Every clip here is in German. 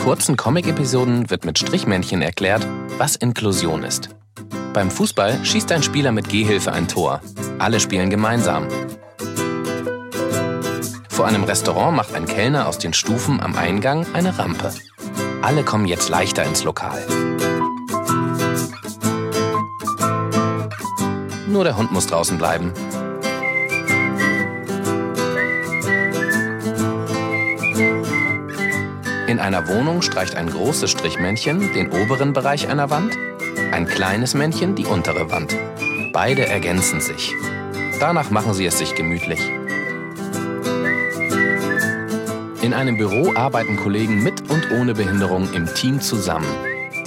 kurzen Comic-Episoden wird mit Strichmännchen erklärt, was Inklusion ist. Beim Fußball schießt ein Spieler mit Gehhilfe ein Tor. Alle spielen gemeinsam. Vor einem Restaurant macht ein Kellner aus den Stufen am Eingang eine Rampe. Alle kommen jetzt leichter ins Lokal. Nur der Hund muss draußen bleiben. In einer Wohnung streicht ein großes Strichmännchen den oberen Bereich einer Wand, ein kleines Männchen die untere Wand. Beide ergänzen sich. Danach machen sie es sich gemütlich. In einem Büro arbeiten Kollegen mit und ohne Behinderung im Team zusammen.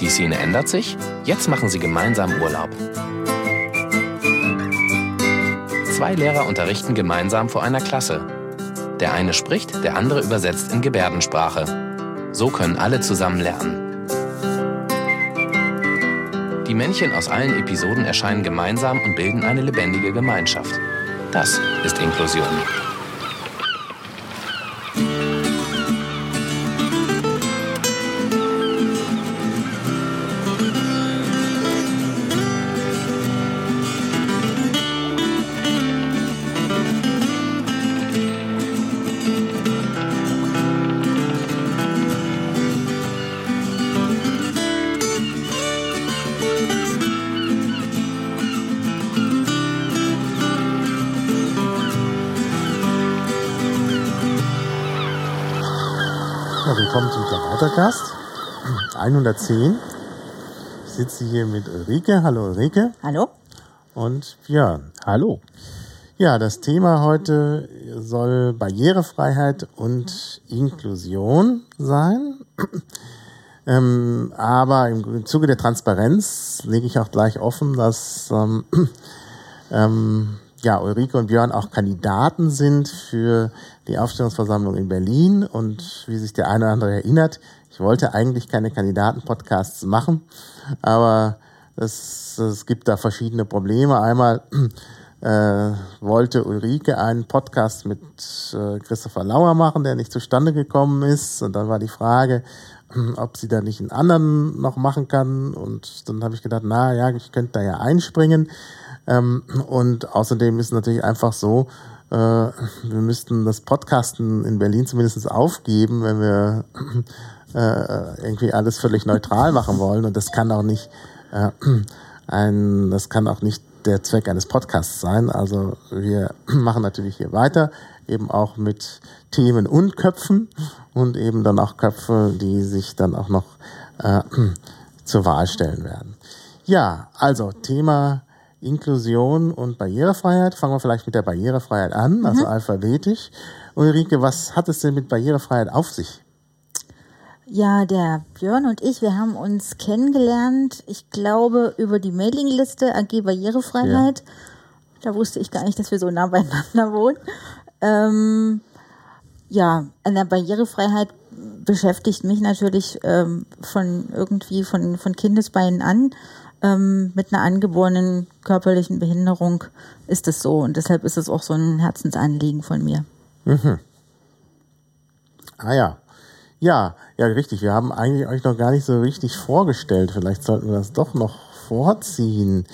Die Szene ändert sich, jetzt machen sie gemeinsam Urlaub. Zwei Lehrer unterrichten gemeinsam vor einer Klasse. Der eine spricht, der andere übersetzt in Gebärdensprache. So können alle zusammen lernen. Die Männchen aus allen Episoden erscheinen gemeinsam und bilden eine lebendige Gemeinschaft. Das ist Inklusion. Klavautercast 110. Ich sitze hier mit Ulrike. Hallo Ulrike. Hallo. Und Björn. Hallo. Ja, das Thema heute soll Barrierefreiheit und Inklusion sein. ähm, aber im Zuge der Transparenz lege ich auch gleich offen, dass ähm, ähm, ja, Ulrike und Björn auch Kandidaten sind für die Aufstellungsversammlung in Berlin. Und wie sich der eine oder andere erinnert, ich wollte eigentlich keine Kandidatenpodcasts machen, aber es, es gibt da verschiedene Probleme. Einmal äh, wollte Ulrike einen Podcast mit äh, Christopher Lauer machen, der nicht zustande gekommen ist. Und dann war die Frage, ob sie da nicht einen anderen noch machen kann. Und dann habe ich gedacht, na ja, ich könnte da ja einspringen. Ähm, und außerdem ist natürlich einfach so, äh, wir müssten das Podcasten in Berlin zumindest aufgeben, wenn wir äh, irgendwie alles völlig neutral machen wollen. Und das kann auch nicht äh, ein, das kann auch nicht der Zweck eines Podcasts sein. Also wir machen natürlich hier weiter, eben auch mit Themen und Köpfen und eben dann auch Köpfe, die sich dann auch noch äh, zur Wahl stellen werden. Ja, also Thema Inklusion und Barrierefreiheit. Fangen wir vielleicht mit der Barrierefreiheit an, also mhm. alphabetisch. Ulrike, was hat es denn mit Barrierefreiheit auf sich? Ja, der Björn und ich, wir haben uns kennengelernt, ich glaube, über die Mailingliste AG Barrierefreiheit. Ja. Da wusste ich gar nicht, dass wir so nah beieinander wohnen. Ähm, ja, an der Barrierefreiheit beschäftigt mich natürlich ähm, von irgendwie von, von Kindesbeinen an ähm, mit einer angeborenen körperlichen Behinderung ist es so. Und deshalb ist es auch so ein Herzensanliegen von mir. Mhm. Ah ja. Ja, ja, richtig. Wir haben eigentlich euch noch gar nicht so richtig vorgestellt. Vielleicht sollten wir das doch noch vorziehen.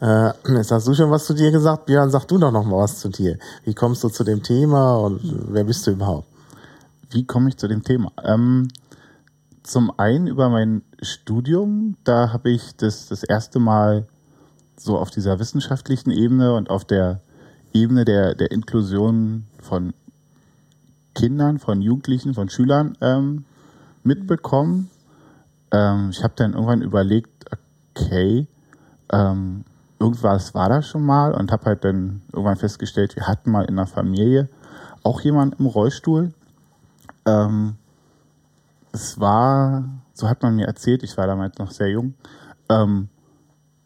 Äh, jetzt hast du schon was zu dir gesagt. Björn, sag du doch noch mal was zu dir. Wie kommst du zu dem Thema und wer bist du überhaupt? Wie komme ich zu dem Thema? Ähm, zum einen über mein Studium. Da habe ich das das erste Mal so auf dieser wissenschaftlichen Ebene und auf der Ebene der, der Inklusion von Kindern, von Jugendlichen, von Schülern ähm, mitbekommen. Ähm, ich habe dann irgendwann überlegt, okay, ähm, irgendwas war da schon mal und habe halt dann irgendwann festgestellt, wir hatten mal in der Familie auch jemanden im Rollstuhl. Ähm, es war, so hat man mir erzählt, ich war damals noch sehr jung, ähm,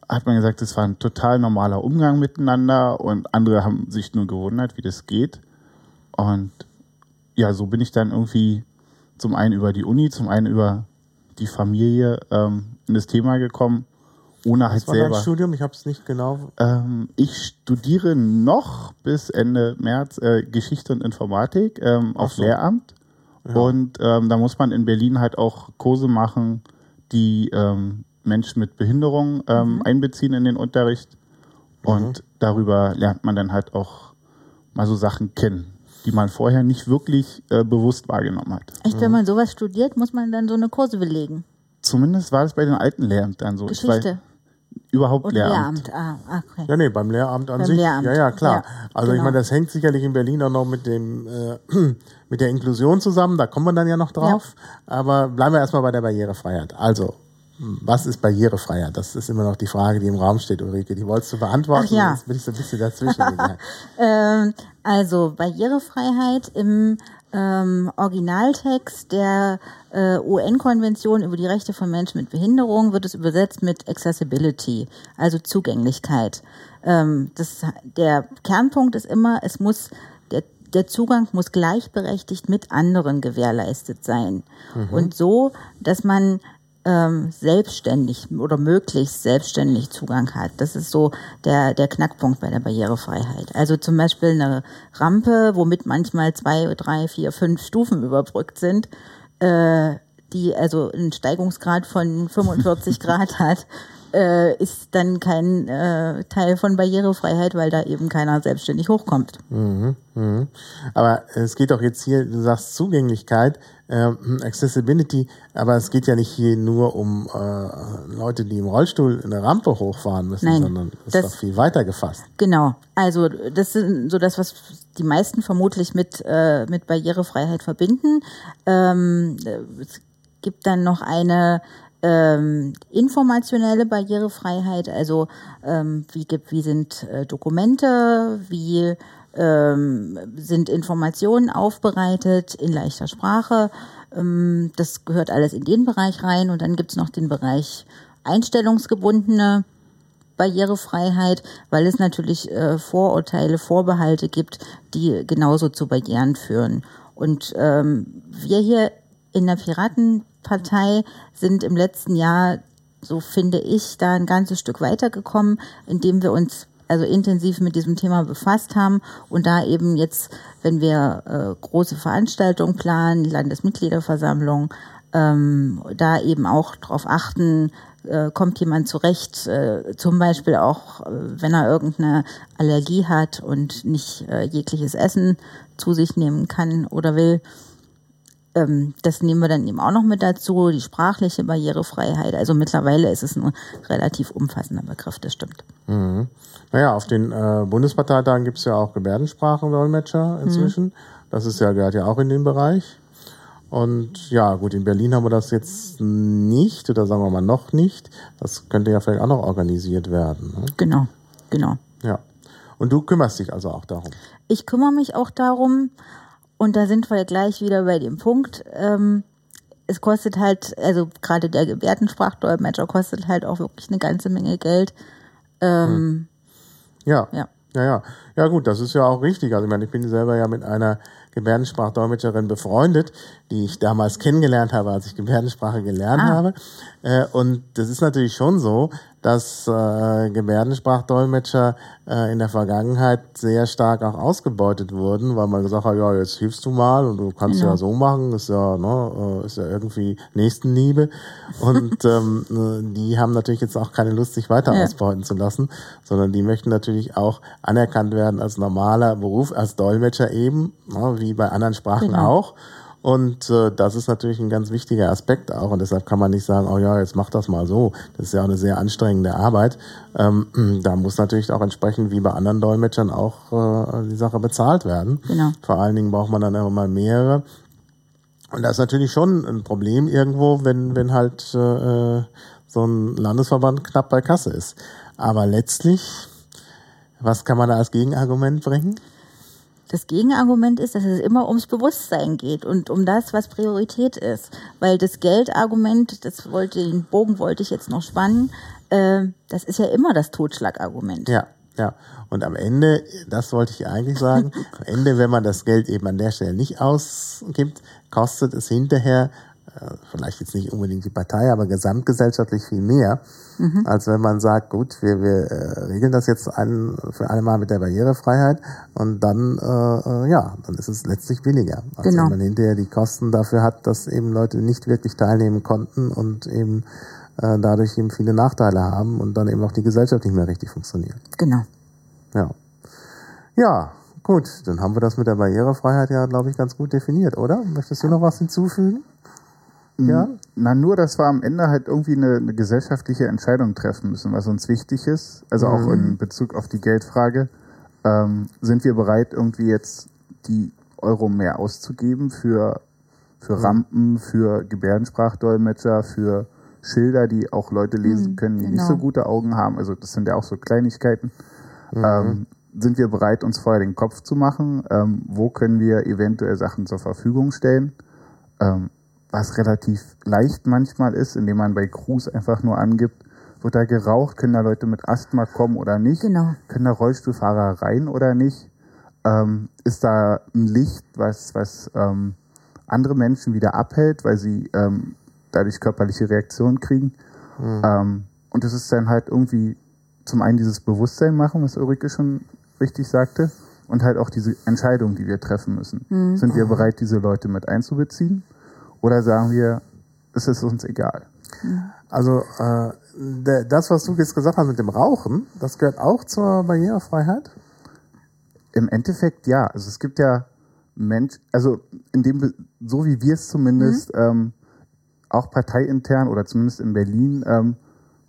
hat man gesagt, es war ein total normaler Umgang miteinander und andere haben sich nur gewundert, wie das geht. Und ja, so bin ich dann irgendwie zum einen über die Uni, zum einen über die Familie ähm, in das Thema gekommen, ohne halt Was war selber. Dein Studium, ich habe es nicht genau. Ähm, ich studiere noch bis Ende März äh, Geschichte und Informatik ähm, auf so. Lehramt Und ähm, da muss man in Berlin halt auch Kurse machen, die ähm, Menschen mit Behinderung ähm, einbeziehen in den Unterricht. Und darüber lernt man dann halt auch mal so Sachen kennen, die man vorher nicht wirklich äh, bewusst wahrgenommen hat. Echt, wenn man sowas studiert, muss man dann so eine Kurse belegen. Zumindest war es bei den alten Lehrämtern so. Ich Geschichte überhaupt und Lehramt. Lehramt. Ah, okay. Ja, nee, beim Lehramt an Beim sich. Lehramt. Ja, ja, klar. Ja, also ich genau. meine, das hängt sicherlich in Berlin auch noch mit dem äh, mit der Inklusion zusammen, da kommen wir dann ja noch drauf. Aber bleiben wir erstmal bei der Barrierefreiheit. Also, was ist Barrierefreiheit? Das ist immer noch die Frage, die im Raum steht, Ulrike. Die wolltest du beantworten. Ach ja. Jetzt bin ich so ein bisschen dazwischen. Ähm, also Barrierefreiheit im ähm, Originaltext der äh, UN-Konvention über die Rechte von Menschen mit Behinderung wird es übersetzt mit Accessibility, also Zugänglichkeit. Ähm, das, der Kernpunkt ist immer, es muss der, der Zugang muss gleichberechtigt mit anderen gewährleistet sein. Und so, dass man ähm, selbstständig oder möglichst selbstständig Zugang hat. Das ist so der, der Knackpunkt bei der Barrierefreiheit. Also zum Beispiel eine Rampe, womit manchmal zwei, drei, vier, fünf Stufen überbrückt sind, äh, die also einen Steigungsgrad von 45 Grad hat, äh, ist dann kein äh, Teil von Barrierefreiheit, weil da eben keiner selbstständig hochkommt. Mhm, mhm. Aber es geht doch jetzt hier, du sagst Zugänglichkeit, ähm, Accessibility, aber es geht ja nicht hier nur um äh, Leute, die im Rollstuhl eine Rampe hochfahren müssen, Nein, sondern das, das- ist doch viel weiter gefasst. Genau, also das ist so das, was die meisten vermutlich mit, äh, mit Barrierefreiheit verbinden. Ähm, äh, es gibt dann noch eine ähm, informationelle Barrierefreiheit, also ähm, wie gibt, wie sind äh, Dokumente, wie ähm, sind Informationen aufbereitet in leichter Sprache. Ähm, das gehört alles in den Bereich rein und dann gibt's noch den Bereich einstellungsgebundene Barrierefreiheit, weil es natürlich äh, Vorurteile, Vorbehalte gibt, die genauso zu Barrieren führen. Und ähm, wir hier in der Piratenpartei sind im letzten Jahr, so finde ich, da ein ganzes Stück weitergekommen, indem wir uns also intensiv mit diesem Thema befasst haben und da eben jetzt, wenn wir äh, große Veranstaltungen planen, Landesmitgliederversammlung, ähm, da eben auch darauf achten, äh, kommt jemand zurecht, äh, zum Beispiel auch, äh, wenn er irgendeine Allergie hat und nicht äh, jegliches Essen zu sich nehmen kann oder will. Ähm, das nehmen wir dann eben auch noch mit dazu, die sprachliche Barrierefreiheit. Also mittlerweile ist es ein relativ umfassender Begriff, das stimmt. Mhm. Naja, auf den äh, Bundesparteitagen gibt es ja auch Gebärdensprachendolmetscher inzwischen. Das ist ja, gehört ja auch in den Bereich. Und ja, gut, in Berlin haben wir das jetzt nicht, oder sagen wir mal noch nicht. Das könnte ja vielleicht auch noch organisiert werden. Ne? Genau, genau. Ja. Und du kümmerst dich also auch darum. Ich kümmere mich auch darum, und da sind wir gleich wieder bei dem Punkt, ähm, es kostet halt, also gerade der Gebärdensprachdolmetscher kostet halt auch wirklich eine ganze Menge Geld. Ähm, Ja. Ja. Ja, ja. Ja, gut, das ist ja auch richtig. Also, ich meine, ich bin selber ja mit einer Gebärdensprachdolmetscherin befreundet, die ich damals kennengelernt habe, als ich Gebärdensprache gelernt Ah. habe. Äh, und das ist natürlich schon so, dass äh, Gebärdensprachdolmetscher äh, in der Vergangenheit sehr stark auch ausgebeutet wurden, weil man gesagt hat, ja, jetzt hilfst du mal und du kannst Genau. ja so machen, ist ja, ne, äh, ist ja irgendwie Nächstenliebe. Und ähm, äh, die haben natürlich jetzt auch keine Lust, sich weiter Ja. ausbeuten zu lassen, sondern die möchten natürlich auch anerkannt werden als normaler Beruf, als Dolmetscher eben, ne, wie bei anderen Sprachen Genau. auch. Und äh, das ist natürlich ein ganz wichtiger Aspekt auch. Und deshalb kann man nicht sagen, oh ja, jetzt mach das mal so. Das ist ja auch eine sehr anstrengende Arbeit. Ähm, da muss natürlich auch entsprechend wie bei anderen Dolmetschern auch äh, die Sache bezahlt werden. Genau. Vor allen Dingen braucht man dann auch mal mehrere. Und das ist natürlich schon ein Problem irgendwo, wenn, wenn halt äh, so ein Landesverband knapp bei Kasse ist. Aber letztlich, was kann man da als Gegenargument bringen? Das Gegenargument ist, dass es immer ums Bewusstsein geht und um das, was Priorität ist. Weil das Geldargument, das wollte, den Bogen wollte ich jetzt noch spannen, äh, das ist ja immer das Totschlagargument. Ja, ja. Und am Ende, das wollte ich eigentlich sagen, am Ende, wenn man das Geld eben an der Stelle nicht ausgibt, kostet es hinterher vielleicht jetzt nicht unbedingt die Partei, aber gesamtgesellschaftlich viel mehr, mhm. als wenn man sagt, gut, wir, wir äh, regeln das jetzt ein, für alle Mal mit der Barrierefreiheit und dann, äh, äh, ja, dann ist es letztlich billiger, als genau. wenn man hinterher die Kosten dafür hat, dass eben Leute nicht wirklich teilnehmen konnten und eben äh, dadurch eben viele Nachteile haben und dann eben auch die Gesellschaft nicht mehr richtig funktioniert. Genau. Ja. Ja, gut, dann haben wir das mit der Barrierefreiheit ja, glaube ich, ganz gut definiert, oder? Möchtest du noch was hinzufügen? Ja. Na, nur, dass wir am Ende halt irgendwie eine, eine gesellschaftliche Entscheidung treffen müssen, was uns wichtig ist. Also auch in mhm. Bezug auf die Geldfrage. Ähm, sind wir bereit, irgendwie jetzt die Euro mehr auszugeben für, für mhm. Rampen, für Gebärdensprachdolmetscher, für Schilder, die auch Leute lesen mhm, können, die genau. nicht so gute Augen haben. Also das sind ja auch so Kleinigkeiten. Mhm. Ähm, sind wir bereit, uns vorher den Kopf zu machen? Ähm, wo können wir eventuell Sachen zur Verfügung stellen? Was relativ leicht manchmal ist, indem man bei Crews einfach nur angibt, wird da geraucht, können da Leute mit Asthma kommen oder nicht, genau. können da Rollstuhlfahrer rein oder nicht, ähm, ist da ein Licht, was, was ähm, andere Menschen wieder abhält, weil sie ähm, dadurch körperliche Reaktionen kriegen. Mhm. und das ist dann halt irgendwie zum einen dieses Bewusstsein machen, was Ulrike schon richtig sagte, und halt auch diese Entscheidung, die wir treffen müssen. Mhm. Sind wir bereit, diese Leute mit einzubeziehen? Oder sagen wir, es ist uns egal? Also äh, das, was du jetzt gesagt hast mit dem Rauchen, das gehört auch zur Barrierefreiheit? Im Endeffekt ja. Also es gibt ja Mensch, also in dem, so wie wir es zumindest mhm. ähm, auch parteiintern oder zumindest in Berlin ähm,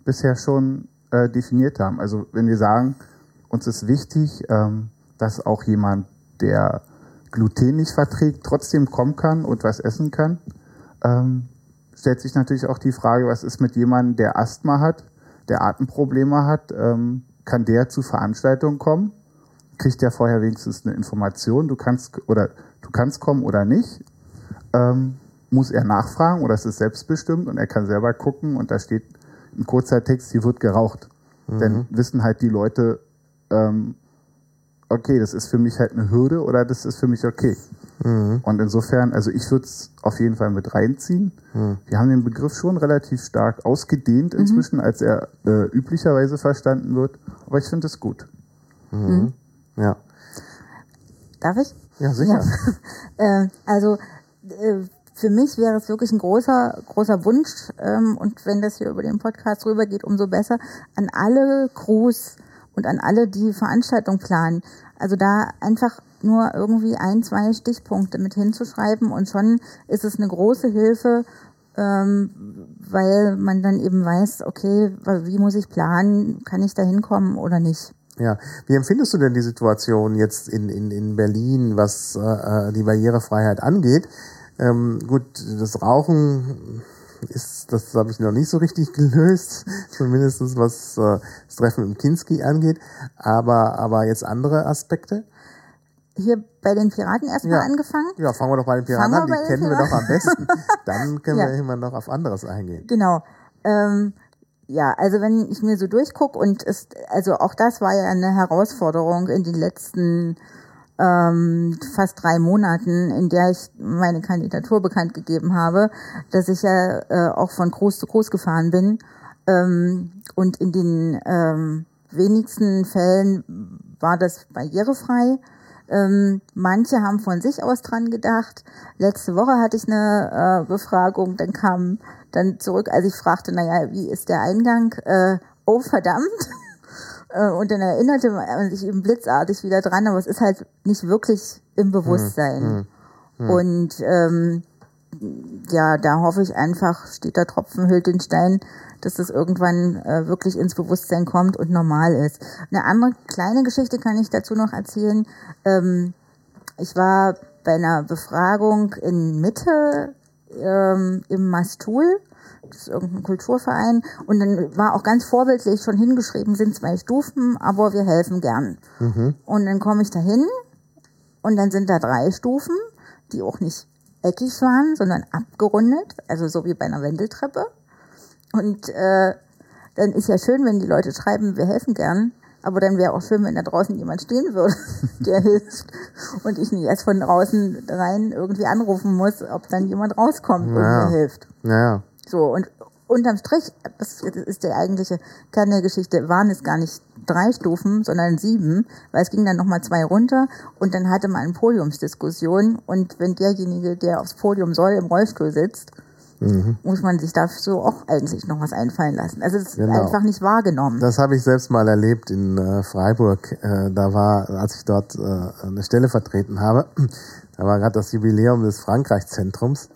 bisher schon äh, definiert haben. Also wenn wir sagen, uns ist wichtig, ähm, dass auch jemand, der Gluten nicht verträgt, trotzdem kommen kann und was essen kann, ähm, stellt sich natürlich auch die Frage, was ist mit jemandem, der Asthma hat, der Atemprobleme hat, ähm, kann der zu Veranstaltungen kommen? Kriegt der vorher wenigstens eine Information, du kannst oder du kannst kommen oder nicht? Ähm, muss er nachfragen oder ist es selbstbestimmt und er kann selber gucken und da steht ein kurzer Text, hier wird geraucht. Mhm. Dann wissen halt die Leute, ähm, okay, das ist für mich halt eine Hürde oder das ist für mich okay. Mhm. Und insofern, also ich würde es auf jeden Fall mit reinziehen. Mhm. Wir haben den Begriff schon relativ stark ausgedehnt mhm. inzwischen, mhm. als er äh, üblicherweise verstanden wird. Aber ich finde es gut. Mhm. Mhm. Ja. Darf ich? Ja, sicher. Ja. äh, also äh, für mich wäre es wirklich ein großer, großer Wunsch, ähm, und wenn das hier über den Podcast rübergeht, umso besser, an alle Crews und an alle, die Veranstaltung planen. Also da einfach nur irgendwie ein, zwei Stichpunkte mit hinzuschreiben und schon ist es eine große Hilfe, ähm, weil man dann eben weiß, okay, wie muss ich planen, kann ich da hinkommen oder nicht. Ja, wie empfindest du denn die Situation jetzt in, in, in Berlin, was äh, die Barrierefreiheit angeht? Ähm, gut, das Rauchen ist, das habe ich noch nicht so richtig gelöst, zumindest was äh, das Treffen im Kinski angeht. Aber, aber jetzt andere Aspekte? Hier bei den Piraten erstmal ja. angefangen. Ja, fangen wir doch bei den Piraten an, die kennen Piraten. wir doch am besten. Dann können ja. wir immer noch auf anderes eingehen. Genau. Ähm, ja, also wenn ich mir so durchgucke und es, also auch das war ja eine Herausforderung in den letzten ähm, fast drei Monaten, in der ich meine Kandidatur bekannt gegeben habe, dass ich ja äh, auch von groß zu groß gefahren bin. Ähm, und in den ähm, wenigsten Fällen war das barrierefrei. Ähm, manche haben von sich aus dran gedacht. Letzte Woche hatte ich eine äh, Befragung, dann kam dann zurück, als ich fragte, naja, wie ist der Eingang? Äh, oh, verdammt. Äh, und dann erinnerte man sich eben blitzartig wieder dran, aber es ist halt nicht wirklich im Bewusstsein. Hm, hm, hm. Und ähm, ja, da hoffe ich einfach, steht der Tropfen hüllt den Stein, dass das irgendwann äh, wirklich ins Bewusstsein kommt und normal ist. Eine andere kleine Geschichte kann ich dazu noch erzählen. Ähm, ich war bei einer Befragung in Mitte ähm, im Mastul, das ist irgendein Kulturverein, und dann war auch ganz vorbildlich schon hingeschrieben, sind zwei Stufen, aber wir helfen gern. Mhm. Und dann komme ich da hin und dann sind da drei Stufen, die auch nicht eckig waren, sondern abgerundet, also so wie bei einer Wendeltreppe. Und äh, dann ist ja schön, wenn die Leute schreiben, wir helfen gern, Aber dann wäre auch schön, wenn da draußen jemand stehen würde, der hilft. Und ich nicht erst von draußen rein irgendwie anrufen muss, ob dann jemand rauskommt und Ja. mir hilft. Ja, So, und unterm Strich, das ist der eigentliche Kern der Geschichte, waren es gar nicht drei Stufen, sondern sieben, weil es ging dann nochmal zwei runter und dann hatte man eine Podiumsdiskussion und wenn derjenige, der aufs Podium soll, im Rollstuhl sitzt, muss man sich dafür auch eigentlich noch was einfallen lassen. Also es ist Genau. einfach nicht wahrgenommen. Das habe ich selbst mal erlebt in äh, Freiburg. Äh, da war, als ich dort äh, eine Stelle vertreten habe, da war gerade das Jubiläum des Frankreich-Zentrums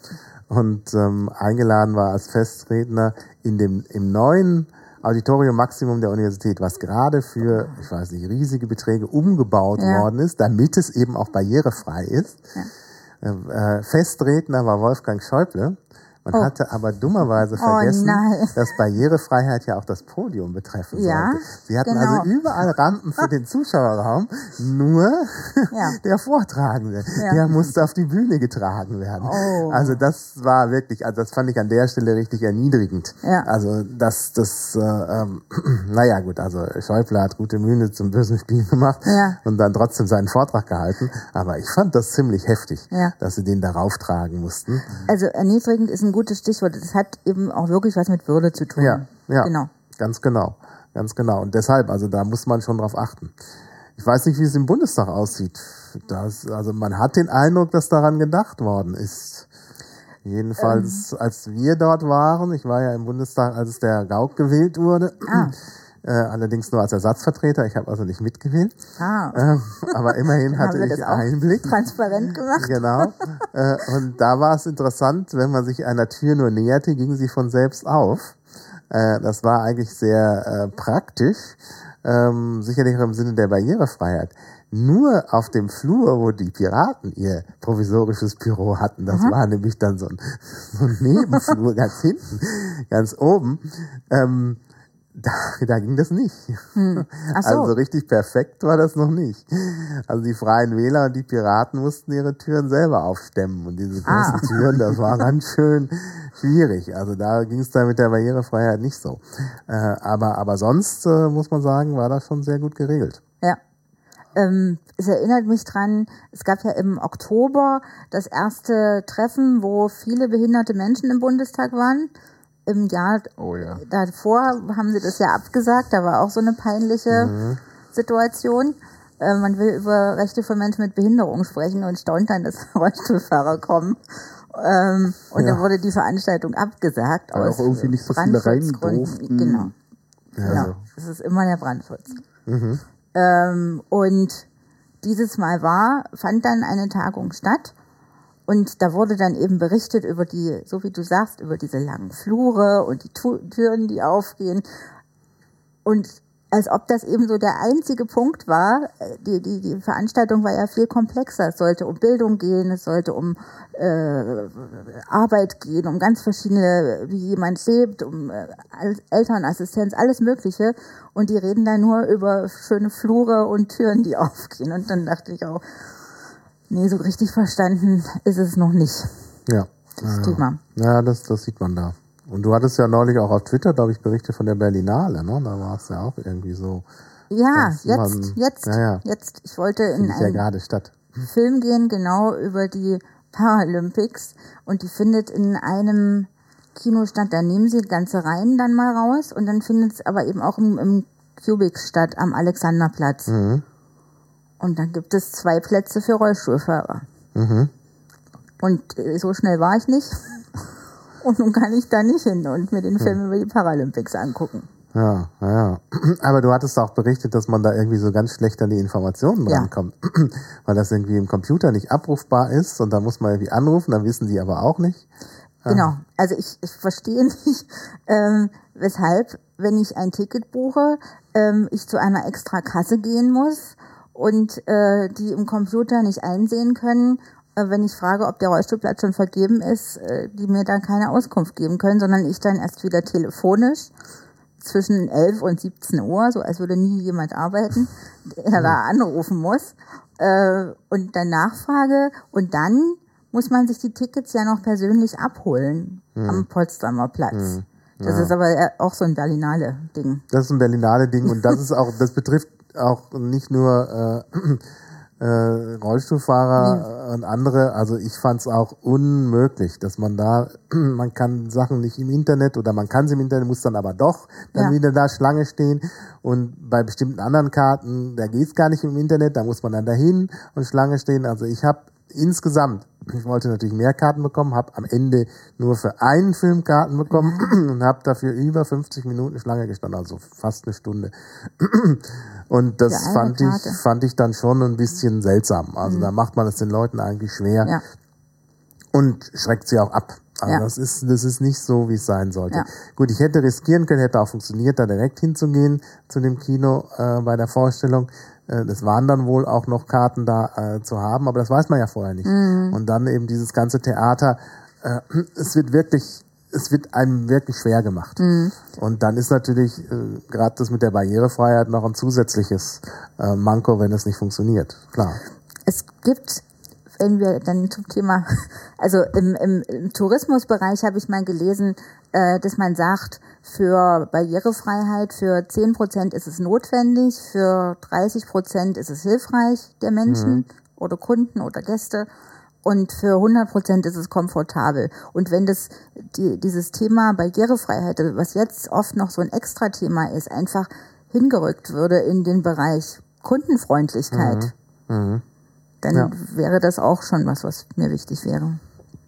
und ähm, eingeladen war als Festredner in dem im neuen Auditorium Maximum der Universität, was gerade für, ich weiß nicht, riesige Beträge umgebaut Ja. worden ist, damit es eben auch barrierefrei ist. Äh, Festredner war Wolfgang Schäuble. Man Oh. hatte aber dummerweise Oh vergessen, nein. dass Barrierefreiheit ja auch das Podium betreffen Ja, sollte. Sie hatten genau. also überall Rampen für den Zuschauerraum, nur Ja. der Vortragende, Ja. der musste auf die Bühne getragen werden. Oh. Also das war wirklich, also das fand ich an der Stelle richtig erniedrigend. Also das, das, äh, ähm, naja gut, also Schäuble hat gute Mühe zum bösen Spiel gemacht und dann trotzdem seinen Vortrag gehalten. Aber ich fand das ziemlich heftig, dass sie den darauf tragen mussten. Also erniedrigend ist ein gutes Stichwort. Das hat eben auch wirklich was mit Würde zu tun. Ja, ja. Genau. Ganz genau. Ganz genau. Und deshalb, also da muss man schon drauf achten. Ich weiß nicht, wie es im Bundestag aussieht. Das, also man hat den Eindruck, dass daran gedacht worden ist. Jedenfalls, als wir dort waren, ich war ja im Bundestag, als der Gauck gewählt wurde, Ah. Äh, allerdings nur als Ersatzvertreter, ich habe also nicht mitgewählt, Ah, ähm, aber immerhin hatte ich Einblick. transparent gemacht. Genau. äh, und da war es interessant, wenn man sich einer Tür nur näherte, ging sie von selbst auf. Äh, das war eigentlich sehr äh, praktisch, ähm, sicherlich auch im Sinne der Barrierefreiheit. Nur auf dem Flur, wo die Piraten ihr provisorisches Büro hatten, das war nämlich dann so ein, so ein Nebenflur ganz hinten, ganz oben, ähm, da, da ging das nicht. Hm. Ach so. Also richtig perfekt war das noch nicht. Also die Freien Wähler und die Piraten mussten ihre Türen selber aufstemmen. Und diese großen Ah. Türen, das war ganz schön schwierig. Also da ging es dann mit der Barrierefreiheit nicht so. Äh, aber, aber sonst, äh, muss man sagen, war das schon sehr gut geregelt. Ja. Ähm, es erinnert mich dran, es gab ja im Oktober das erste Treffen, wo viele behinderte Menschen im Bundestag waren. Im Jahr Oh ja. davor haben sie das ja abgesagt, da war auch so eine peinliche Situation. Äh, man will über Rechte von Menschen mit Behinderung sprechen und staunt dann, dass Rollstuhlfahrer kommen. Ähm, und Ja. dann wurde die Veranstaltung abgesagt. Weil aus auch irgendwie nicht so viele rein durften. Genau. Ja, Genau. Das ist immer der Brandschutz. Ähm, und dieses Mal war, fand dann eine Tagung statt. Und da wurde dann eben berichtet über die, so wie du sagst, über diese langen Flure und die Türen, die aufgehen. Und als ob das eben so der einzige Punkt war, äh, die, die, die Veranstaltung war ja viel komplexer. Es sollte um Bildung gehen, es sollte um äh, Arbeit gehen, um ganz verschiedene, wie jemand lebt, um äh, Elternassistenz, alles Mögliche. Und die reden da nur über schöne Flure und Türen, die aufgehen. Und dann dachte ich auch, nee, so richtig verstanden ist es noch nicht, Ja. das ja. Thema. Ja, das, das sieht man da. Und du hattest ja neulich auch auf Twitter, glaube ich, Berichte von der Berlinale, ne? Da war es ja auch irgendwie so. Ja, jetzt, man- jetzt, Ja, ja. jetzt. Ich wollte in Findet ja ein gerade statt. Film gehen, genau über die Paralympics. Und die findet in einem Kino statt. Da nehmen sie ganze Reihen dann mal raus. Und dann findet es aber eben auch im, im Cubic statt, am Alexanderplatz. Mhm. Und dann gibt es zwei Plätze für Rollstuhlfahrer. Mhm. Und äh, so schnell war ich nicht. Und nun kann ich da nicht hin und mir den Hm. Film über die Paralympics angucken. Ja, ja, ja. Aber du hattest auch berichtet, dass man da irgendwie so ganz schlecht an die Informationen Ja. rankommt. Weil das irgendwie im Computer nicht abrufbar ist und da muss man irgendwie anrufen, dann wissen die aber auch nicht. Genau. Also ich, ich verstehe nicht, ähm, weshalb, wenn ich ein Ticket buche, ähm, ich zu einer extra Kasse gehen muss und äh, die im Computer nicht einsehen können, äh, wenn ich frage, ob der Rollstuhlplatz schon vergeben ist, äh, die mir dann keine Auskunft geben können, sondern ich dann erst wieder telefonisch zwischen 11 und 17 Uhr, so als würde nie jemand arbeiten, der da anrufen muss äh, und dann nachfrage. Und dann muss man sich die Tickets ja noch persönlich abholen am Potsdamer Platz. Das ist aber ja auch so ein Berlinale-Ding. Das ist ein Berlinale-Ding und das ist auch, das betrifft auch nicht nur äh, äh, Rollstuhlfahrer und andere, also ich fand es auch unmöglich, dass man da, man kann Sachen nicht im Internet oder man kann sie im Internet, muss dann aber doch dann Ja. wieder da Schlange stehen und bei bestimmten anderen Karten, da geht's gar nicht im Internet, da muss man dann dahin und Schlange stehen. Also ich habe insgesamt, ich wollte natürlich mehr Karten bekommen, habe am Ende nur für einen Film Karten bekommen und habe dafür über 50 Minuten Schlange gestanden, also fast eine Stunde. Und das fand ich, Karte. Mhm. fand ich dann schon ein bisschen seltsam. Also da macht man es den Leuten eigentlich schwer Ja. und schreckt sie auch ab. Also Ja. das ist, das ist nicht so, wie es sein sollte. Ja. Gut, ich hätte riskieren können, hätte auch funktioniert, da direkt hinzugehen zu dem Kino äh, bei der Vorstellung. Äh, das waren dann wohl auch noch Karten da äh, zu haben, aber das weiß man ja vorher nicht. Mhm. Und dann eben dieses ganze Theater, äh, es wird wirklich, es wird einem wirklich schwer gemacht. Mhm. Und dann ist natürlich äh, gerade das mit der Barrierefreiheit noch ein zusätzliches äh, Manko, wenn es nicht funktioniert. Klar. Es gibt, wenn wir dann zum Thema, also im, im, im Tourismusbereich habe ich mal gelesen, äh, dass man sagt, für Barrierefreiheit, für 10 Prozent ist es notwendig, für 30 Prozent ist es hilfreich der Menschen oder Kunden oder Gäste und für 100 Prozent ist es komfortabel. Und wenn das die, dieses Thema Barrierefreiheit, was jetzt oft noch so ein Extra-Thema ist, einfach hingerückt würde in den Bereich Kundenfreundlichkeit, dann Ja. wäre das auch schon was, was mir wichtig wäre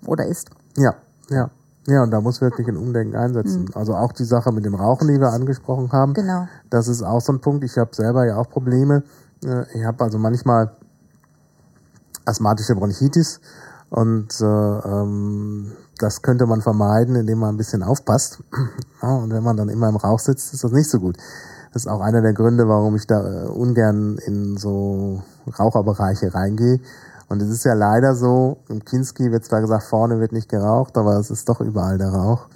oder ist. Ja, ja. Ja, und da muss wirklich ein Umdenken einsetzen. Also auch die Sache mit dem Rauchen, die wir angesprochen haben. Genau. Das ist auch so ein Punkt. Ich habe selber ja auch Probleme. Äh, Ich habe also manchmal asthmatische Bronchitis und äh, ähm, das könnte man vermeiden, indem man ein bisschen aufpasst. Ja, und wenn man dann immer im Rauch sitzt, ist das nicht so gut. Das ist auch einer der Gründe, warum ich da äh, ungern in so Raucherbereiche reingehe. Und es ist ja leider so, im Kinski wird zwar gesagt, vorne wird nicht geraucht, aber es ist doch überall der Rauch.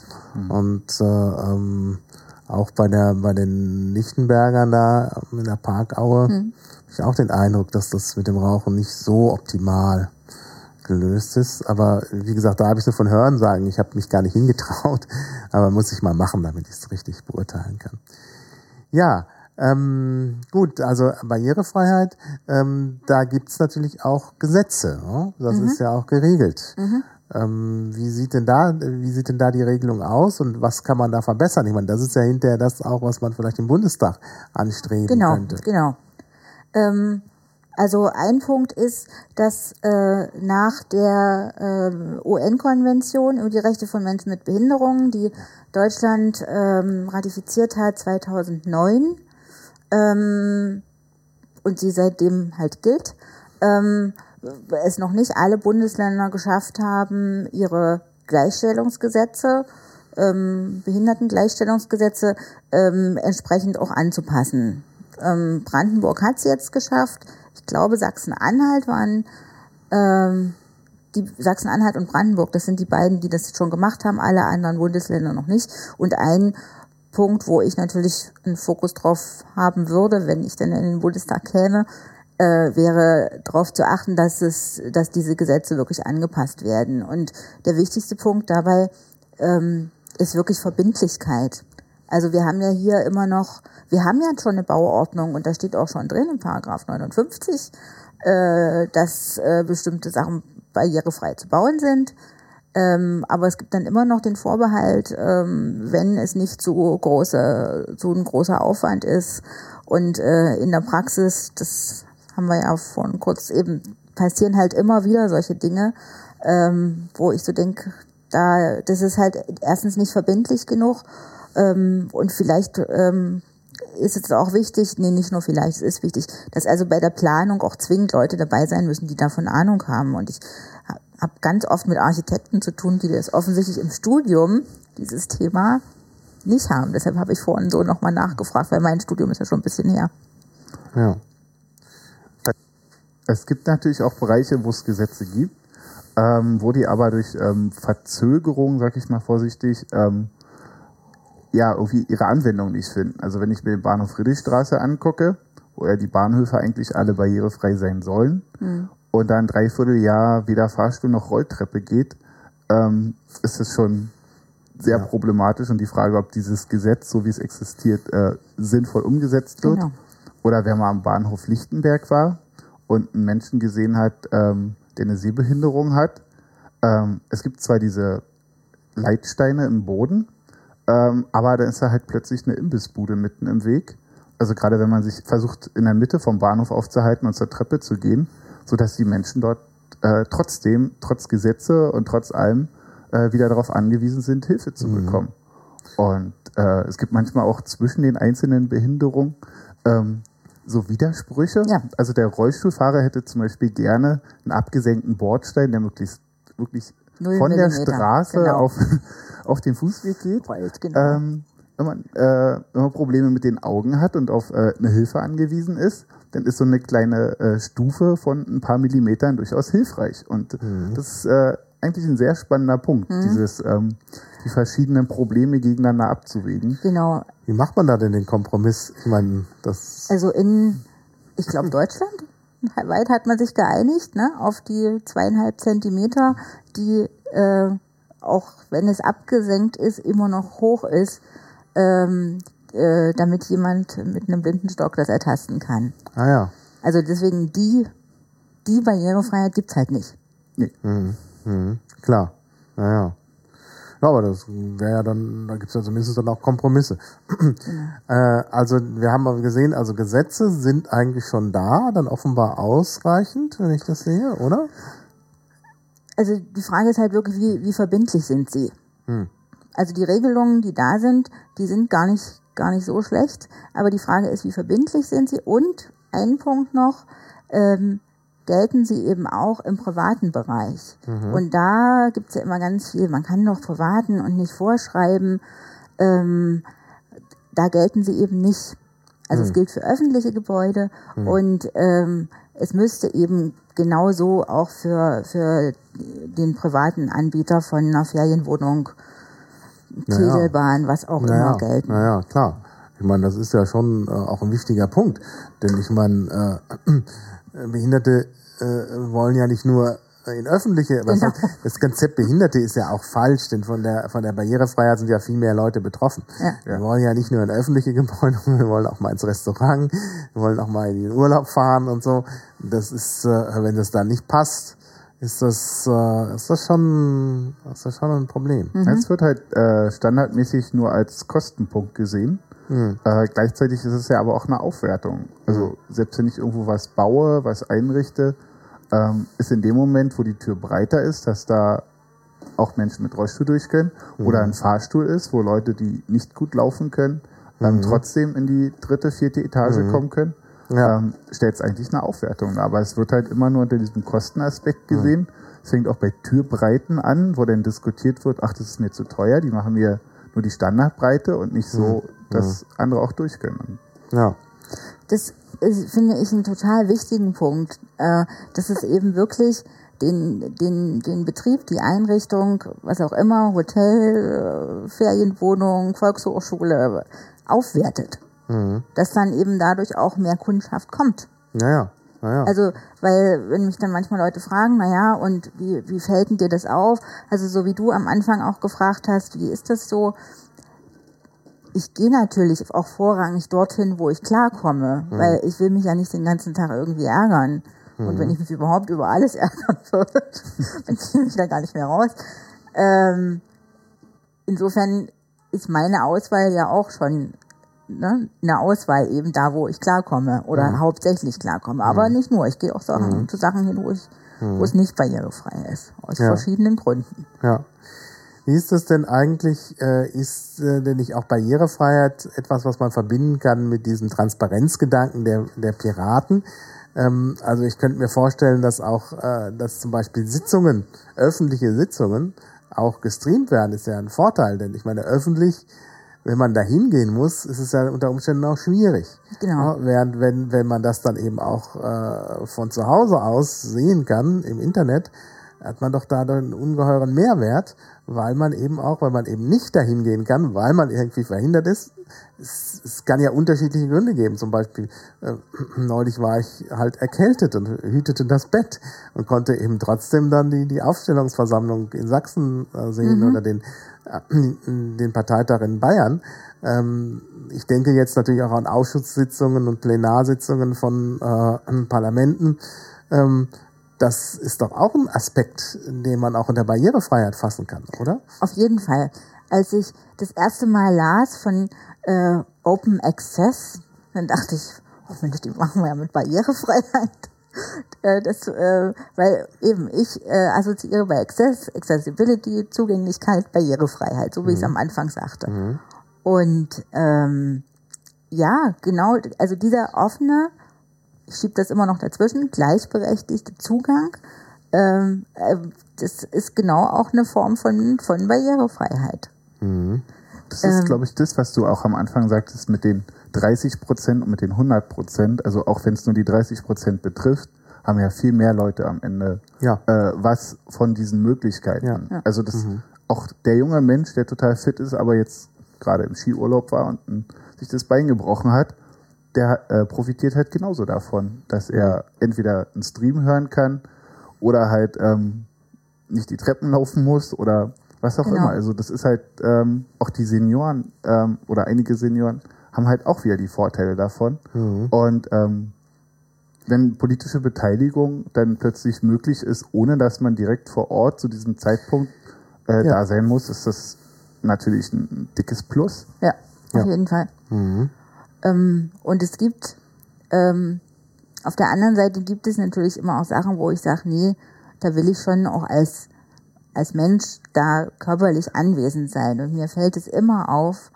Und äh, ähm, auch bei der bei den Lichtenbergern da in der Parkaue habe ich auch den Eindruck, dass das mit dem Rauchen nicht so optimal gelöst ist. Aber wie gesagt, da habe ich nur von Hören sagen. Ich habe mich gar nicht hingetraut, aber muss ich mal machen, damit ich es richtig beurteilen kann. Ja, ähm, gut, also Barrierefreiheit, ähm, da gibt's natürlich auch Gesetze. Ne? Das ist ja auch geregelt. Ähm, wie sieht denn da, wie sieht denn da die Regelung aus und was kann man da verbessern? Ich meine, das ist ja hinterher das auch, was man vielleicht im Bundestag anstreben Genau, könnte. genau. Ähm, also ein Punkt ist, dass äh, nach der äh, UN-Konvention über die Rechte von Menschen mit Behinderungen, die Deutschland ähm, ratifiziert hat 2009 ähm, und die seitdem halt gilt, ähm, es noch nicht alle Bundesländer geschafft haben, ihre Gleichstellungsgesetze, ähm, Behindertengleichstellungsgesetze ähm, entsprechend auch anzupassen. Ähm, Brandenburg hat es jetzt geschafft. Ich glaube, Sachsen-Anhalt waren ähm, die Sachsen-Anhalt und Brandenburg, das sind die beiden, die das schon gemacht haben, alle anderen Bundesländer noch nicht. Und ein Punkt, wo ich natürlich einen Fokus drauf haben würde, wenn ich dann in den Bundestag käme, äh, wäre darauf zu achten, dass es, dass diese Gesetze wirklich angepasst werden. Und der wichtigste Punkt dabei ähm, ist wirklich Verbindlichkeit. Also wir haben ja hier immer noch, wir haben ja schon eine Bauordnung und da steht auch schon drin in Paragraph 59, äh, dass äh, bestimmte Sachen barrierefrei zu bauen sind. Ähm, aber es gibt dann immer noch den Vorbehalt, ähm, wenn es nicht so große, so ein großer Aufwand ist. Und äh, in der Praxis, das haben wir ja vorhin kurz eben, passieren halt immer wieder solche Dinge, ähm, wo ich so denke, da, das ist halt erstens nicht verbindlich genug ähm, und vielleicht ähm, ist es auch wichtig, nee, nicht nur vielleicht, es ist wichtig, dass also bei der Planung auch zwingend Leute dabei sein müssen, die davon Ahnung haben. Und ich habe ganz oft mit Architekten zu tun, die das offensichtlich im Studium, dieses Thema, nicht haben. Deshalb habe ich vorhin so nochmal nachgefragt, weil mein Studium ist ja schon ein bisschen her. Ja. Es gibt natürlich auch Bereiche, wo es Gesetze gibt, ähm, wo die aber durch ähm, Verzögerung, sag ich mal vorsichtig, ähm, ja, irgendwie ihre Anwendung nicht finden. Also wenn ich mir den Bahnhof Friedrichstraße angucke, wo ja die Bahnhöfe eigentlich alle barrierefrei sein sollen, und dann dreiviertel Jahr weder Fahrstuhl noch Rolltreppe geht, ähm, ist es schon sehr problematisch und die Frage, ob dieses Gesetz, so wie es existiert, äh, sinnvoll umgesetzt wird. Genau. oder wenn man am Bahnhof Lichtenberg war und einen Menschen gesehen hat, ähm, der eine Sehbehinderung hat. Ähm, es gibt zwar diese Leitsteine im Boden, ähm, aber da ist da halt plötzlich eine Imbissbude mitten im Weg. Also gerade wenn man sich versucht, in der Mitte vom Bahnhof aufzuhalten und zur Treppe zu gehen, sodass die Menschen dort äh, trotzdem, trotz Gesetze und trotz allem, äh, wieder darauf angewiesen sind, Hilfe zu bekommen. Und äh, es gibt manchmal auch zwischen den einzelnen Behinderungen ähm, so Widersprüche. Ja. Also der Rollstuhlfahrer hätte zum Beispiel gerne einen abgesenkten Bordstein, der möglichst wirklich Null von der Millimeter, Straße genau. auf, auf den Fußweg geht. Rollt, genau. Ähm, wenn, man, äh, wenn man Probleme mit den Augen hat und auf äh, eine Hilfe angewiesen ist, dann ist so eine kleine äh, Stufe von ein paar Millimetern durchaus hilfreich. Und das ist äh, eigentlich ein sehr spannender Punkt, Mhm. dieses ähm, die verschiedenen Probleme gegeneinander abzuwägen. Genau. Wie macht man da denn den Kompromiss? Ich meine, das. Also in, ich glaube, Deutschland weit hat man sich geeinigt, ne, auf die zweieinhalb Zentimeter, die äh, auch wenn es abgesenkt ist, immer noch hoch ist, ähm, äh, damit jemand mit einem Blindenstock das ertasten kann. Ah ja. Also deswegen die, die Barrierefreiheit gibt's halt nicht. Mhm. Klar. Ja, ja. Ja, aber das wäre ja dann, da gibt es ja zumindest dann auch Kompromisse. äh, also wir haben aber gesehen, also Gesetze sind eigentlich schon da, dann offenbar ausreichend, wenn ich das sehe, oder? Also die Frage ist halt wirklich, wie, wie verbindlich sind sie? Hm. Also die Regelungen, die da sind, die sind gar nicht, gar nicht so schlecht. Aber die Frage ist, wie verbindlich sind sie? Und ein Punkt noch, ähm, gelten sie eben auch im privaten Bereich. Und da gibt's ja immer ganz viel, man kann doch privaten und nicht vorschreiben. Ähm, da gelten sie eben nicht. Also es gilt für öffentliche Gebäude und ähm, es müsste eben genauso auch für, für den privaten Anbieter von einer Ferienwohnung, Naja. Kegelbahn, was auch Naja, immer gelten. naja, klar. Ich meine, das ist ja schon äh, auch ein wichtiger Punkt. Denn ich meine, äh, Behinderte äh, wollen ja nicht nur in öffentliche, was Genau. das Konzept Behinderte ist ja auch falsch, denn von der, von der Barrierefreiheit sind ja viel mehr Leute betroffen. Ja. Wir wollen ja nicht nur in öffentliche Gebäude, wir wollen auch mal ins Restaurant, wir wollen auch mal in den Urlaub fahren und so. Das ist, äh, wenn das da nicht passt, ist das, äh, ist das schon, ist das schon ein Problem. Es wird halt äh, standardmäßig nur als Kostenpunkt gesehen. Äh, gleichzeitig ist es ja aber auch eine Aufwertung. Also selbst wenn ich irgendwo was baue, was einrichte, ähm, ist in dem Moment, wo die Tür breiter ist, dass da auch Menschen mit Rollstuhl durch können oder ein Fahrstuhl ist, wo Leute, die nicht gut laufen können, dann trotzdem in die dritte, vierte Etage kommen können, Ja. ähm, stellt es eigentlich eine Aufwertung. Aber es wird halt immer nur unter diesem Kostenaspekt gesehen. Es fängt auch bei Türbreiten an, wo dann diskutiert wird, ach, das ist mir zu teuer, die machen mir nur die Standardbreite und nicht so, dass andere auch durch können. Ja. das ist, finde ich einen total wichtigen Punkt, äh, dass es eben wirklich den, den, den Betrieb, die Einrichtung, was auch immer, Hotel, äh, Ferienwohnung, Volkshochschule aufwertet. Dass dann eben dadurch auch mehr Kundschaft kommt. Naja, naja. Also, weil, wenn mich dann manchmal Leute fragen, na ja, und wie, wie fällt denn dir das auf? Also, so wie du am Anfang auch gefragt hast, wie ist das so? Ich gehe natürlich auch vorrangig dorthin, wo ich klarkomme, weil ich will mich ja nicht den ganzen Tag irgendwie ärgern. Und wenn ich mich überhaupt über alles ärgern würde, dann gehe ich da gar nicht mehr raus. Ähm, insofern ist meine Auswahl ja auch schon ne, eine Auswahl eben da, wo ich klarkomme oder hauptsächlich klarkomme. Aber nicht nur. Ich gehe auch Sachen, zu Sachen hin, wo, ich, wo es nicht barrierefrei ist. Aus Ja. verschiedenen Gründen. Ja. Wie ist das denn eigentlich? Äh, ist äh, denn nicht auch Barrierefreiheit etwas, was man verbinden kann mit diesem Transparenzgedanken der, der Piraten? Ähm, also ich könnte mir vorstellen, dass auch, äh, dass zum Beispiel Sitzungen, öffentliche Sitzungen, auch gestreamt werden, ist ja ein Vorteil, denn ich meine, öffentlich, wenn man da hingehen muss, ist es ja unter Umständen auch schwierig. Genau. Ja, während wenn, wenn man das dann eben auch äh, von zu Hause aus sehen kann im Internet, hat man doch da einen ungeheuren Mehrwert, weil man eben auch, weil man eben nicht dahin gehen kann, weil man irgendwie verhindert ist. Es, es kann ja unterschiedliche Gründe geben. Zum Beispiel, äh, neulich war ich halt erkältet und hütete das Bett und konnte eben trotzdem dann die, die Aufstellungsversammlung in Sachsen äh, sehen oder den, den Parteitag in Bayern. Ähm, ich denke jetzt natürlich auch an Ausschusssitzungen und Plenarsitzungen von äh, Parlamenten. Ähm, das ist doch auch ein Aspekt, den man auch in der Barrierefreiheit fassen kann, oder? Auf jeden Fall. Als ich das erste Mal las von äh, Open Access, dann dachte ich, Mensch, die machen wir ja mit Barrierefreiheit. Äh, das, äh, weil eben ich äh, assoziiere bei Access, Accessibility, Zugänglichkeit, Barrierefreiheit, so wie ich es am Anfang sagte. Und ähm, ja, genau, also dieser offene, ich schiebe das immer noch dazwischen, gleichberechtigte Zugang, ähm, äh, das ist genau auch eine Form von, von Barrierefreiheit. Das ist, glaube ich, das, was du auch am Anfang sagtest mit den 30 Prozent und mit den 100 Prozent. Also auch wenn es nur die 30 Prozent betrifft, haben ja viel mehr Leute am Ende Ja. äh, was von diesen Möglichkeiten. Ja. Also das auch der junge Mensch, der total fit ist, aber jetzt gerade im Skiurlaub war und ähm, sich das Bein gebrochen hat, der äh, profitiert halt genauso davon, dass er entweder einen Stream hören kann oder halt ähm, nicht die Treppen laufen muss oder was auch Genau. immer. Also das ist halt ähm, auch die Senioren ähm, oder einige Senioren haben halt auch wieder die Vorteile davon. Und ähm, wenn politische Beteiligung dann plötzlich möglich ist, ohne dass man direkt vor Ort zu diesem Zeitpunkt äh, Ja. da sein muss, ist das natürlich ein dickes Plus. Ja, auf Ja. jeden Fall. Ähm, und es gibt, ähm, auf der anderen Seite gibt es natürlich immer auch Sachen, wo ich sage, nee, da will ich schon auch als, als Mensch da körperlich anwesend sein. Und mir fällt es immer auf,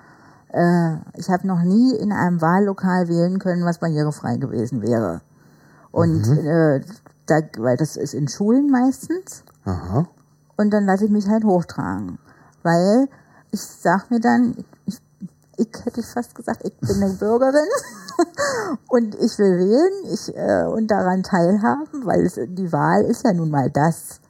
äh, ich habe noch nie in einem Wahllokal wählen können, was barrierefrei gewesen wäre. Und äh, da, weil das ist in Schulen meistens. Aha. Und dann lasse ich mich halt hochtragen. Weil ich sag mir dann, ich, ich hätte ich fast gesagt, ich bin eine Bürgerin und ich will wählen ich, äh, und daran teilhaben, weil es, die Wahl ist ja nun mal das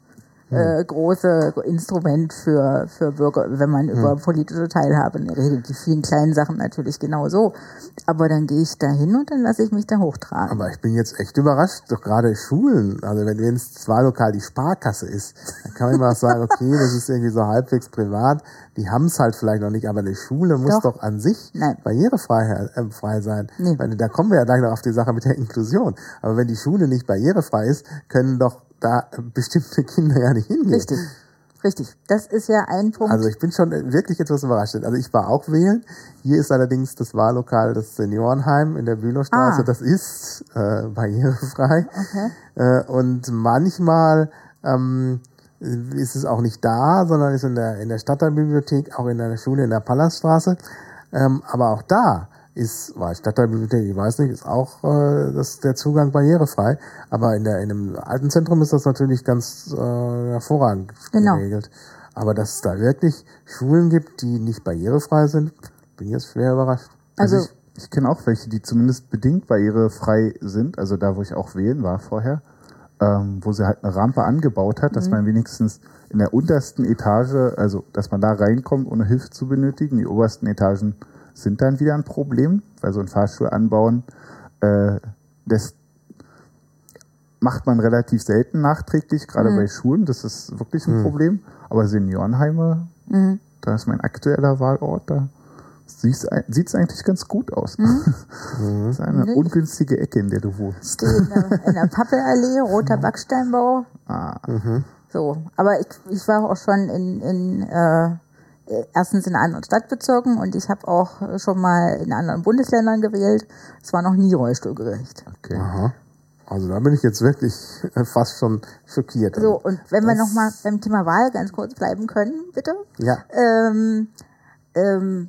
äh, große Instrument für, für Bürger, wenn man über politische Teilhabe redet. Die vielen kleinen Sachen natürlich genauso. Aber dann gehe ich da hin und dann lasse ich mich da hochtragen. Aber ich bin jetzt echt überrascht, doch gerade Schulen, also wenn wenn das Wahllokal die Sparkasse ist, dann kann man immer sagen, okay, das ist irgendwie so halbwegs privat, die haben es halt vielleicht noch nicht, aber eine Schule muss Doch. doch, an sich Nein. barrierefrei äh, frei sein. Nee. Weil, da kommen wir ja gleich noch auf die Sache mit der Inklusion. Aber wenn die Schule nicht barrierefrei ist, können doch da bestimmte Kinder ja nicht hingehen. Richtig. Richtig. Das ist ja ein Punkt. Also ich bin schon wirklich etwas überrascht. Also ich war auch wählen. Hier ist allerdings das Wahllokal des Seniorenheim in der Bülowstraße. Ah. Das ist äh, barrierefrei. Okay. Äh, und manchmal ähm, ist es auch nicht da, sondern ist in der, in der Stadtteilbibliothek, auch in einer Schule in der Palaststraße. Ähm, aber auch da ist, war Stadtteilbibliothek, ich weiß nicht, ist auch äh, das, der Zugang barrierefrei. Aber in, der, in einem alten Zentrum ist das natürlich ganz äh, hervorragend Genau. geregelt. Aber dass es da wirklich Schulen gibt, die nicht barrierefrei sind, bin ich jetzt schwer überrascht. Also, Also- ich, ich kenne auch welche, die zumindest bedingt barrierefrei sind, also da, wo ich auch wählen war vorher, ähm, wo sie halt eine Rampe angebaut hat, dass man wenigstens in der untersten Etage, also dass man da reinkommt, ohne Hilfe zu benötigen. Die obersten Etagen sind dann wieder ein Problem, weil so ein Fahrstuhl anbauen, äh, das macht man relativ selten nachträglich, gerade bei Schulen, das ist wirklich ein Problem. Aber Seniorenheime, da ist mein aktueller Wahlort, da sieht es eigentlich ganz gut aus. das ist eine Mhm. ungünstige Ecke, in der du wohnst. in der, in der Pappelallee, roter Backsteinbau. Ah, So, aber ich, ich war auch schon in, in äh, erstens in anderen Stadtbezirken und ich habe auch schon mal in anderen Bundesländern gewählt. Es war noch nie rollstuhlgerecht. okay. Aha. Also da bin ich jetzt wirklich äh, fast schon schockiert. So, und wenn wir Das- noch mal beim Thema Wahl ganz kurz bleiben können, bitte. Ja. Ähm, ähm,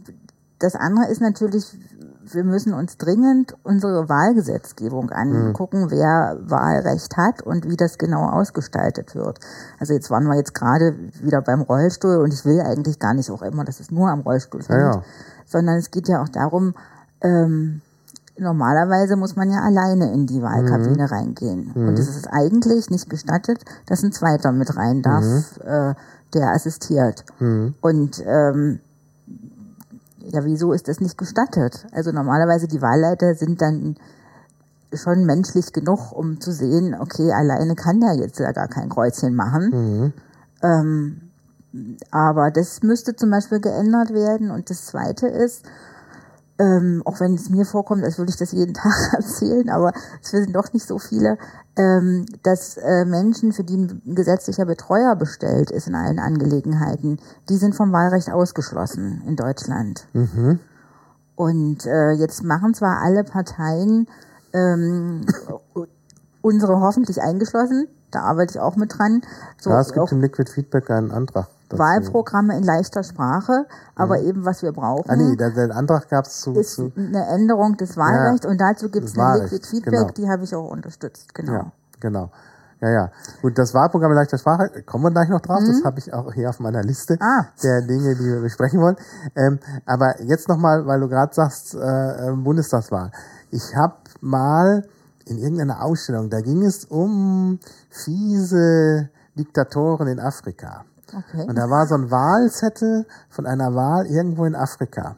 das andere ist natürlich, wir müssen uns dringend unsere Wahlgesetzgebung angucken, wer Wahlrecht hat und wie das genau ausgestaltet wird. Also jetzt waren wir jetzt gerade wieder beim Rollstuhl und ich will eigentlich gar nicht auch immer, dass es nur am Rollstuhl hängt, Ja, ja. sondern es geht ja auch darum, ähm, normalerweise muss man ja alleine in die Wahlkabine reingehen. Und es ist eigentlich nicht gestattet, dass ein Zweiter mit rein darf, äh, der assistiert. Und ähm, ja, wieso ist das nicht gestattet? Also normalerweise die Wahlleiter sind dann schon menschlich genug, um zu sehen, okay, alleine kann der jetzt ja gar kein Kreuzchen machen. Ähm, aber das müsste zum Beispiel geändert werden. Und das Zweite ist, ähm, auch wenn es mir vorkommt, als würde ich das jeden Tag erzählen, aber es sind doch nicht so viele, ähm, dass äh, Menschen, für die ein gesetzlicher Betreuer bestellt ist in allen Angelegenheiten, die sind vom Wahlrecht ausgeschlossen in Deutschland. Und äh, jetzt machen zwar alle Parteien ähm, unsere hoffentlich eingeschlossen, da arbeite ich auch mit dran, so Ja, es auch gibt im Liquid Feedback einen Antrag. Wahlprogramme in leichter Sprache, aber eben was wir brauchen Ah nee, der, der Antrag gab es zu, ist zu eine Änderung des Wahlrechts und dazu gibt es eine Liquid Feedback, genau. die habe ich auch unterstützt, genau. Ja, genau. Ja, ja. Gut, das Wahlprogramm in leichter Sprache, kommen wir gleich noch drauf. Das habe ich auch hier auf meiner Liste Mhm. Ah. der Dinge, die wir besprechen wollen. Ähm, aber jetzt nochmal, weil du gerade sagst, äh, äh, Bundestagswahl. Ich habe mal in irgendeiner Ausstellung, da ging es um fiese Diktatoren in Afrika. Okay. Und da war so ein Wahlzettel von einer Wahl irgendwo in Afrika.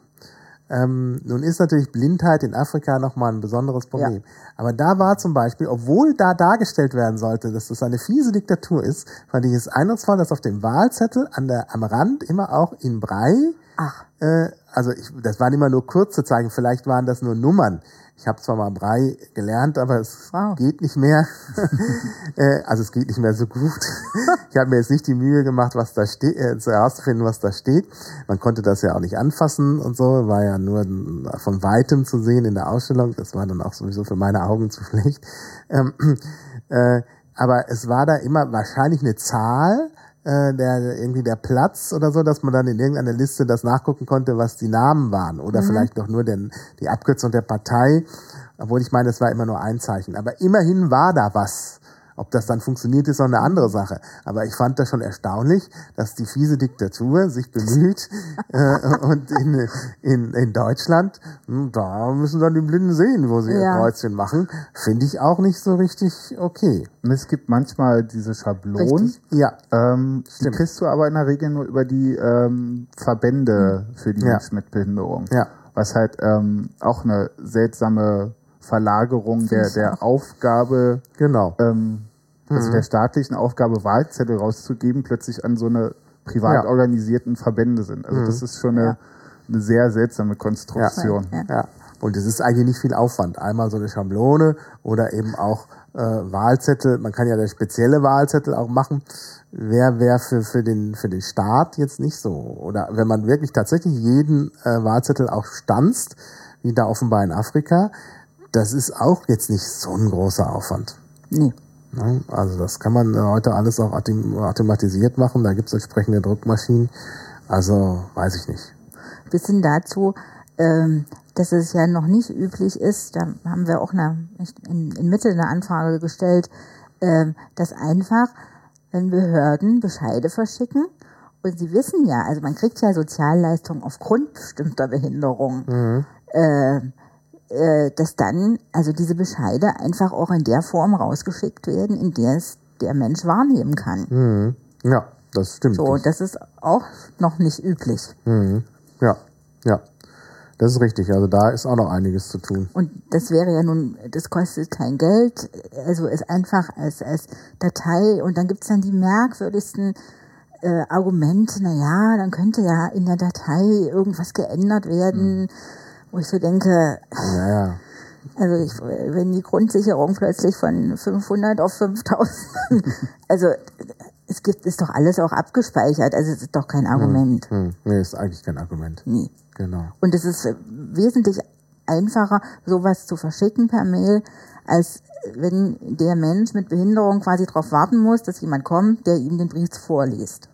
Ähm, nun ist natürlich Blindheit in Afrika nochmal ein besonderes Problem. Aber da war zum Beispiel, obwohl da dargestellt werden sollte, dass das eine fiese Diktatur ist, fand ich es eindrucksvoll, dass auf dem Wahlzettel an der, am Rand immer auch in Brei, Ach, äh, also ich, das waren immer nur kurze Zeichen, vielleicht waren das nur Nummern. Ich habe zwar mal Brei gelernt, aber es Wow. geht nicht mehr. äh, also es geht nicht mehr so gut. ich habe mir jetzt nicht die Mühe gemacht, was da steht, äh, zu herauszufinden, was da steht. Man konnte das ja auch nicht anfassen und so, war ja nur von weitem zu sehen in der Ausstellung. Das war dann auch sowieso für meine Augen zu schlecht. Ähm, äh, aber es war da immer wahrscheinlich eine Zahl, äh, der irgendwie der Platz oder so, dass man dann in irgendeiner Liste das nachgucken konnte, was die Namen waren oder vielleicht doch nur den, die Abkürzung der Partei, obwohl ich meine, es war immer nur ein Zeichen. Aber immerhin war da was. Ob das dann funktioniert, ist noch eine andere Sache. Aber ich fand das schon erstaunlich, dass die fiese Diktatur sich bemüht äh, und in, in, in Deutschland, hm, da müssen dann die Blinden sehen, wo sie ihr Ja. Kreuzchen machen. Finde ich auch nicht so richtig okay. Und es gibt manchmal diese Schablonen. Richtig. Ja, Ähm, die kriegst du aber in der Regel nur über die ähm, Verbände für die Ja. Menschen mit Behinderung. Ja. Was halt ähm, auch eine seltsame Verlagerung der, der Aufgabe, genau. ähm, also der staatlichen Aufgabe, Wahlzettel rauszugeben, plötzlich an so eine privat Ja. organisierten Verbände sind. Also das ist schon eine, eine sehr seltsame Konstruktion. Ja. Ja. Und es ist eigentlich nicht viel Aufwand. Einmal so eine Schablone oder eben auch äh, Wahlzettel. Man kann ja der spezielle Wahlzettel auch machen. Wäre wär für, für, den, für den Staat jetzt nicht so. Oder wenn man wirklich tatsächlich jeden äh, Wahlzettel auch stanzt, wie da offenbar in Afrika, das ist auch jetzt nicht so ein großer Aufwand. Nee. Ne? Also das kann man äh, heute alles auch autom- automatisiert machen. Da gibt es entsprechende Druckmaschinen. Also weiß ich nicht. Bisschen dazu, ähm, dass es ja noch nicht üblich ist, da haben wir auch eine, in, Mitte eine Anfrage gestellt, ähm, dass einfach, wenn Behörden Bescheide verschicken, und sie wissen ja, also man kriegt ja Sozialleistungen aufgrund bestimmter Behinderung, äh, äh, dass dann also diese Bescheide einfach auch in der Form rausgeschickt werden, in der es der Mensch wahrnehmen kann. Mhm. Ja, das stimmt. So, das ist auch noch nicht üblich. Mhm. Ja, ja. Das ist richtig. Also da ist auch noch einiges zu tun. Und das wäre ja nun, das kostet kein Geld, also ist einfach als, als Datei und dann gibt's dann die merkwürdigsten äh, Argumente, naja, dann könnte ja in der Datei irgendwas geändert werden, wo ich so denke, Ja, ja. also ich, wenn die Grundsicherung plötzlich von 500 auf 5000, also es gibt, ist doch alles auch abgespeichert, also es ist doch kein Argument. Hm. Nee, ist eigentlich kein Argument. Nee. Genau. Und es ist wesentlich einfacher, sowas zu verschicken per Mail, als wenn der Mensch mit Behinderung quasi darauf warten muss, dass jemand kommt, der ihm den Brief vorliest.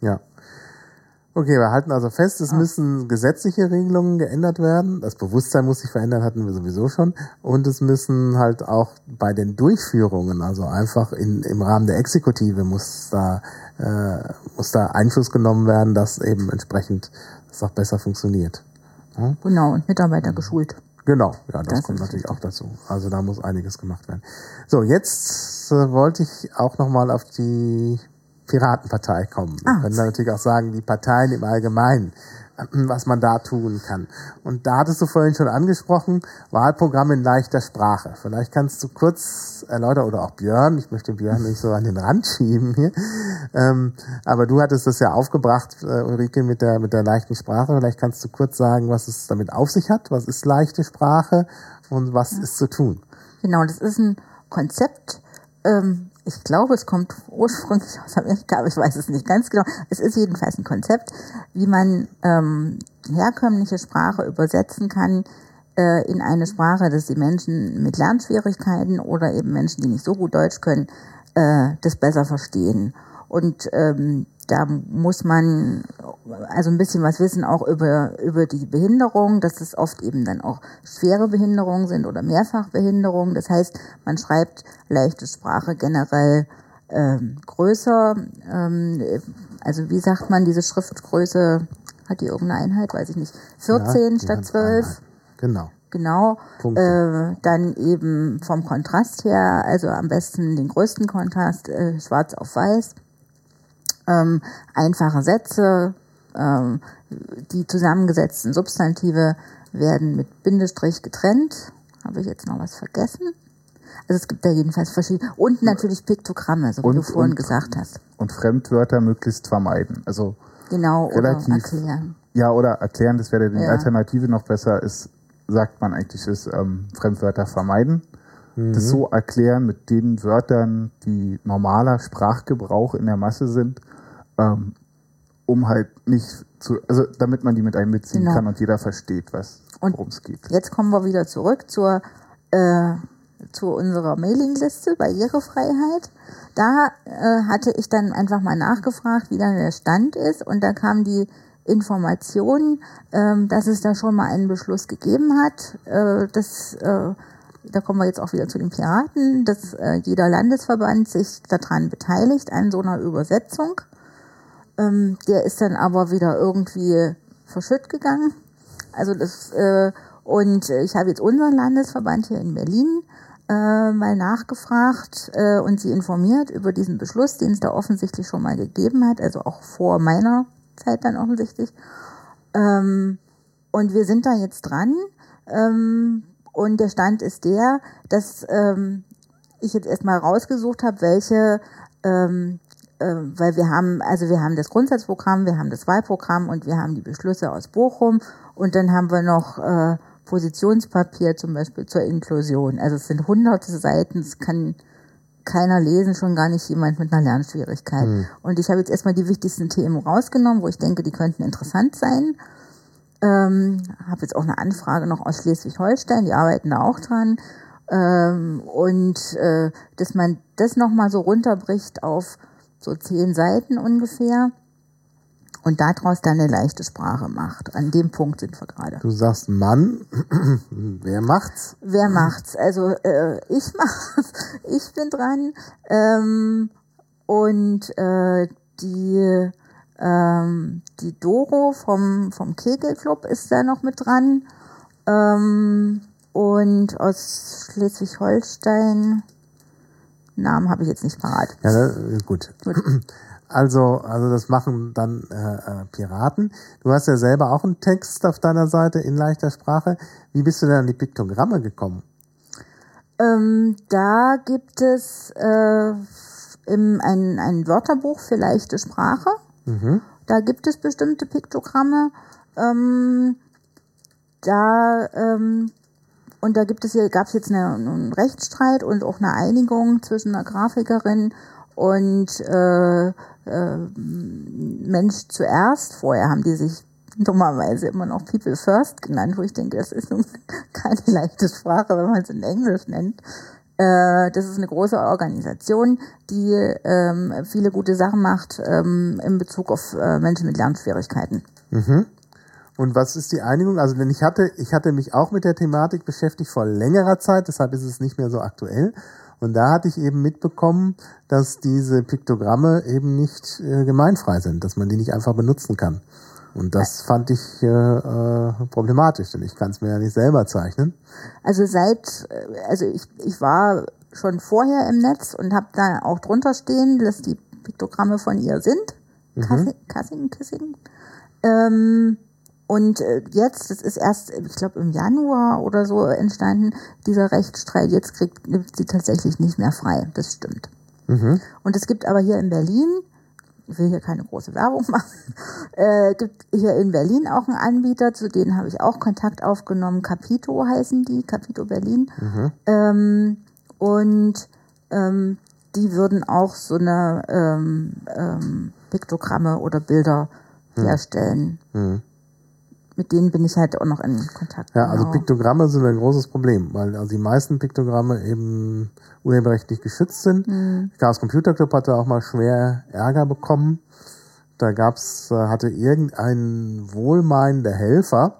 Ja. Okay, wir halten also fest, Ah. es müssen gesetzliche Regelungen geändert werden. Das Bewusstsein muss sich verändern, hatten wir sowieso schon. Und es müssen halt auch bei den Durchführungen, also einfach in, im Rahmen der Exekutive muss da, äh, muss da Einfluss genommen werden, dass eben entsprechend das auch besser funktioniert. Genau, und Mitarbeiter geschult. Genau, ja, das, Das kommt natürlich auch dazu. Also da muss einiges gemacht werden. So, jetzt äh, wollte ich auch nochmal auf die Piratenpartei kommen. Ah. können da natürlich auch sagen, die Parteien im Allgemeinen, was man da tun kann. Und da hattest du vorhin schon angesprochen, Wahlprogramm in leichter Sprache. Vielleicht kannst du kurz erläutern, oder auch Björn, ich möchte Björn nicht so an den Rand schieben hier, ähm, aber du hattest das ja aufgebracht, äh, Ulrike, mit der, mit der leichten Sprache. Vielleicht kannst du kurz sagen, was es damit auf sich hat, was ist leichte Sprache und was ist zu tun. Genau, das ist ein Konzept. Ähm, ich glaube, es kommt ursprünglich aus Amerika, aber ich weiß es nicht ganz genau. Es ist jedenfalls ein Konzept, wie man ähm, herkömmliche Sprache übersetzen kann äh, in eine Sprache, dass die Menschen mit Lernschwierigkeiten oder eben Menschen, die nicht so gut Deutsch können, äh, das besser verstehen. Und ähm, da muss man also ein bisschen was wissen auch über, über die Behinderung, dass es oft eben dann auch schwere Behinderungen sind oder Mehrfachbehinderungen. Das heißt, man schreibt leichte Sprache generell ähm, größer. Ähm, also wie sagt man, diese Schriftgröße, hat die irgendeine Einheit, weiß ich nicht, 14 Ja, statt ganz 12. einmal. Genau. Genau. Äh, dann eben vom Kontrast her, also am besten den größten Kontrast, äh, schwarz auf weiß. Ähm, einfache Sätze, ähm, die zusammengesetzten Substantive werden mit Bindestrich getrennt. Habe ich jetzt noch was vergessen? Also es gibt da jedenfalls verschiedene. Und natürlich Piktogramme, so wie Und- du vorhin und- gesagt hast. Und Fremdwörter möglichst vermeiden. Also Genau, relativ- oder erklären. ja, oder erklären, das wäre die Ja. Alternative noch besser, ist, sagt man eigentlich, ist ähm, Fremdwörter vermeiden. Das so erklären mit den Wörtern, die normaler Sprachgebrauch in der Masse sind, ähm, um halt nicht zu, also damit man die mit einbeziehen Genau. kann und jeder versteht, was worum es geht. Jetzt kommen wir wieder zurück zur, äh, zu unserer Mailingliste Barrierefreiheit. Da äh, hatte ich dann einfach mal nachgefragt, wie dann der Stand ist und da kam die Information, ähm, dass es da schon mal einen Beschluss gegeben hat. Äh, dass, äh, da kommen wir jetzt auch wieder zu den Piraten, dass äh, jeder Landesverband sich daran beteiligt an so einer Übersetzung. Ähm, der ist dann aber wieder irgendwie verschütt gegangen. Also das äh, und ich habe jetzt unseren Landesverband hier in Berlin äh, mal nachgefragt äh, und sie informiert über diesen Beschluss, den es da offensichtlich schon mal gegeben hat, also auch vor meiner Zeit dann offensichtlich. Ähm, und wir sind da jetzt dran. Ähm, und der Stand ist der, dass ähm, ich jetzt erstmal rausgesucht habe, welche, ähm, äh, weil wir haben, also wir haben das Grundsatzprogramm, wir haben das Wahlprogramm und wir haben die Beschlüsse aus Bochum und dann haben wir noch äh, Positionspapier zum Beispiel zur Inklusion. Also es sind hunderte Seiten, es kann keiner lesen, schon gar nicht jemand mit einer Lernschwierigkeit. Und ich habe jetzt erstmal die wichtigsten Themen rausgenommen, wo ich denke, die könnten interessant sein. Ähm, habe jetzt auch eine Anfrage noch aus Schleswig-Holstein, die arbeiten da auch dran. Ähm, und äh, dass man das nochmal so runterbricht auf so zehn Seiten ungefähr und daraus dann eine leichte Sprache macht. An dem Punkt sind wir gerade. Du sagst Mann, wer macht's? Wer macht's? Also äh, ich mach's. Ich bin dran. Ähm, und äh, die ähm, die Doro vom vom Kegelclub ist da noch mit dran. Ähm, und aus Schleswig-Holstein Namen habe ich jetzt nicht parat. Ja, ne, gut. Also, also das machen dann äh, äh, Piraten. Du hast ja selber auch einen Text auf deiner Seite in leichter Sprache. Wie bist du denn an die Piktogramme gekommen? Ähm, da gibt es äh, im, ein, ein Wörterbuch für leichte Sprache. Da gibt es bestimmte Piktogramme. Ähm, da ähm, und da gibt es gab es jetzt eine, einen Rechtsstreit und auch eine Einigung zwischen einer Grafikerin und äh, äh, Mensch zuerst. Vorher haben die sich dummerweise immer noch People First genannt, wo ich denke, das ist nun keine leichte Sprache, wenn man es in Englisch nennt. Äh, das ist eine große Organisation, die ähm, viele gute Sachen macht ähm, in Bezug auf äh, Menschen mit Lernschwierigkeiten. Und was ist die Einigung? Also, denn ich hatte, ich hatte mich auch mit der Thematik beschäftigt vor längerer Zeit, deshalb ist es nicht mehr so aktuell. Und da hatte ich eben mitbekommen, dass diese Piktogramme eben nicht äh, gemeinfrei sind, dass man die nicht einfach benutzen kann. Und das fand ich äh, äh, problematisch, denn ich kann es mir ja nicht selber zeichnen. Also seit, äh, also ich, ich war schon vorher im Netz und habe da auch drunter stehen, dass die Piktogramme von ihr sind. Kassing, Kassing, Kissing. Ähm, und äh, jetzt, das ist erst, ich glaube im Januar oder so entstanden, dieser Rechtsstreit. Jetzt kriegt nimmt sie tatsächlich nicht mehr frei. Das stimmt. Und es gibt aber hier in Berlin, ich will hier keine große Werbung machen, äh, gibt hier in Berlin auch einen Anbieter, zu denen habe ich auch Kontakt aufgenommen. Capito heißen die, Capito Berlin. Ähm, und ähm, die würden auch so eine ähm, ähm, Piktogramme oder Bilder herstellen. Mit denen bin ich halt auch noch in Kontakt. Ja, also genau. Piktogramme sind ein großes Problem, weil also die meisten Piktogramme eben urheberrechtlich geschützt sind. Mhm. Chaos Computer Club hatte auch mal schwer Ärger bekommen. Da gab's, äh, hatte irgendein wohlmeinender Helfer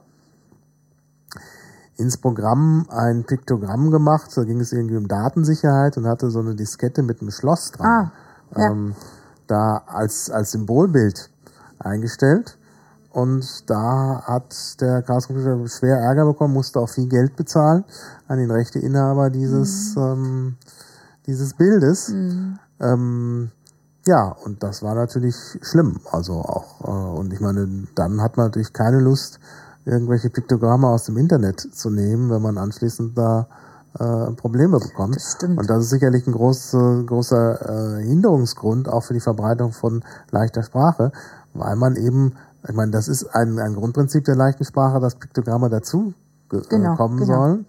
ins Programm ein Piktogramm gemacht. Da ging es irgendwie um Datensicherheit und hatte so eine Diskette mit einem Schloss dran. Ah, ja. ähm, da als, als Symbolbild eingestellt. Und da hat der Chaos Computer schwer Ärger bekommen, musste auch viel Geld bezahlen an den Rechteinhaber dieses, ähm, dieses Bildes. Ähm, ja, und das war natürlich schlimm. Also auch, äh, und ich meine, dann hat man natürlich keine Lust, irgendwelche Piktogramme aus dem Internet zu nehmen, wenn man anschließend da äh, Probleme bekommt. Das stimmt. Und das ist sicherlich ein großer, großer äh, Hinderungsgrund auch für die Verbreitung von leichter Sprache, weil man eben, ich meine, das ist ein, ein Grundprinzip der leichten Sprache, dass Piktogramme dazu ge- Genau, äh, kommen genau. sollen,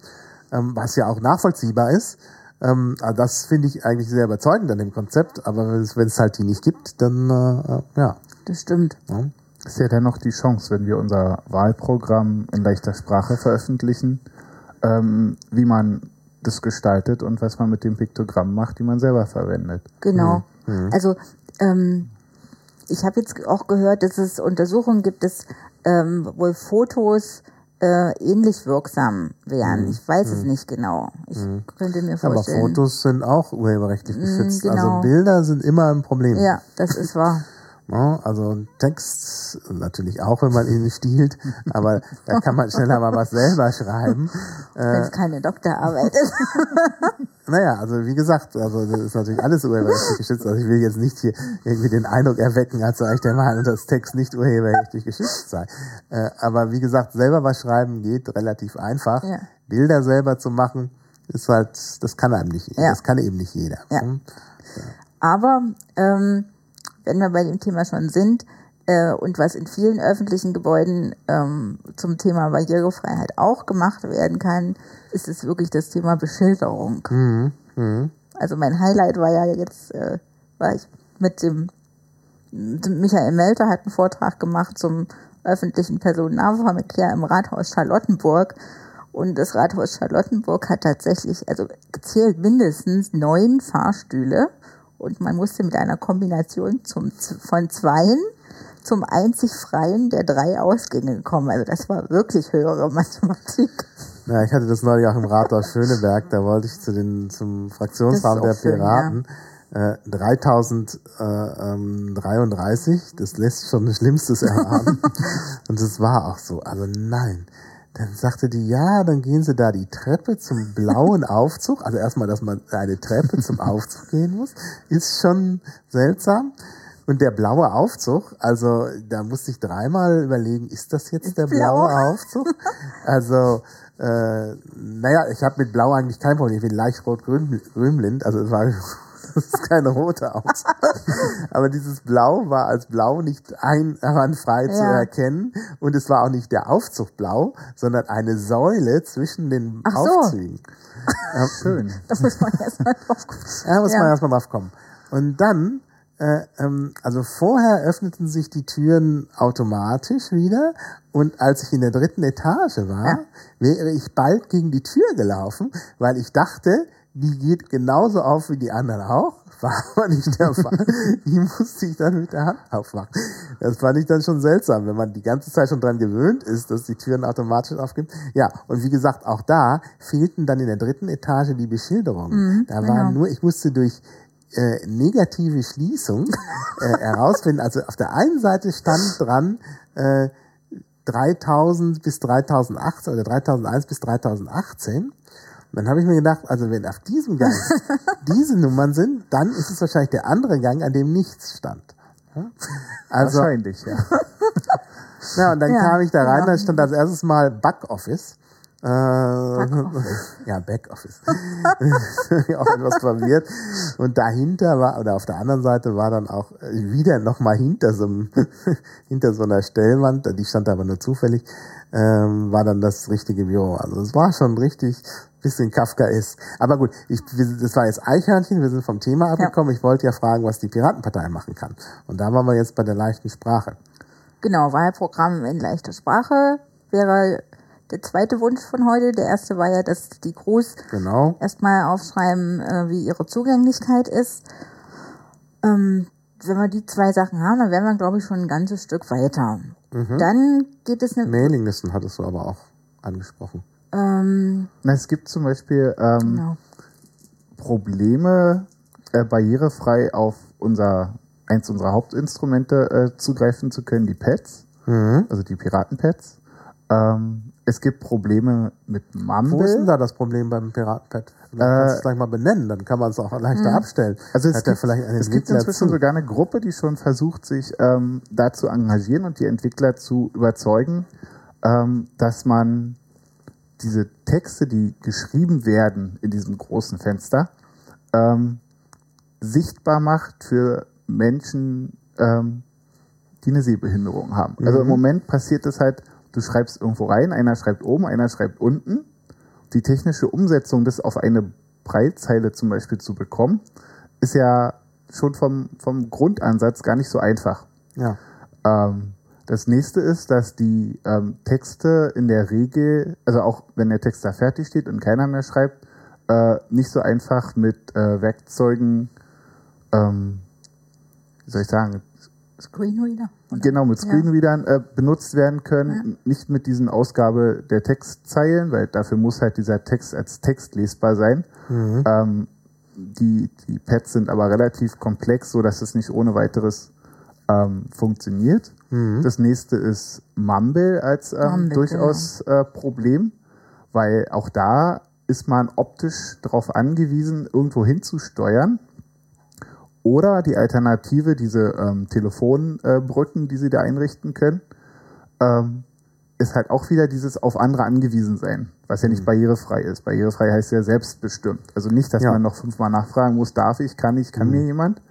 ähm, was ja auch nachvollziehbar ist. Ähm, also das finde ich eigentlich sehr überzeugend an dem Konzept, aber wenn es halt die nicht gibt, dann äh, äh, ja. Das stimmt. ja. Ist ja dennoch die Chance, wenn wir unser Wahlprogramm in leichter Sprache veröffentlichen, ähm, wie man das gestaltet und was man mit dem Piktogramm macht, die man selber verwendet. Genau. Also ähm, ich habe jetzt auch gehört, dass es Untersuchungen gibt, dass ähm, wohl Fotos äh, ähnlich wirksam wären. Ich weiß es nicht genau. Ich könnte mir Aber vorstellen. Fotos sind auch urheberrechtlich geschützt. genau. Also Bilder sind immer ein Problem. Ja, das ist wahr. Ja, also Text natürlich auch, wenn man ihn stiehlt, aber da kann man schneller mal was selber schreiben. Wenn es keine Doktorarbeit ist. Naja, also wie gesagt, also das ist natürlich alles urheberrechtlich geschützt. Also ich will jetzt nicht hier irgendwie den Eindruck erwecken, als sei ich der Meinung, dass Text nicht urheberrechtlich geschützt sei. Äh, aber wie gesagt, selber was schreiben geht relativ einfach. Ja. Bilder selber zu machen, ist halt, das kann einem nicht, Ja. das kann eben nicht jeder. Ja. Hm? Aber ähm, wenn wir bei dem Thema schon sind äh, und was in vielen öffentlichen Gebäuden ähm, zum Thema Barrierefreiheit auch gemacht werden kann, ist es wirklich das Thema Beschilderung. Also mein Highlight war ja jetzt, äh, war ich mit dem Michael Melter hat einen Vortrag gemacht zum öffentlichen Personennahverkehr im Rathaus Charlottenburg. Und das Rathaus Charlottenburg hat tatsächlich, also gezählt mindestens neun Fahrstühle. Und man musste mit einer Kombination zum, von zweien zum einzig freien der drei Ausgänge kommen. Also das war wirklich höhere Mathematik. Ja, ich hatte das neulich auch im Rathaus Schöneberg, da wollte ich zu den, zum Fraktionsraum der Das ist auch schön, Piraten. Äh, 3033, das lässt schon das Schlimmstes erahnen. Und es war auch so. Also nein. Dann sagte die, ja, dann gehen sie da die Treppe zum blauen Aufzug. Also erstmal, dass man eine Treppe zum Aufzug gehen muss, ist schon seltsam. Und der blaue Aufzug, also da musste ich dreimal überlegen, ist das jetzt der Blau. blaue Aufzug? Also, äh, naja, ich habe mit Blau eigentlich kein Problem. Ich bin leicht rot-grün grünblind, also es war das ist keine rote Aufzug. Aber dieses Blau war als Blau nicht einwandfrei zu Ja. erkennen. Und es war auch nicht der Aufzug blau, sondern eine Säule zwischen den Ach so. Aufzügen. Schön. Da muss man erstmal drauf gucken. Da muss Ja. man erstmal drauf kommen. Und dann, äh, ähm, also vorher öffneten sich die Türen automatisch wieder. Und als ich in der dritten Etage war, Ja. wäre ich bald gegen die Tür gelaufen, weil ich dachte, die geht genauso auf wie die anderen auch. War aber nicht der Fall. Die musste ich dann mit der Hand aufmachen. Das fand ich dann schon seltsam, wenn man die ganze Zeit schon dran gewöhnt ist, dass die Türen automatisch aufgehen. Ja, und wie gesagt, auch da fehlten dann in der dritten Etage die Beschilderungen. da war genau. nur, ich musste durch äh, negative Schließung äh, herausfinden. Also auf der einen Seite stand dran äh, 3000 bis 3008 oder 3001 bis 3018. Und dann habe ich mir gedacht, also wenn auf diesem Gang diese Nummern sind, dann ist es wahrscheinlich der andere Gang, an dem nichts stand. Ja? Also, Wahrscheinlich, ja. ja, und dann Ja, kam ich da rein, genau. da stand als erstes mal Backoffice. Äh, Backoffice. ja, Backoffice. ich auch etwas verwirrt. Und dahinter war, oder auf der anderen Seite war dann auch äh, wieder nochmal hinter so, einem, hinter so einer Stellwand, die stand aber nur zufällig, ähm, war dann das richtige Büro. Also es war schon richtig bisschen Kafka ist. Aber gut, ich, das war jetzt Eichhörnchen, wir sind vom Thema abgekommen. Ich wollte ja fragen, was die Piratenpartei machen kann. Und da waren wir jetzt bei der leichten Sprache. Genau, Wahlprogramm in leichter Sprache wäre der zweite Wunsch von heute. Der erste war ja, dass die Crews Genau. erstmal aufschreiben, äh, wie ihre Zugänglichkeit ist. Ähm, wenn wir die zwei Sachen haben, dann wären wir, glaube ich, schon ein ganzes Stück weiter. Dann geht es eine, Mailinglisten hattest du aber auch angesprochen. Ähm, Na, es gibt zum Beispiel ähm, genau. Probleme, äh, barrierefrei auf unser eins unserer Hauptinstrumente äh, zugreifen zu können, die Pads, Mhm. also die Piratenpads. Ähm, es gibt Probleme mit Wo ist denn Mumble. da das Problem beim Piratenpad? Du kannst Äh, es gleich mal benennen, dann kann man es auch leichter abstellen. Also es Hat gibt, vielleicht es gibt inzwischen zu. sogar eine Gruppe, die schon versucht, sich ähm, da zu engagieren und die Entwickler zu überzeugen, ähm, dass man diese Texte, die geschrieben werden in diesem großen Fenster, ähm, sichtbar macht für Menschen, ähm, die eine Sehbehinderung haben. Also im Moment passiert es halt, du schreibst irgendwo rein, einer schreibt oben, einer schreibt unten. Die technische Umsetzung, das auf eine Breitzeile zum Beispiel zu bekommen, ist ja schon vom, vom Grundansatz gar nicht so einfach. Ja. Ähm, das nächste ist, dass die ähm, Texte in der Regel, also auch wenn der Text da fertig steht und keiner mehr schreibt, äh, nicht so einfach mit äh, Werkzeugen, ähm, wie soll ich sagen, Screenreader. oder? genau mit Ja. Screenreadern äh, benutzt werden können. Nicht mit diesen Ausgabe der Textzeilen, weil dafür muss halt dieser Text als Text lesbar sein. Ähm, die, die Pads sind aber relativ komplex, so dass es nicht ohne weiteres ähm, funktioniert. Das nächste ist Mumble als ähm, Mumble, durchaus äh, Problem, weil auch da ist man optisch darauf angewiesen, irgendwo hinzusteuern. Oder die Alternative, diese ähm, Telefonbrücken, die sie da einrichten können, ähm, ist halt auch wieder dieses auf andere angewiesen sein, was ja nicht Mhm. barrierefrei ist. Barrierefrei heißt ja selbstbestimmt. Also nicht, dass Ja. Mhm. man noch fünfmal nachfragen muss, darf ich, kann ich, kann mir jemand,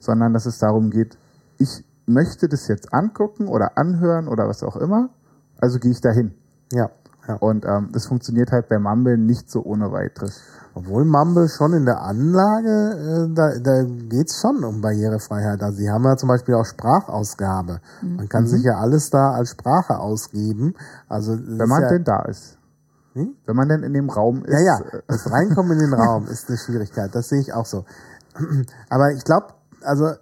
sondern dass es darum geht, ich möchte das jetzt angucken oder anhören oder was auch immer, also gehe ich dahin. Ja. ja. Und ähm, das funktioniert halt bei Mumble nicht so ohne weiteres. Obwohl Mumble schon in der Anlage, äh, da, da geht's schon um Barrierefreiheit. Also sie haben ja zum Beispiel auch Sprachausgabe. Man kann sich ja alles da als Sprache ausgeben. Also Wenn man ja, denn da ist. Hm? Wenn man denn in dem Raum ist. Ja, ja, das Reinkommen in den Raum ist eine Schwierigkeit. Das sehe ich auch so. Aber ich glaube, also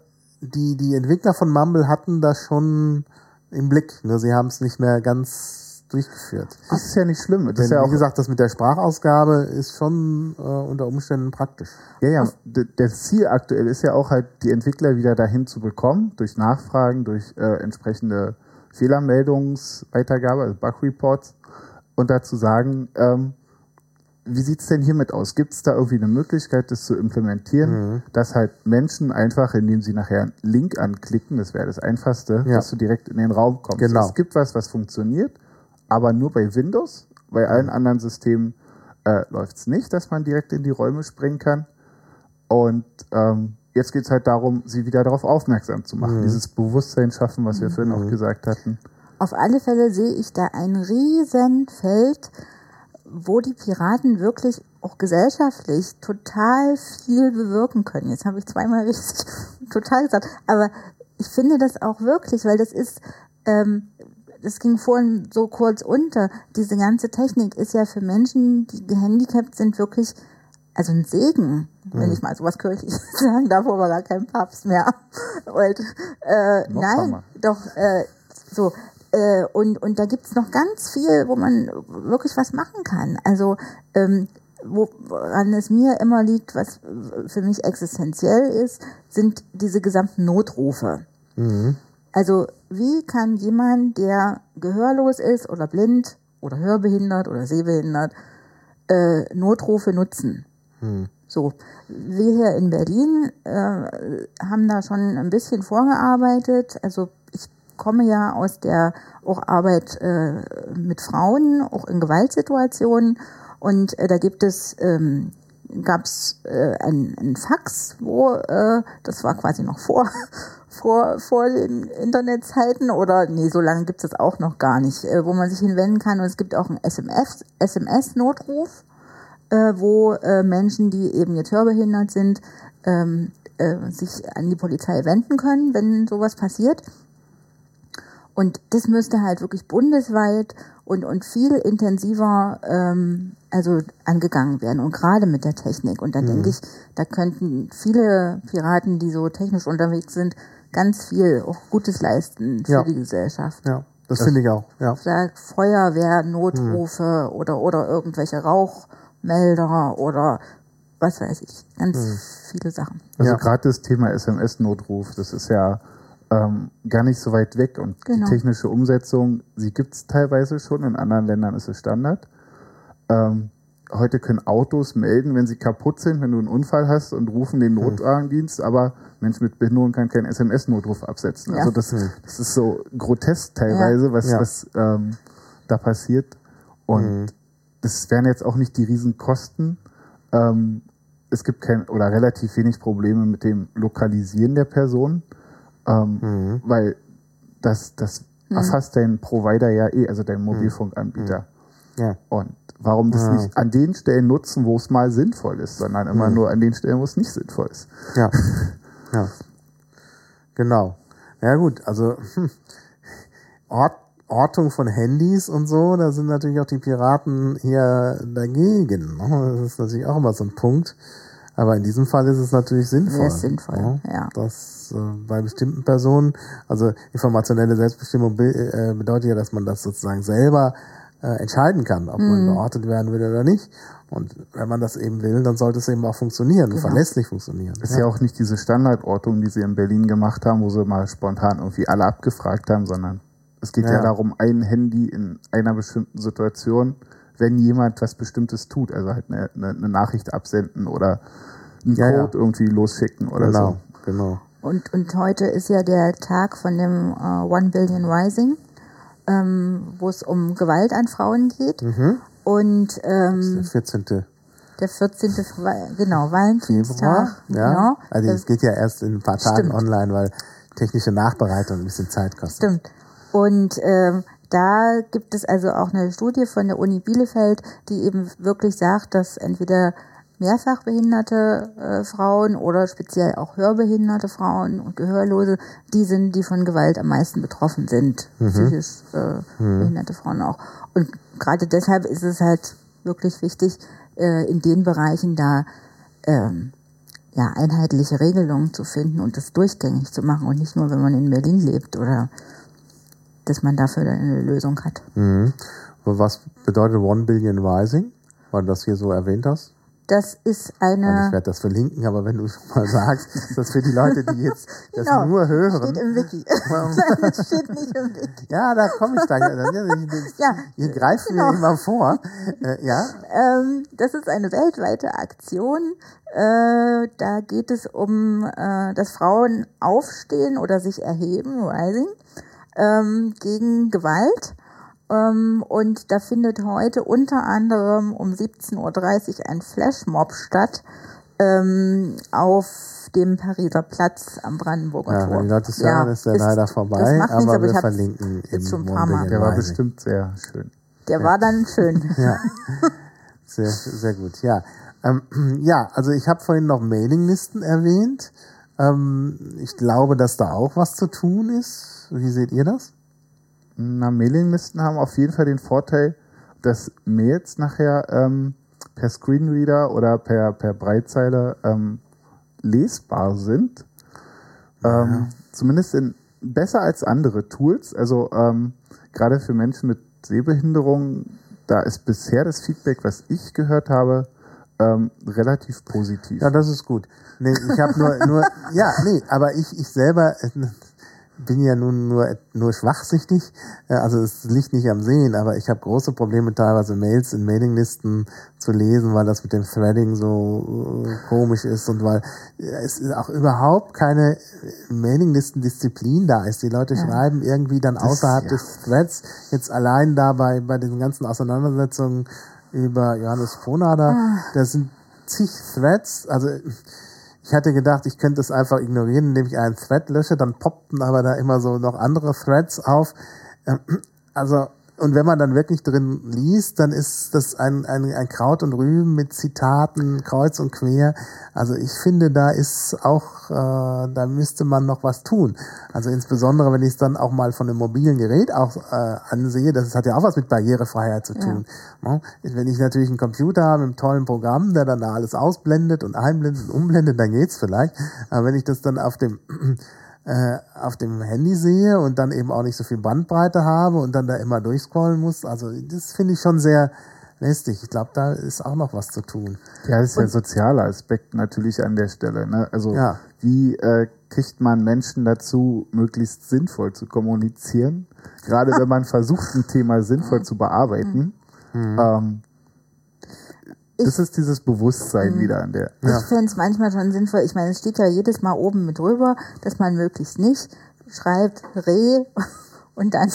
die, die Entwickler von Mumble hatten das schon im Blick. Nur sie haben es nicht mehr ganz durchgeführt. Das ist ja nicht schlimm. Das Denn, ist ja wie auch, gesagt, das mit der Sprachausgabe ist schon äh, unter Umständen praktisch. ja, ja, d- das Ziel aktuell ist ja auch halt, die Entwickler wieder dahin zu bekommen, durch Nachfragen, durch äh, entsprechende Fehlermeldungsweitergabe, also Bug Reports, und dazu sagen, ähm, wie sieht's denn hiermit aus? Gibt es da irgendwie eine Möglichkeit, das zu implementieren, dass halt Menschen einfach, indem sie nachher einen Link anklicken, das wäre das Einfachste, Ja. dass du direkt in den Raum kommst. Genau. Es gibt was, was funktioniert, aber nur bei Windows. Bei allen anderen Systemen äh, läuft es nicht, dass man direkt in die Räume springen kann. Und ähm, jetzt geht es halt darum, sie wieder darauf aufmerksam zu machen. Dieses Bewusstsein schaffen, was wir vorhin auch gesagt hatten. Auf alle Fälle sehe ich da ein Riesenfeld, wo die Piraten wirklich auch gesellschaftlich total viel bewirken können. Jetzt habe ich zweimal richtig total gesagt, aber ich finde das auch wirklich, weil das ist, ähm, das ging vorhin so kurz unter. Diese ganze Technik ist ja für Menschen, die gehandicapt sind, wirklich also ein Segen, wenn ich mal sowas kirchlich sagen darf, aber gar kein Papst mehr. Und äh, Noch nein, doch äh, so. Äh, und, und da gibt's noch ganz viel, wo man wirklich was machen kann. Also ähm, woran es mir immer liegt, was für mich existenziell ist, sind diese gesamten Notrufe. Also wie kann jemand, der gehörlos ist oder blind oder hörbehindert oder sehbehindert, äh, Notrufe nutzen? So, wir hier in Berlin äh, haben da schon ein bisschen vorgearbeitet. Also ich komme ja aus der auch Arbeit äh, mit Frauen, auch in Gewaltsituationen. Und äh, da gibt es, ähm, gab es äh, ein, ein Fax, wo, äh, das war quasi noch vor, vor, vor den Internetzeiten oder, nee, so lange gibt es das auch noch gar nicht, äh, wo man sich hinwenden kann. Und es gibt auch einen SMS, SMS-Notruf äh, wo äh, Menschen, die eben jetzt hörbehindert sind, ähm, äh, sich an die Polizei wenden können, wenn sowas passiert. Und das müsste halt wirklich bundesweit und, und viel intensiver ähm, also angegangen werden und gerade mit der Technik. Und da denke ich, da könnten viele Piraten, die so technisch unterwegs sind, ganz viel auch Gutes leisten für Ja. die Gesellschaft. Ja, das finde ich auch. Ja. Feuerwehr, Notrufe oder, oder irgendwelche Rauchmelder oder was weiß ich. Ganz viele Sachen. Also Ja. gerade das Thema SMS-Notruf, das ist ja ähm, gar nicht so weit weg und Genau. die technische Umsetzung, sie gibt es teilweise schon, in anderen Ländern ist es Standard. Ähm, heute können Autos melden, wenn sie kaputt sind, wenn du einen Unfall hast und rufen den Notwagendienst, aber Mensch mit Behinderung kann keinen SMS-Notruf absetzen. Ja. Also das, das ist so grotesk teilweise, was, Ja. was ähm, da passiert. Und das wären jetzt auch nicht die Riesenkosten. Ähm, es gibt kein oder relativ wenig Probleme mit dem Lokalisieren der Person, ähm, weil das, das erfasst dein Provider ja eh, also dein Mobilfunkanbieter. Ja. Und warum das nicht an den Stellen nutzen, wo es mal sinnvoll ist, sondern immer nur an den Stellen, wo es nicht sinnvoll ist. Ja. ja. Genau. Ja gut, also hm, Ort, Ortung von Handys und so, da sind natürlich auch die Piraten hier dagegen. ne? Das ist natürlich auch immer so ein Punkt. Aber in diesem Fall ist es natürlich sinnvoll. Es sinnvoll, ne? ja. Das äh, bei bestimmten Personen, also informationelle Selbstbestimmung be äh, bedeutet ja, dass man das sozusagen selber äh, entscheiden kann, ob Mhm. man beortet werden will oder nicht. Und wenn man das eben will, dann sollte es eben auch funktionieren, Genau. verlässlich funktionieren. Ist ja. auch nicht diese Standardortung, die sie in Berlin gemacht haben, wo sie mal spontan irgendwie alle abgefragt haben, sondern es geht ja, Ja. darum, ein Handy in einer bestimmten Situation, wenn jemand was Bestimmtes tut, also halt eine, eine, eine Nachricht absenden oder einen Ja, ja. Code irgendwie losschicken oder Genau, so. genau. Und, und heute ist ja der Tag von dem äh, One Billion Rising, ähm, wo es um Gewalt an Frauen geht. Und ähm, Der 14. der 14. Fre- genau, Valentinstag. Februar. Ja. Genau. Also Das- es geht ja erst in ein paar Tagen Stimmt. online, weil technische Nachbereitung ein bisschen Zeit kostet. Stimmt. Und ähm, da gibt es also auch eine Studie von der Uni Bielefeld, die eben wirklich sagt, dass entweder mehrfach behinderte äh, Frauen oder speziell auch hörbehinderte Frauen und Gehörlose die sind, die von Gewalt am meisten betroffen sind. Psychisch äh, behinderte Frauen auch. Und gerade deshalb ist es halt wirklich wichtig, äh, in den Bereichen da ähm, ja, einheitliche Regelungen zu finden und das durchgängig zu machen und nicht nur, wenn man in Berlin lebt oder dass man dafür eine Lösung hat. Mhm. Was bedeutet One Billion Rising? Weil du das hier so erwähnt hast. Das ist Also ich eine, werde das verlinken, aber wenn du schon mal sagst, dass für die Leute, die jetzt das Genau, nur steht hören, im Wiki. Das steht nicht im Wiki. ja, da komme ich dann. Ja, ich- Ja, ihr greift genau. mir immer vor. Äh, ja, Ähm, das ist eine weltweite Aktion. Äh, da geht es um, äh, dass Frauen aufstehen oder sich erheben, Rising, ähm, gegen Gewalt. Ähm, und da findet heute unter anderem um 17.30 Uhr ein Flashmob statt ähm, auf dem Pariser Platz am Brandenburger ja Tor. es hören, ist der leider vorbei, das macht nichts, aber aber wir verlinken jetzt im schon ein paar Mal. Billion Der war bestimmt sehr schön. Der war dann schön. Ja, sehr, sehr gut. Ja, ähm, ja also ich habe vorhin noch Mailinglisten erwähnt. Ähm, ich glaube, dass da auch was zu tun ist. Wie seht ihr das? Na, Mailinglisten haben auf jeden Fall den Vorteil, dass Mails nachher ähm, per Screenreader oder per, per Breitzeile ähm, lesbar sind. Ähm, Zumindest in, besser als andere Tools. Also ähm, gerade für Menschen mit Sehbehinderung, da ist bisher das Feedback, was ich gehört habe, ähm, relativ positiv. Ja, das ist gut. Nee, ich habe nur, nur, ja, nee, aber ich, ich selber äh, bin ja nun nur, nur schwachsichtig. Äh, Also es liegt nicht am Sehen, aber ich habe große Probleme, teilweise Mails in Mailinglisten zu lesen, weil das mit dem Threading so äh, komisch ist und weil äh, es ist auch überhaupt keine Mailinglistendisziplin da ist. Die Leute schreiben irgendwie dann außerhalb ja. des Threads jetzt allein dabei bei diesen ganzen Auseinandersetzungen über Johannes Ponader, da sind zig Threads, also ich hatte gedacht, ich könnte es einfach ignorieren, indem ich einen Thread lösche, dann poppten aber da immer so noch andere Threads auf. Ähm, Also, und wenn man dann wirklich drin liest, dann ist das ein, ein, ein Kraut und Rüben mit Zitaten kreuz und quer. Also ich finde, da ist auch, äh, da müsste man noch was tun. Also insbesondere, wenn ich es dann auch mal von einem mobilen Gerät auch äh, ansehe, das hat ja auch was mit Barrierefreiheit zu tun. Ne? Wenn ich natürlich einen Computer habe mit einem tollen Programm, der dann da alles ausblendet und einblendet und umblendet, dann geht's vielleicht. Aber wenn ich das dann auf dem äh, auf dem Handy sehe und dann eben auch nicht so viel Bandbreite habe und dann da immer durchscrollen muss, also das finde ich schon sehr lästig. Ich glaube, da ist auch noch was zu tun. Ja, das ist der soziale Aspekt natürlich an der Stelle. Ne? Also Ja. wie äh, kriegt man Menschen dazu, möglichst sinnvoll zu kommunizieren? Gerade wenn man versucht, ein Thema sinnvoll zu bearbeiten. Ähm, das ist dieses Bewusstsein wieder an der. Ich fände es manchmal schon sinnvoll, ich meine, es steht ja jedes Mal oben mit drüber, dass man möglichst nicht schreibt Reh und dann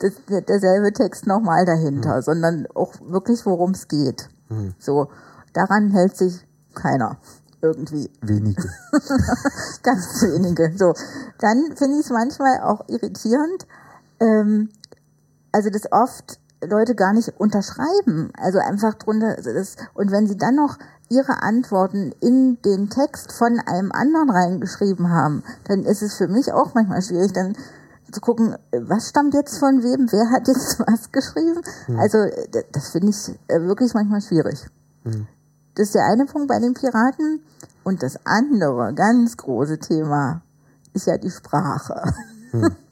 das, der- derselbe Text nochmal dahinter, sondern auch wirklich, worum es geht. So, daran hält sich keiner irgendwie. Wenige. Ganz wenige. So, dann finde ich es manchmal auch irritierend, ähm, also dass oft Leute gar nicht unterschreiben, also einfach drunter also das, und wenn sie dann noch ihre Antworten in den Text von einem anderen reingeschrieben haben, dann ist es für mich auch manchmal schwierig, dann zu gucken, was stammt jetzt von wem, wer hat jetzt was geschrieben. Also äh, d- das finde ich äh, wirklich manchmal schwierig. Das ist der eine Punkt bei den Piraten. Und das andere, ganz große Thema, ist ja die Sprache.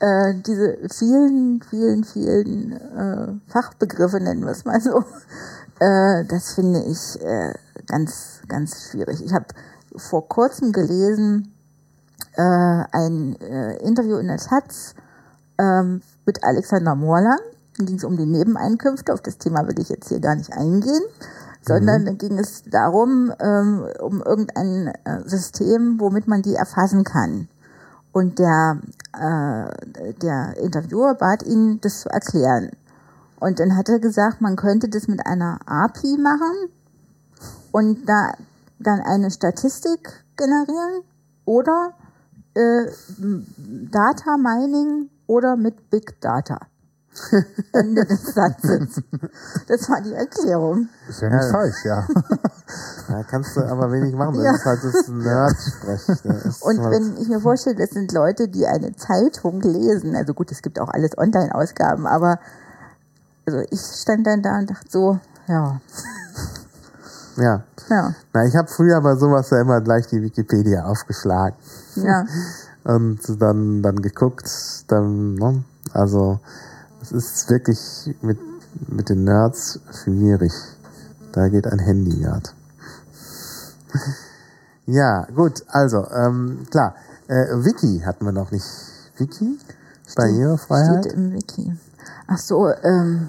äh, diese vielen, vielen, vielen äh, Fachbegriffe, nennen wir es mal so, äh, das finde ich äh, ganz, ganz schwierig. Ich habe vor kurzem gelesen, äh, ein äh, Interview in der Taz ähm, mit Alexander Morland. Da ging es um die Nebeneinkünfte. Auf das Thema will ich jetzt hier gar nicht eingehen, sondern da ging es darum, ähm, um irgendein äh, System, womit man die erfassen kann. Und der, äh, der Interviewer bat ihn, das zu erklären. Und dann hat er gesagt, man könnte das mit einer API machen und da dann eine Statistik generieren oder äh, Data Mining oder mit Big Data. Ende des Satzes. Das war die Erklärung. Ist ja nicht falsch, ja. Da kannst du aber wenig machen. Das Ja. ist halt das Nerd-Sprech. Ist Und halt- wenn ich mir vorstelle, das sind Leute, die eine Zeitung lesen, also gut, es gibt auch alles Online-Ausgaben, aber also ich stand dann da und dachte so, ja, ja. ja, Na, ich habe früher bei sowas ja immer gleich die Wikipedia aufgeschlagen. ja. und dann, dann geguckt, dann, ne? also es ist wirklich mit, mit den Nerds schwierig. Da geht ein Handy gerade. ja, gut, also, ähm, klar, äh, Wiki hatten wir noch nicht. Wiki? Barrierefreiheit? Steht im Wiki. Ach so, ähm,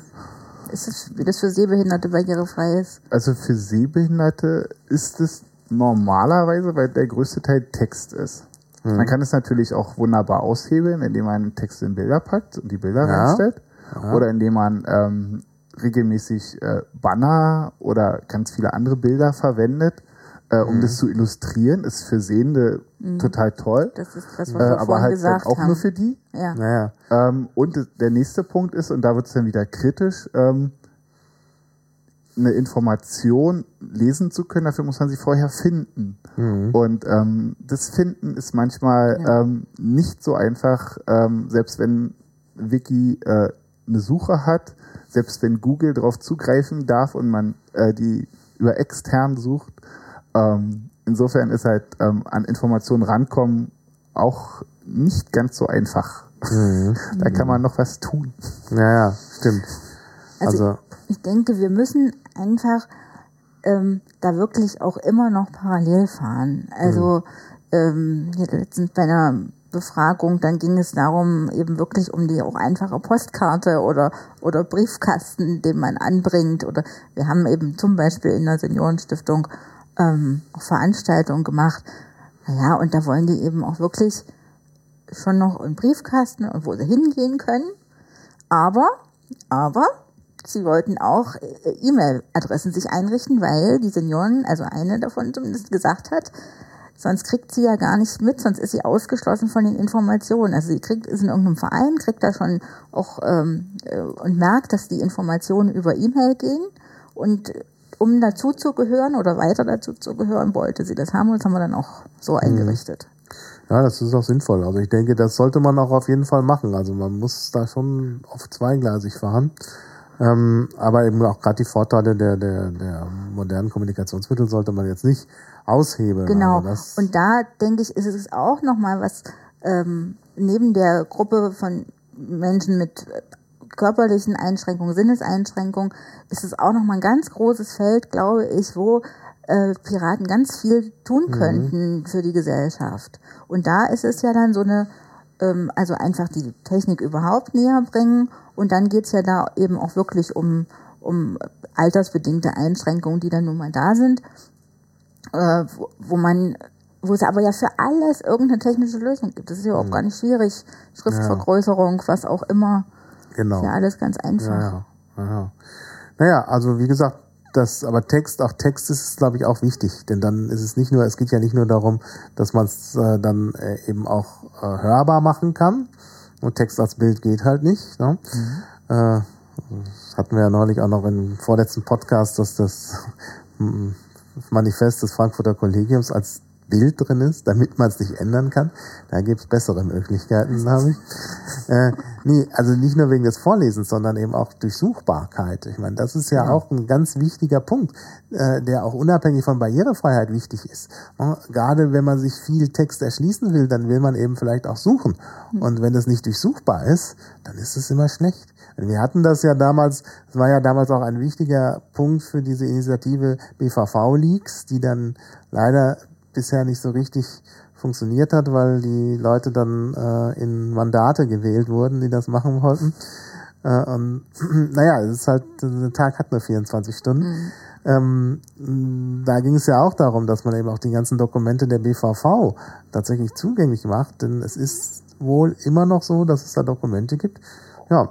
ist es, wie das für Sehbehinderte barrierefrei ist? Also für Sehbehinderte ist es normalerweise, weil der größte Teil Text ist. Man kann es natürlich auch wunderbar aushebeln, indem man Text in Bilder packt und die Bilder Ja. reinstellt. Oder indem man ähm, regelmäßig äh, Banner oder ganz viele andere Bilder verwendet, äh, um das zu illustrieren. Ist für Sehende total toll. Das ist das, was Äh, wir aber vorhin halt gesagt auch haben. nur für die. ja. Naja, Ähm, und der nächste Punkt ist, und da wird es dann wieder kritisch, ähm, eine Information lesen zu können, dafür muss man sie vorher finden. Und ähm, das Finden ist manchmal ähm, nicht so einfach, ähm, selbst wenn Wiki äh, eine Suche hat, selbst wenn Google darauf zugreifen darf und man äh, die über extern sucht. Ähm, insofern ist halt ähm, an Informationen rankommen auch nicht ganz so einfach. da kann man noch was tun. ja, ja, stimmt. Also, Also, ich denke, wir müssen einfach ähm, da wirklich auch immer noch parallel fahren. Also ähm, hier letztens bei einer Befragung, dann ging es darum, eben wirklich um die auch einfache Postkarte oder, oder Briefkasten, den man anbringt. Oder wir haben eben zum Beispiel in der Seniorenstiftung ähm, Veranstaltungen gemacht. Naja, und da wollen die eben auch wirklich schon noch einen Briefkasten und wo sie hingehen können. Aber, aber, sie wollten auch äh, E-Mail-Adressen sich einrichten, weil die Senioren, also eine davon zumindest gesagt hat, sonst kriegt sie ja gar nicht mit, sonst ist sie ausgeschlossen von den Informationen. Also sie kriegt, ist in irgendeinem Verein, kriegt da schon auch ähm, äh, und merkt, dass die Informationen über E-Mail gehen und um dazu zu gehören oder weiter dazu zu gehören, wollte sie das haben und das haben wir dann auch so eingerichtet. Ja, das ist auch sinnvoll. Also ich denke, das sollte man auch auf jeden Fall machen. Also man muss da schon auf zweigleisig fahren. Ähm, aber eben auch gerade die Vorteile der, der, der modernen Kommunikationsmittel sollte man jetzt nicht aushebeln. Genau. Also und da denke ich, ist es auch nochmal was, ähm, neben der Gruppe von Menschen mit äh, körperlichen Einschränkungen, Sinneseinschränkungen, ist es auch nochmal ein ganz großes Feld, glaube ich, wo äh, Piraten ganz viel tun könnten für die Gesellschaft. Und da ist es ja dann so eine, ähm, also einfach die Technik überhaupt näher bringen. Und dann geht's ja da eben auch wirklich um, um altersbedingte Einschränkungen, die dann nun mal da sind, äh, wo, wo man wo es aber ja für alles irgendeine technische Lösung gibt. Das ist ja auch gar nicht schwierig. Schriftvergrößerung, was auch immer. genau. Ist ja alles ganz einfach. Ja, ja, ja. Naja, also wie gesagt, das, aber Text, auch Text ist, glaube ich, auch wichtig, denn dann ist es nicht nur, es geht ja nicht nur darum, dass man es äh, dann äh, eben auch äh, hörbar machen kann. Und Text als Bild geht halt nicht. Ne? Äh, das hatten wir ja neulich auch noch im vorletzten Podcast, dass das Manifest des Frankfurter Kollegiums als Bild drin ist, damit man es nicht ändern kann. Da gibt es bessere Möglichkeiten, glaube ich. Äh, nee, also nicht nur wegen des Vorlesens, sondern eben auch Durchsuchbarkeit. Ich meine, das ist ja, auch ein ganz wichtiger Punkt, äh, der auch unabhängig von Barrierefreiheit wichtig ist. Ja, gerade wenn man sich viel Text erschließen will, dann will man eben vielleicht auch suchen. Und wenn das nicht durchsuchbar ist, dann ist es immer schlecht. Wir hatten das ja damals, es war ja damals auch ein wichtiger Punkt für diese Initiative BVV-Leaks, die dann leider bisher nicht so richtig funktioniert hat, weil die Leute dann äh, in Mandate gewählt wurden, die das machen wollten. Äh, und naja, es ist halt, der Tag hat nur 24 Stunden. Ähm, mh, da ging es ja auch darum, dass man eben auch die ganzen Dokumente der BVV tatsächlich zugänglich macht, denn es ist wohl immer noch so, dass es da Dokumente gibt. Ja,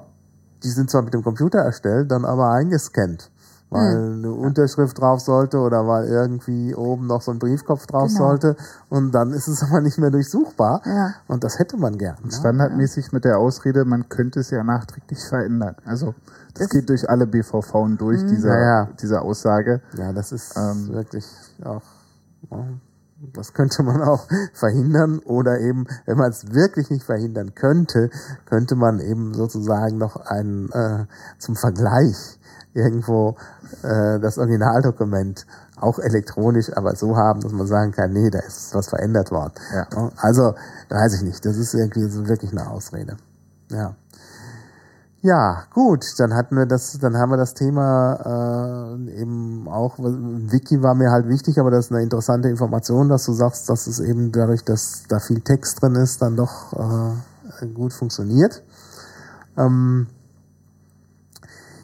die sind zwar mit dem Computer erstellt, dann aber eingescannt. Weil eine Unterschrift drauf sollte oder weil irgendwie oben noch so ein Briefkopf drauf Genau. sollte. Und dann ist es aber nicht mehr durchsuchbar. Ja. Und das hätte man gern. Ne? Standardmäßig mit der Ausrede, man könnte es ja nachträglich verändern. Also das geht durch alle BVV durch, diese, Ja, ja. diese Aussage. Ja, das ist Ähm. wirklich auch. ja, Das könnte man auch verhindern oder eben, wenn man es wirklich nicht verhindern könnte, könnte man eben sozusagen noch ein äh, zum Vergleich irgendwo äh, das Originaldokument auch elektronisch, aber so haben, dass man sagen kann, nee, da ist was verändert worden. Ja. Also, weiß ich nicht, das ist irgendwie so wirklich eine Ausrede. Ja. Ja, gut, dann hatten wir das, dann haben wir das Thema äh, eben auch, Wiki war mir halt wichtig, aber das ist eine interessante Information, dass du sagst, dass es eben dadurch, dass da viel Text drin ist, dann doch äh, gut funktioniert. Ähm,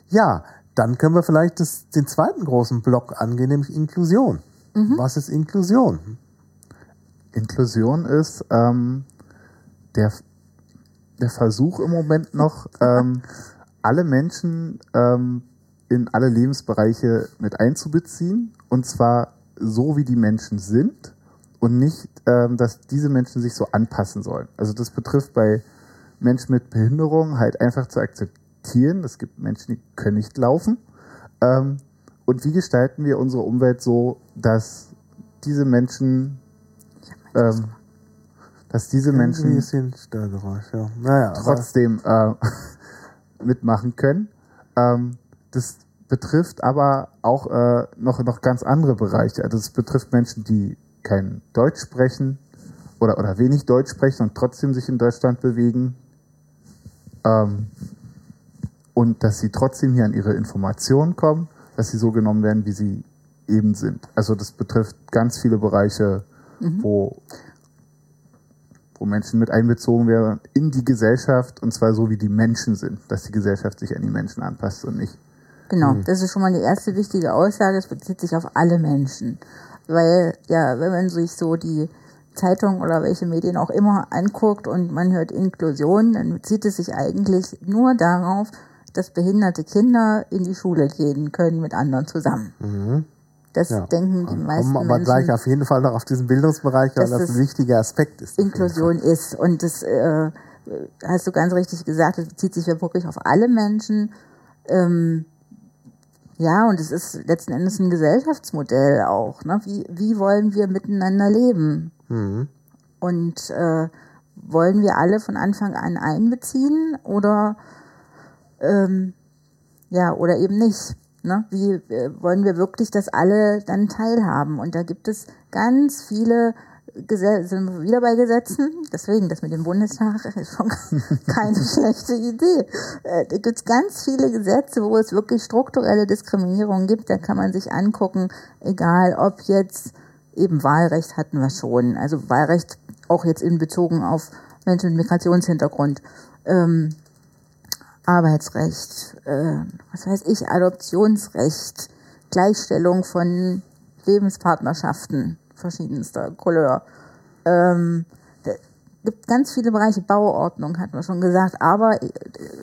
ja, dann können wir vielleicht das, den zweiten großen Block angehen, nämlich Inklusion. Was ist Inklusion? Inklusion ist ähm, der, der Versuch im Moment noch, ähm, alle Menschen ähm, in alle Lebensbereiche mit einzubeziehen. Und zwar so, wie die Menschen sind und nicht, ähm, dass diese Menschen sich so anpassen sollen. Also das betrifft bei Menschen mit Behinderung halt einfach zu akzeptieren. Es gibt Menschen, die können nicht laufen. Ähm, und wie gestalten wir unsere Umwelt so, dass diese Menschen ähm, dass diese Menschen ja. Naja, trotzdem äh, mitmachen können. Ähm, das betrifft aber auch äh, noch, noch ganz andere Bereiche. Also es betrifft Menschen, die kein Deutsch sprechen oder, oder wenig Deutsch sprechen und trotzdem sich in Deutschland bewegen. Ähm, und dass sie trotzdem hier an ihre Informationen kommen, dass sie so genommen werden, wie sie eben sind. Also das betrifft ganz viele Bereiche, wo, wo Menschen mit einbezogen werden in die Gesellschaft und zwar so, wie die Menschen sind, dass die Gesellschaft sich an die Menschen anpasst und nicht. Genau, das ist schon mal die erste wichtige Aussage. Es bezieht sich auf alle Menschen. Weil, ja, wenn man sich so die Zeitung oder welche Medien auch immer anguckt und man hört Inklusion, dann bezieht es sich eigentlich nur darauf, dass behinderte Kinder in die Schule gehen können mit anderen zusammen. Das Ja. denken die meisten Kommen aber gleich Menschen. auf jeden Fall noch auf diesen Bildungsbereich, weil das ein wichtiger Aspekt ist. Inklusion ist. Und das äh, hast du ganz richtig gesagt, es bezieht sich ja wirklich auf alle Menschen. Ähm, ja, und es ist letzten Endes ein Gesellschaftsmodell auch. Ne? Wie, wie wollen wir miteinander leben? Und äh, wollen wir alle von Anfang an einbeziehen oder ähm, ja, oder eben nicht. Ne? Wie äh, wollen wir wirklich, dass alle dann teilhaben? Und da gibt es ganz viele Gesetze, sind wir wieder bei Gesetzen, deswegen das mit dem Bundestag ist schon keine schlechte Idee. Äh, Da gibt es ganz viele Gesetze, wo es wirklich strukturelle Diskriminierung gibt. Da kann man sich angucken, egal ob jetzt eben Wahlrecht hatten wir schon, also Wahlrecht auch jetzt in bezogen auf Menschen mit Migrationshintergrund. Ähm, Arbeitsrecht, äh, was weiß ich, Adoptionsrecht, Gleichstellung von Lebenspartnerschaften verschiedenster Couleur. Ähm, gibt ganz viele Bereiche, Bauordnung hatten wir schon gesagt, aber äh,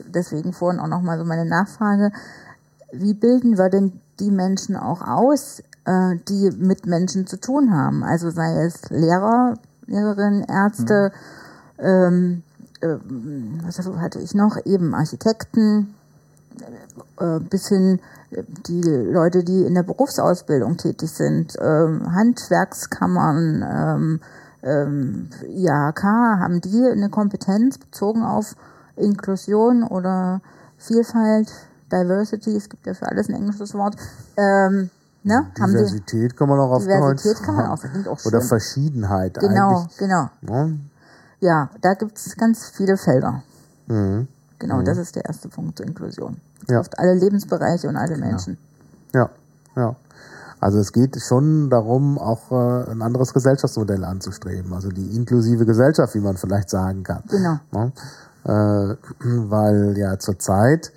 deswegen vorhin auch nochmal so meine Nachfrage, wie bilden wir denn die Menschen auch aus, äh, die mit Menschen zu tun haben? Also sei es Lehrer, Lehrerinnen, Ärzte, ähm, äh, was hatte ich noch? Eben Architekten, äh, bis hin äh, die Leute, die in der Berufsausbildung tätig sind, ähm, Handwerkskammern, ähm, ähm, IHK, haben die eine Kompetenz bezogen auf Inklusion oder Vielfalt, Diversity, es gibt ja für alles ein englisches Wort, ähm, ne? Diversität kann man auch auf Diversität Deutsch kann man sagen. auch, auch Oder. Verschiedenheit genau, eigentlich. genau. Ne? Ja, da gibt's ganz viele Felder. Mhm. Genau, das ist der erste Punkt zur Inklusion. Ja. Trifft alle Lebensbereiche und alle Menschen. Ja, ja. Also es geht schon darum, auch äh, ein anderes Gesellschaftsmodell anzustreben. Also die inklusive Gesellschaft, wie man vielleicht sagen kann. Genau. Ne? Äh, weil ja zurzeit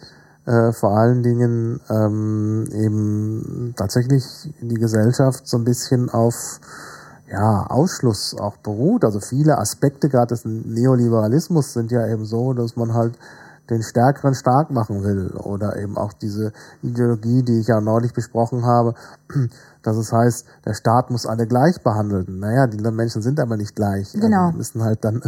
äh, vor allen Dingen ähm, eben tatsächlich die Gesellschaft so ein bisschen auf ja, Ausschluss auch beruht. Also viele Aspekte gerade des Neoliberalismus sind ja eben so, dass man halt den Stärkeren stark machen will. Oder eben auch diese Ideologie, die ich ja neulich besprochen habe, dass es heißt, der Staat muss alle gleich behandeln. Naja, die Menschen sind aber nicht gleich. Genau. Also müssen halt dann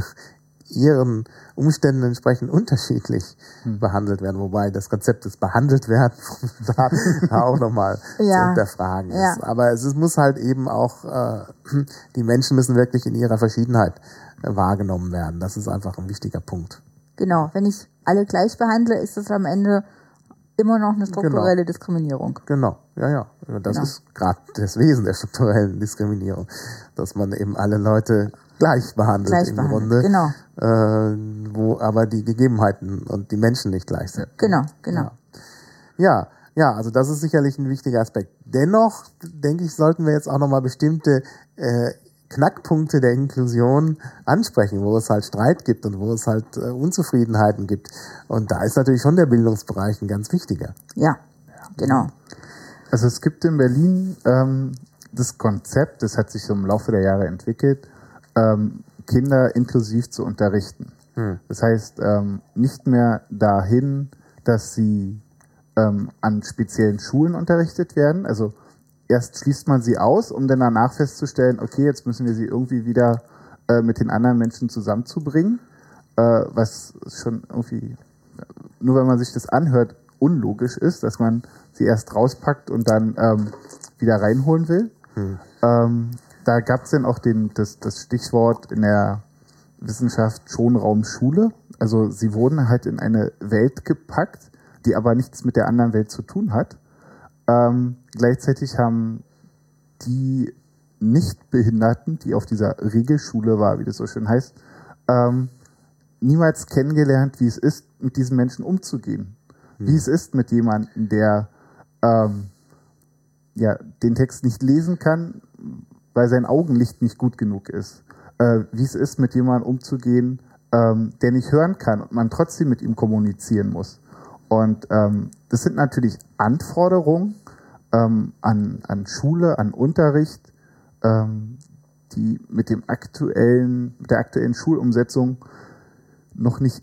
ihren Umständen entsprechend unterschiedlich behandelt werden, wobei das Konzept des behandelt werden Staat auch nochmal zu Ja. hinterfragen Ja. ist. Aber es ist, muss halt eben auch, äh, die Menschen müssen wirklich in ihrer Verschiedenheit äh, wahrgenommen werden. Das ist einfach ein wichtiger Punkt. Genau. Wenn ich alle gleich behandle, ist es am Ende immer noch eine strukturelle Diskriminierung. Genau, ja, ja. Das Genau. ist gerade das Wesen der strukturellen Diskriminierung, dass man eben alle Leute gleich behandelt Gleich im behandelt, Grunde, genau. äh, wo aber die Gegebenheiten und die Menschen nicht gleich sind. Genau, genau. Ja, ja, also das ist sicherlich ein wichtiger Aspekt. Dennoch, denke ich, sollten wir jetzt auch nochmal bestimmte äh, Knackpunkte der Inklusion ansprechen, wo es halt Streit gibt und wo es halt äh, Unzufriedenheiten gibt. Und da ist natürlich schon der Bildungsbereich ein ganz wichtiger. Ja, genau. Also es gibt in Berlin ähm, das Konzept, das hat sich so im Laufe der Jahre entwickelt, ähm, Kinder inklusiv zu unterrichten. Das heißt, ähm, nicht mehr dahin, dass sie ähm, an speziellen Schulen unterrichtet werden. Also erst schließt man sie aus, um dann danach festzustellen, okay, jetzt müssen wir sie irgendwie wieder äh, mit den anderen Menschen zusammenzubringen, äh, was schon irgendwie, nur wenn man sich das anhört, unlogisch ist, dass man sie erst rauspackt und dann ähm, wieder reinholen will. Ähm, da gab es dann auch den, das, das Stichwort in der Wissenschaft Schonraumschule. Also sie wurden halt in eine Welt gepackt, die aber nichts mit der anderen Welt zu tun hat. Ähm, gleichzeitig haben die Nichtbehinderten, die auf dieser Regelschule war, wie das so schön heißt, ähm, niemals kennengelernt, wie es ist, mit diesen Menschen umzugehen. Wie es ist mit jemandem, der ähm, ja, den Text nicht lesen kann, weil sein Augenlicht nicht gut genug ist. Äh, wie es ist, mit jemandem umzugehen, ähm, der nicht hören kann und man trotzdem mit ihm kommunizieren muss. Und ähm, das sind natürlich Anforderungen ähm, an, an Schule, an Unterricht, ähm, die mit dem aktuellen, mit der aktuellen Schulumsetzung noch nicht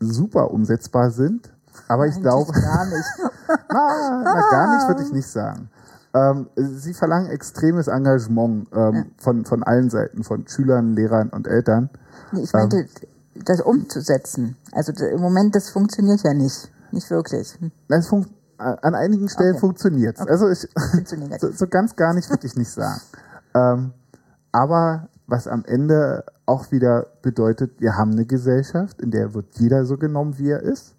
super umsetzbar sind. Aber ich Eigentlich glaube, Gar nicht. na, na, gar nicht würde ich nicht sagen. Ähm, sie verlangen extremes Engagement ähm, von, von allen Seiten, von Schülern, Lehrern und Eltern. Nee, ich meinte, das umzusetzen. Also im Moment, das funktioniert ja nicht. Nicht wirklich. Hm, Das fun an einigen Stellen Okay. funktioniert es. Also ich, so, so ganz gar nicht würde ich nicht sagen. Ähm, aber was am Ende auch wieder bedeutet, wir haben eine Gesellschaft, in der wird jeder so genommen, wie er ist.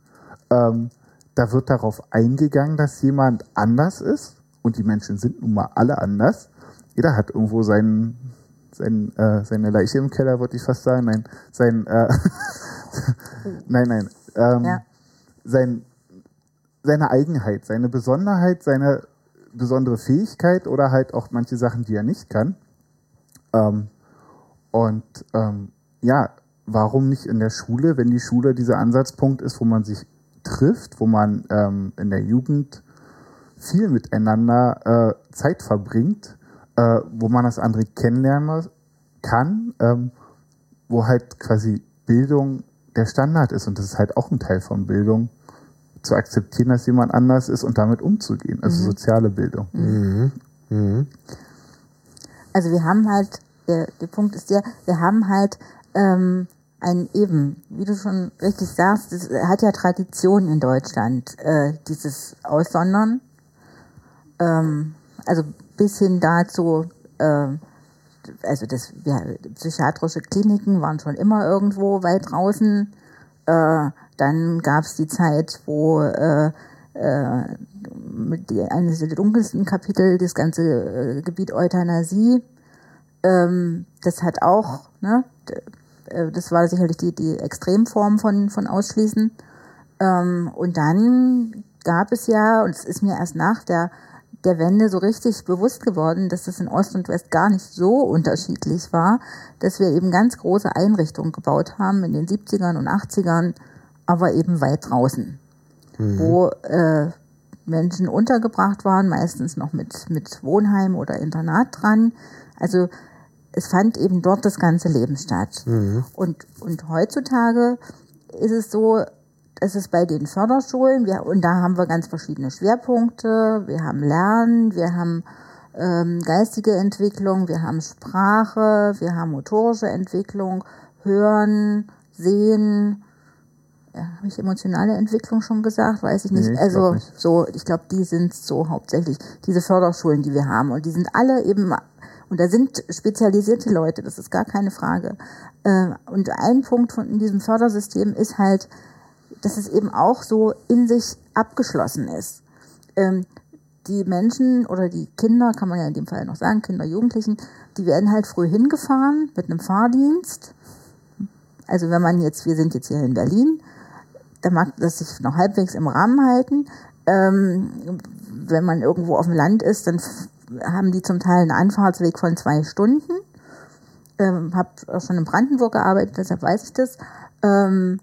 Ähm, da wird darauf eingegangen, dass jemand anders ist. Und die Menschen sind nun mal alle anders. Jeder hat irgendwo seinen, sein, äh, seine Leiche im Keller, wollte ich fast sagen. Nein, sein, äh, nein, nein. Ähm, Ja. sein, seine Eigenheit, seine Besonderheit, seine besondere Fähigkeit oder halt auch manche Sachen, die er nicht kann. Ähm, und ähm, ja, warum nicht in der Schule, wenn die Schule dieser Ansatzpunkt ist, wo man sich trifft, wo man ähm, in der Jugend viel miteinander äh, Zeit verbringt, äh, wo man das andere kennenlernen kann, ähm, wo halt quasi Bildung der Standard ist und das ist halt auch ein Teil von Bildung, zu akzeptieren, dass jemand anders ist und damit umzugehen, also soziale Bildung. Also wir haben halt, der, der Punkt ist der, wir haben halt ähm, ein eben, wie du schon richtig sagst, es hat ja Tradition in Deutschland, äh, dieses Aussondern. Ähm, also bis hin dazu, äh, also das, ja, psychiatrische Kliniken waren schon immer irgendwo weit draußen. Äh, dann gab es die Zeit, wo äh, äh, die, eines der dunkelsten Kapitel das ganze äh, Gebiet Euthanasie. Ähm, das hat auch, ne, äh, das war sicherlich die, die Extremform von, von Ausschließen. Ähm, und dann gab es ja, und es ist mir erst nach der, der Wende so richtig bewusst geworden, dass das in Ost und West gar nicht so unterschiedlich war, dass wir eben ganz große Einrichtungen gebaut haben in den 70ern und 80ern, aber eben weit draußen, wo äh, Menschen untergebracht waren, meistens noch mit, mit Wohnheim oder Internat dran. Also es fand eben dort das ganze Leben statt. Und, und heutzutage ist es so, dass es bei den Förderschulen, wir, und da haben wir ganz verschiedene Schwerpunkte. Wir haben Lernen, wir haben ähm, geistige Entwicklung, wir haben Sprache, wir haben motorische Entwicklung, Hören, Sehen, ja, habe ich emotionale Entwicklung schon gesagt? Weiß ich nicht. Nee, ich also nicht. so, ich glaube, die sind so hauptsächlich diese Förderschulen, die wir haben. Und die sind alle eben, und da sind spezialisierte Leute, das ist gar keine Frage. Äh, Und ein Punkt von in diesem Fördersystem ist halt, dass es eben auch so in sich abgeschlossen ist. Ähm, Die Menschen oder die Kinder, kann man ja in dem Fall noch sagen, Kinder, Jugendlichen, die werden halt früh hingefahren mit einem Fahrdienst. Also wenn man jetzt, wir sind jetzt hier in Berlin, da mag das sich noch halbwegs im Rahmen halten. Ähm, wenn man irgendwo auf dem Land ist, dann haben die zum Teil einen Anfahrtsweg von zwei Stunden. Ähm, habe auch schon in Brandenburg gearbeitet, deshalb weiß ich das. Ähm,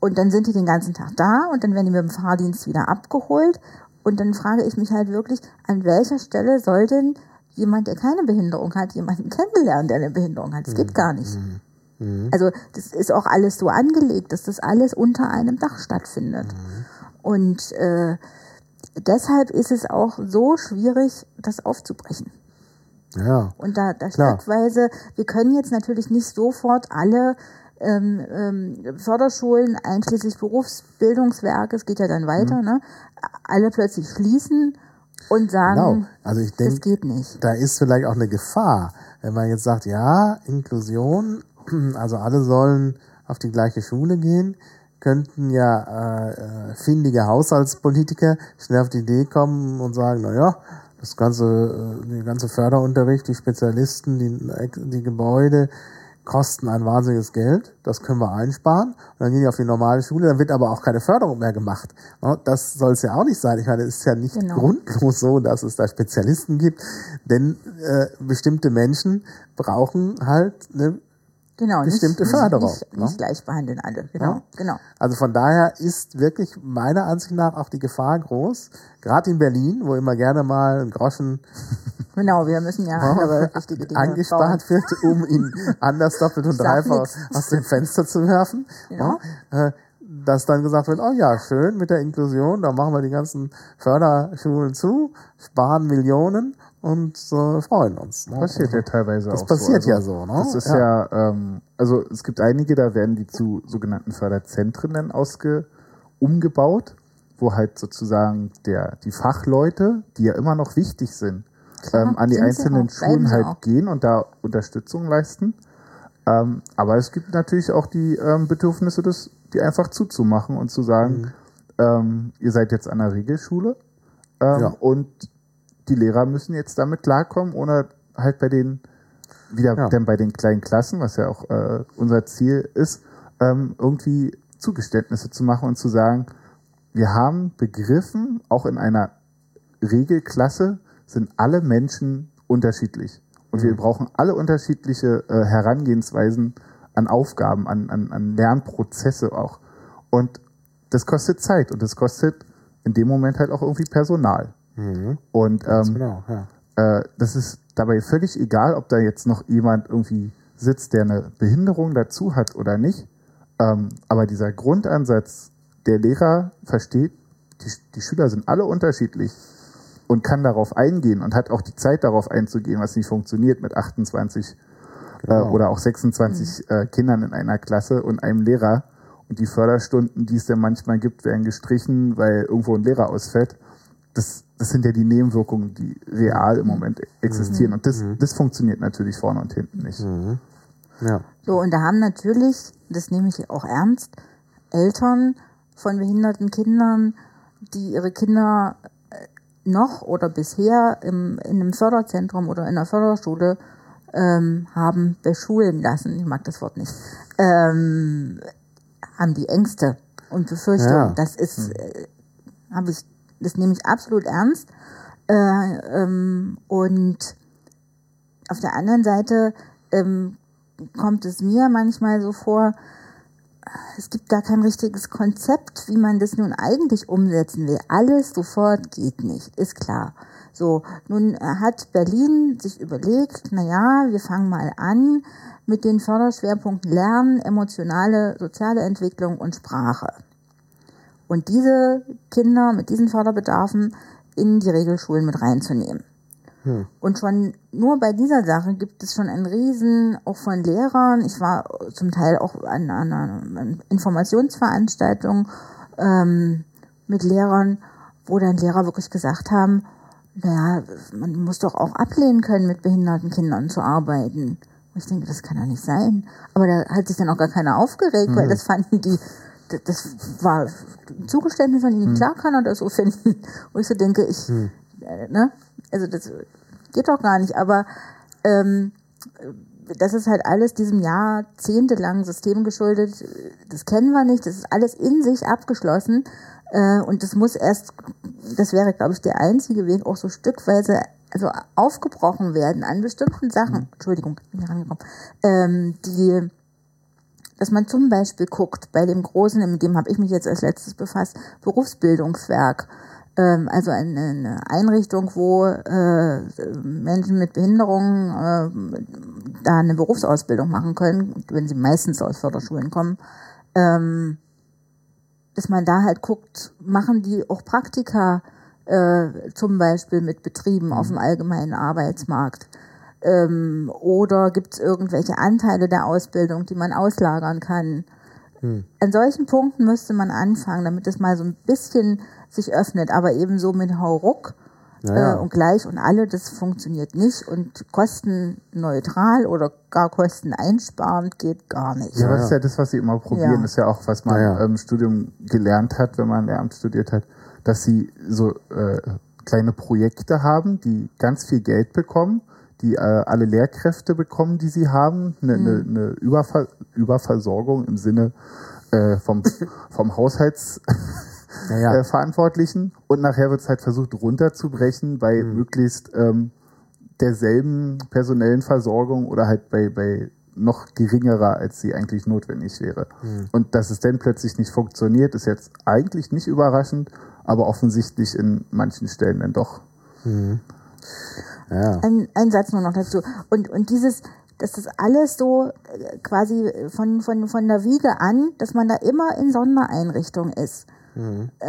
und dann sind die den ganzen Tag da und dann werden die mit dem Fahrdienst wieder abgeholt. Und dann frage ich mich halt wirklich, an welcher Stelle soll denn jemand, der keine Behinderung hat, jemanden kennenlernen, der eine Behinderung hat? Das geht gar nicht. Also das ist auch alles so angelegt, dass das alles unter einem Dach stattfindet. Und äh, deshalb ist es auch so schwierig, das aufzubrechen. Ja. Und da, da Klar. stückweise, wir können jetzt natürlich nicht sofort alle ähm, ähm, Förderschulen, einschließlich Berufsbildungswerke, es geht ja dann weiter, ne, alle plötzlich schließen und sagen, Genau. Also ich das denke, geht nicht. da ist vielleicht auch eine Gefahr, wenn man jetzt sagt, ja, Inklusion, also alle sollen auf die gleiche Schule gehen, könnten ja äh, äh, findige Haushaltspolitiker schnell auf die Idee kommen und sagen, na ja, das ganze, äh, die ganze Förderunterricht, die Spezialisten, die, die Gebäude kosten ein wahnsinniges Geld, das können wir einsparen. Und dann gehen die auf die normale Schule, dann wird aber auch keine Förderung mehr gemacht. Das soll es ja auch nicht sein. Ich meine, es ist ja nicht Genau. grundlos so, dass es da Spezialisten gibt, denn äh, bestimmte Menschen brauchen halt eine Genau, Bestimmte nicht, Förderung, Nicht, ne? nicht gleich behandeln alle, genau, Ja. genau. Also von daher ist wirklich meiner Ansicht nach auch die Gefahr groß, gerade in Berlin, wo immer gerne mal ein Groschen Genau, wir müssen ja andere wichtige Dinge angespart wird, um ihn anders doppelt und dreifach aus dem Fenster zu werfen. Genau. Ja, äh, dass dann gesagt wird, oh ja, schön mit der Inklusion, da machen wir die ganzen Förderschulen zu, sparen Millionen und äh, freuen uns. Ne? Passiert ja teilweise Das auch passiert so. ja so, ne? Das ist ja, ähm, also es gibt einige, da werden die zu sogenannten Förderzentren dann ausge umgebaut, wo halt sozusagen der, die Fachleute, die ja immer noch wichtig sind, ähm, an die einzelnen Schulen halt auch. gehen und da Unterstützung leisten. Ähm, aber es gibt natürlich auch die ähm, Bedürfnisse, das, die einfach zuzumachen und zu sagen, Mhm. ähm, ihr seid jetzt an der Regelschule ähm, Ja. und die Lehrer müssen jetzt damit klarkommen, ohne halt bei den wieder Ja. dann bei den kleinen Klassen, was ja auch äh, unser Ziel ist, ähm, irgendwie Zugeständnisse zu machen und zu sagen, wir haben begriffen, auch in einer Regelklasse sind alle Menschen unterschiedlich. Und wir brauchen alle unterschiedliche äh, Herangehensweisen an Aufgaben, an, an, an Lernprozesse auch. Und das kostet Zeit und das kostet in dem Moment halt auch irgendwie Personal. Und ähm, Genau, ja. äh, das ist dabei völlig egal, ob da jetzt noch jemand irgendwie sitzt, der eine Behinderung dazu hat oder nicht. Ähm, aber dieser Grundansatz, der Lehrer versteht, die, die Schüler sind alle unterschiedlich und kann darauf eingehen und hat auch die Zeit darauf einzugehen, was nicht funktioniert mit 28 äh, oder auch 26 äh, Kindern in einer Klasse und einem Lehrer. Und die Förderstunden, die es dann manchmal gibt, werden gestrichen, weil irgendwo ein Lehrer ausfällt. Das, das sind ja die Nebenwirkungen, die real im Moment existieren. Und das, das funktioniert natürlich vorne und hinten nicht. ja. So, und da haben natürlich, das nehme ich auch ernst, Eltern von behinderten Kindern, die ihre Kinder äh, noch oder bisher im, in einem Förderzentrum oder in einer Förderschule ähm, haben beschulen lassen, ich mag das Wort nicht, ähm, haben die Ängste und Befürchtungen. Ja. Das ist, äh, habe ich, das nehme ich absolut ernst. Äh, ähm, und auf der anderen Seite ähm, kommt es mir manchmal so vor, es gibt gar kein richtiges Konzept, wie man das nun eigentlich umsetzen will. Alles sofort geht nicht, ist klar. So, nun hat Berlin sich überlegt, na ja, wir fangen mal an mit den Förderschwerpunkten Lernen, emotionale, soziale Entwicklung und Sprache. Und diese Kinder mit diesen Förderbedarfen in die Regelschulen mit reinzunehmen. Und schon nur bei dieser Sache gibt es schon einen Riesen, auch von Lehrern. Ich war zum Teil auch an, an einer Informationsveranstaltung ähm, mit Lehrern, wo dann Lehrer wirklich gesagt haben, naja, man muss doch auch ablehnen können, mit behinderten Kindern zu arbeiten. Und ich denke, das kann doch nicht sein. Aber da hat sich dann auch gar keiner aufgeregt, weil das fanden die, das- war ein Zugeständnis von ihnen. Klar kann er das so finden. Wo ich so denke, ich, äh, ne? Also das geht doch gar nicht. Aber ähm, das ist halt alles diesem jahrzehntelangen System geschuldet. Das kennen wir nicht. Das ist alles in sich abgeschlossen. Äh, und das muss erst, das wäre, glaube ich, der einzige Weg, auch so stückweise also aufgebrochen werden an bestimmten Sachen. Entschuldigung, bin hier rangekommen. Ähm, die dass man zum Beispiel guckt bei dem großen, mit dem habe ich mich jetzt als letztes befasst, Berufsbildungswerk. Ähm, also eine, Einrichtung, wo äh, Menschen mit Behinderungen äh, da eine Berufsausbildung machen können, wenn sie meistens aus Förderschulen kommen. Ähm, dass man da halt guckt, machen die auch Praktika äh, zum Beispiel mit Betrieben auf dem allgemeinen Arbeitsmarkt. Ähm, oder gibt es irgendwelche Anteile der Ausbildung, die man auslagern kann? An solchen Punkten müsste man anfangen, damit es mal so ein bisschen sich öffnet, aber ebenso mit Hauruck Ja, ja. äh, und gleich und alle, das funktioniert nicht und kostenneutral oder gar kosteneinsparend geht gar nicht. Ja, das ist ja das, was sie immer probieren. Ja. Ist ja auch, was man Ja, ja. im Studium gelernt hat, wenn man Lehramt studiert hat, dass sie so äh, kleine Projekte haben, die ganz viel Geld bekommen, die äh, alle Lehrkräfte bekommen, die sie haben, eine, Mhm. eine, eine Überver Überversorgung im Sinne äh, vom, vom Haushaltsverantwortlichen Ja, ja. äh, Verantwortlichen. und nachher wird es halt versucht runterzubrechen bei Mhm. möglichst ähm, derselben personellen Versorgung oder halt bei, bei noch geringerer, als sie eigentlich notwendig wäre. Mhm. Und dass es dann plötzlich nicht funktioniert, ist jetzt eigentlich nicht überraschend, aber offensichtlich in manchen Stellen dann doch. Ja. Ein, ein Satz nur noch dazu. Und, und dieses, dass das alles so äh, quasi von, von, von der Wiege an, dass man da immer in Sondereinrichtung ist. Äh,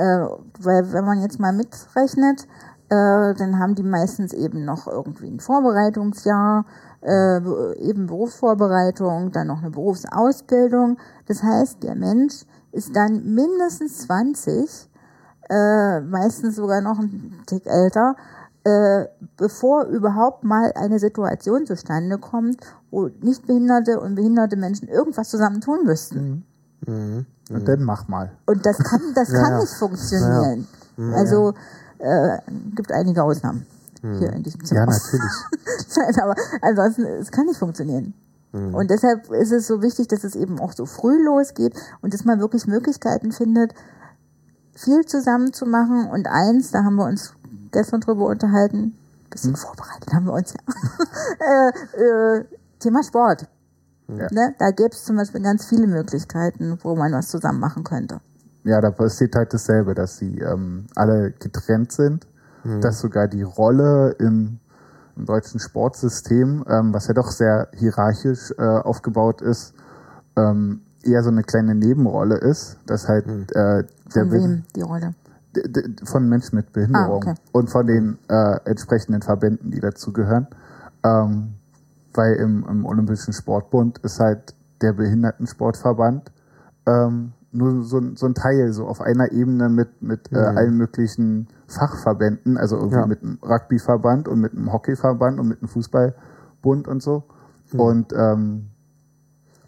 weil wenn man jetzt mal mitrechnet, äh, dann haben die meistens eben noch irgendwie ein Vorbereitungsjahr, äh, be- eben Berufsvorbereitung, dann noch eine Berufsausbildung. Das heißt, der Mensch ist dann mindestens 20, äh, meistens sogar noch ein Tick älter, äh, bevor überhaupt mal eine Situation zustande kommt, wo nichtbehinderte und behinderte Menschen irgendwas zusammen tun müssten. Und dann mach mal. Und das kann, das Ja, kann ja. nicht funktionieren. Also äh, gibt einige Ausnahmen hier in diesem Zimmer. Ja, natürlich. Nein, aber ansonsten, es kann nicht funktionieren. Und deshalb ist es so wichtig, dass es eben auch so früh losgeht und dass man wirklich Möglichkeiten findet, viel zusammen zu machen. Und eins, da haben wir uns gestern drüber unterhalten, bisschen vorbereitet haben wir uns ja. äh, äh, Thema Sport. Ne? Da gäbe es zum Beispiel ganz viele Möglichkeiten, wo man was zusammen machen könnte. Ja, da passiert halt dasselbe, dass sie ähm, alle getrennt sind, dass sogar die Rolle im, im deutschen Sportsystem, ähm, was ja doch sehr hierarchisch äh, aufgebaut ist, ähm, eher so eine kleine Nebenrolle ist, dass halt äh, der Von wem die Rolle? Von Menschen mit Behinderung Ah, okay. und von den äh, entsprechenden Verbänden, die dazugehören. Ähm, weil im, im Olympischen Sportbund ist halt der Behindertensportverband ähm, nur so, ein- so ein Teil, so auf einer Ebene mit, mit äh, allen möglichen Fachverbänden, also irgendwie Ja. mit einem Rugbyverband und mit einem Hockeyverband und mit einem Fußballbund und so. Und ähm,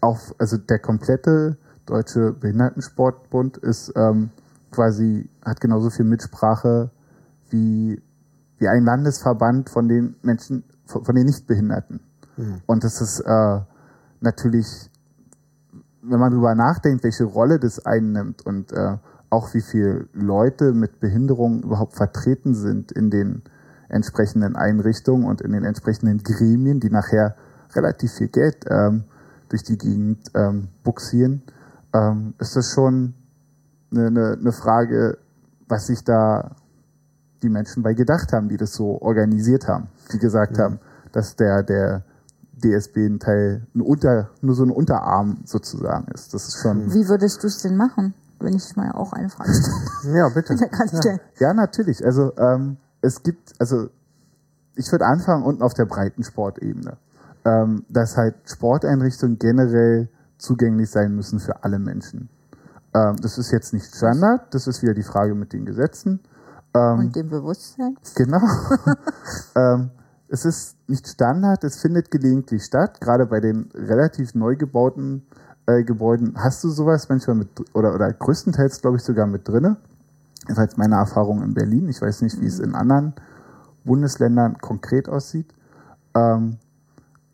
auf, also der komplette deutsche Behindertensportbund ist ähm, quasi, hat genauso viel Mitsprache wie, wie ein Landesverband von den Menschen, von, von den Nichtbehinderten. Und das ist äh, natürlich, wenn man drüber nachdenkt, welche Rolle das einnimmt und äh, auch wie viele Leute mit Behinderung überhaupt vertreten sind in den entsprechenden Einrichtungen und in den entsprechenden Gremien, die nachher relativ viel Geld ähm, durch die Gegend ähm, buxieren, ähm, ist das schon eine, eine, eine Frage, was sich da die Menschen bei gedacht haben, die das so organisiert haben, die gesagt haben, dass der, der DSB ein Teil, ein Unter, nur so ein Unterarm sozusagen ist. Das ist schon, Wie würdest du es denn machen, wenn ich mal auch eine Frage stelle? ja, bitte. Stellen. ja, natürlich. Also, ähm, es gibt, also, ich würde anfangen unten auf der Breitensportebene, ähm, dass halt Sporteinrichtungen generell zugänglich sein müssen für alle Menschen. Ähm, das ist jetzt nicht Standard, das ist wieder die Frage mit den Gesetzen. Ähm, Und dem Bewusstsein? Genau. ähm, es ist nicht Standard, es findet gelegentlich statt. Gerade bei den relativ neu gebauten äh, Gebäuden hast du sowas manchmal mit, oder, oder größtenteils, glaube ich, sogar mit drinne. Das jetzt meine Erfahrung in Berlin. Ich weiß nicht, wie es in anderen Bundesländern konkret aussieht. Ähm,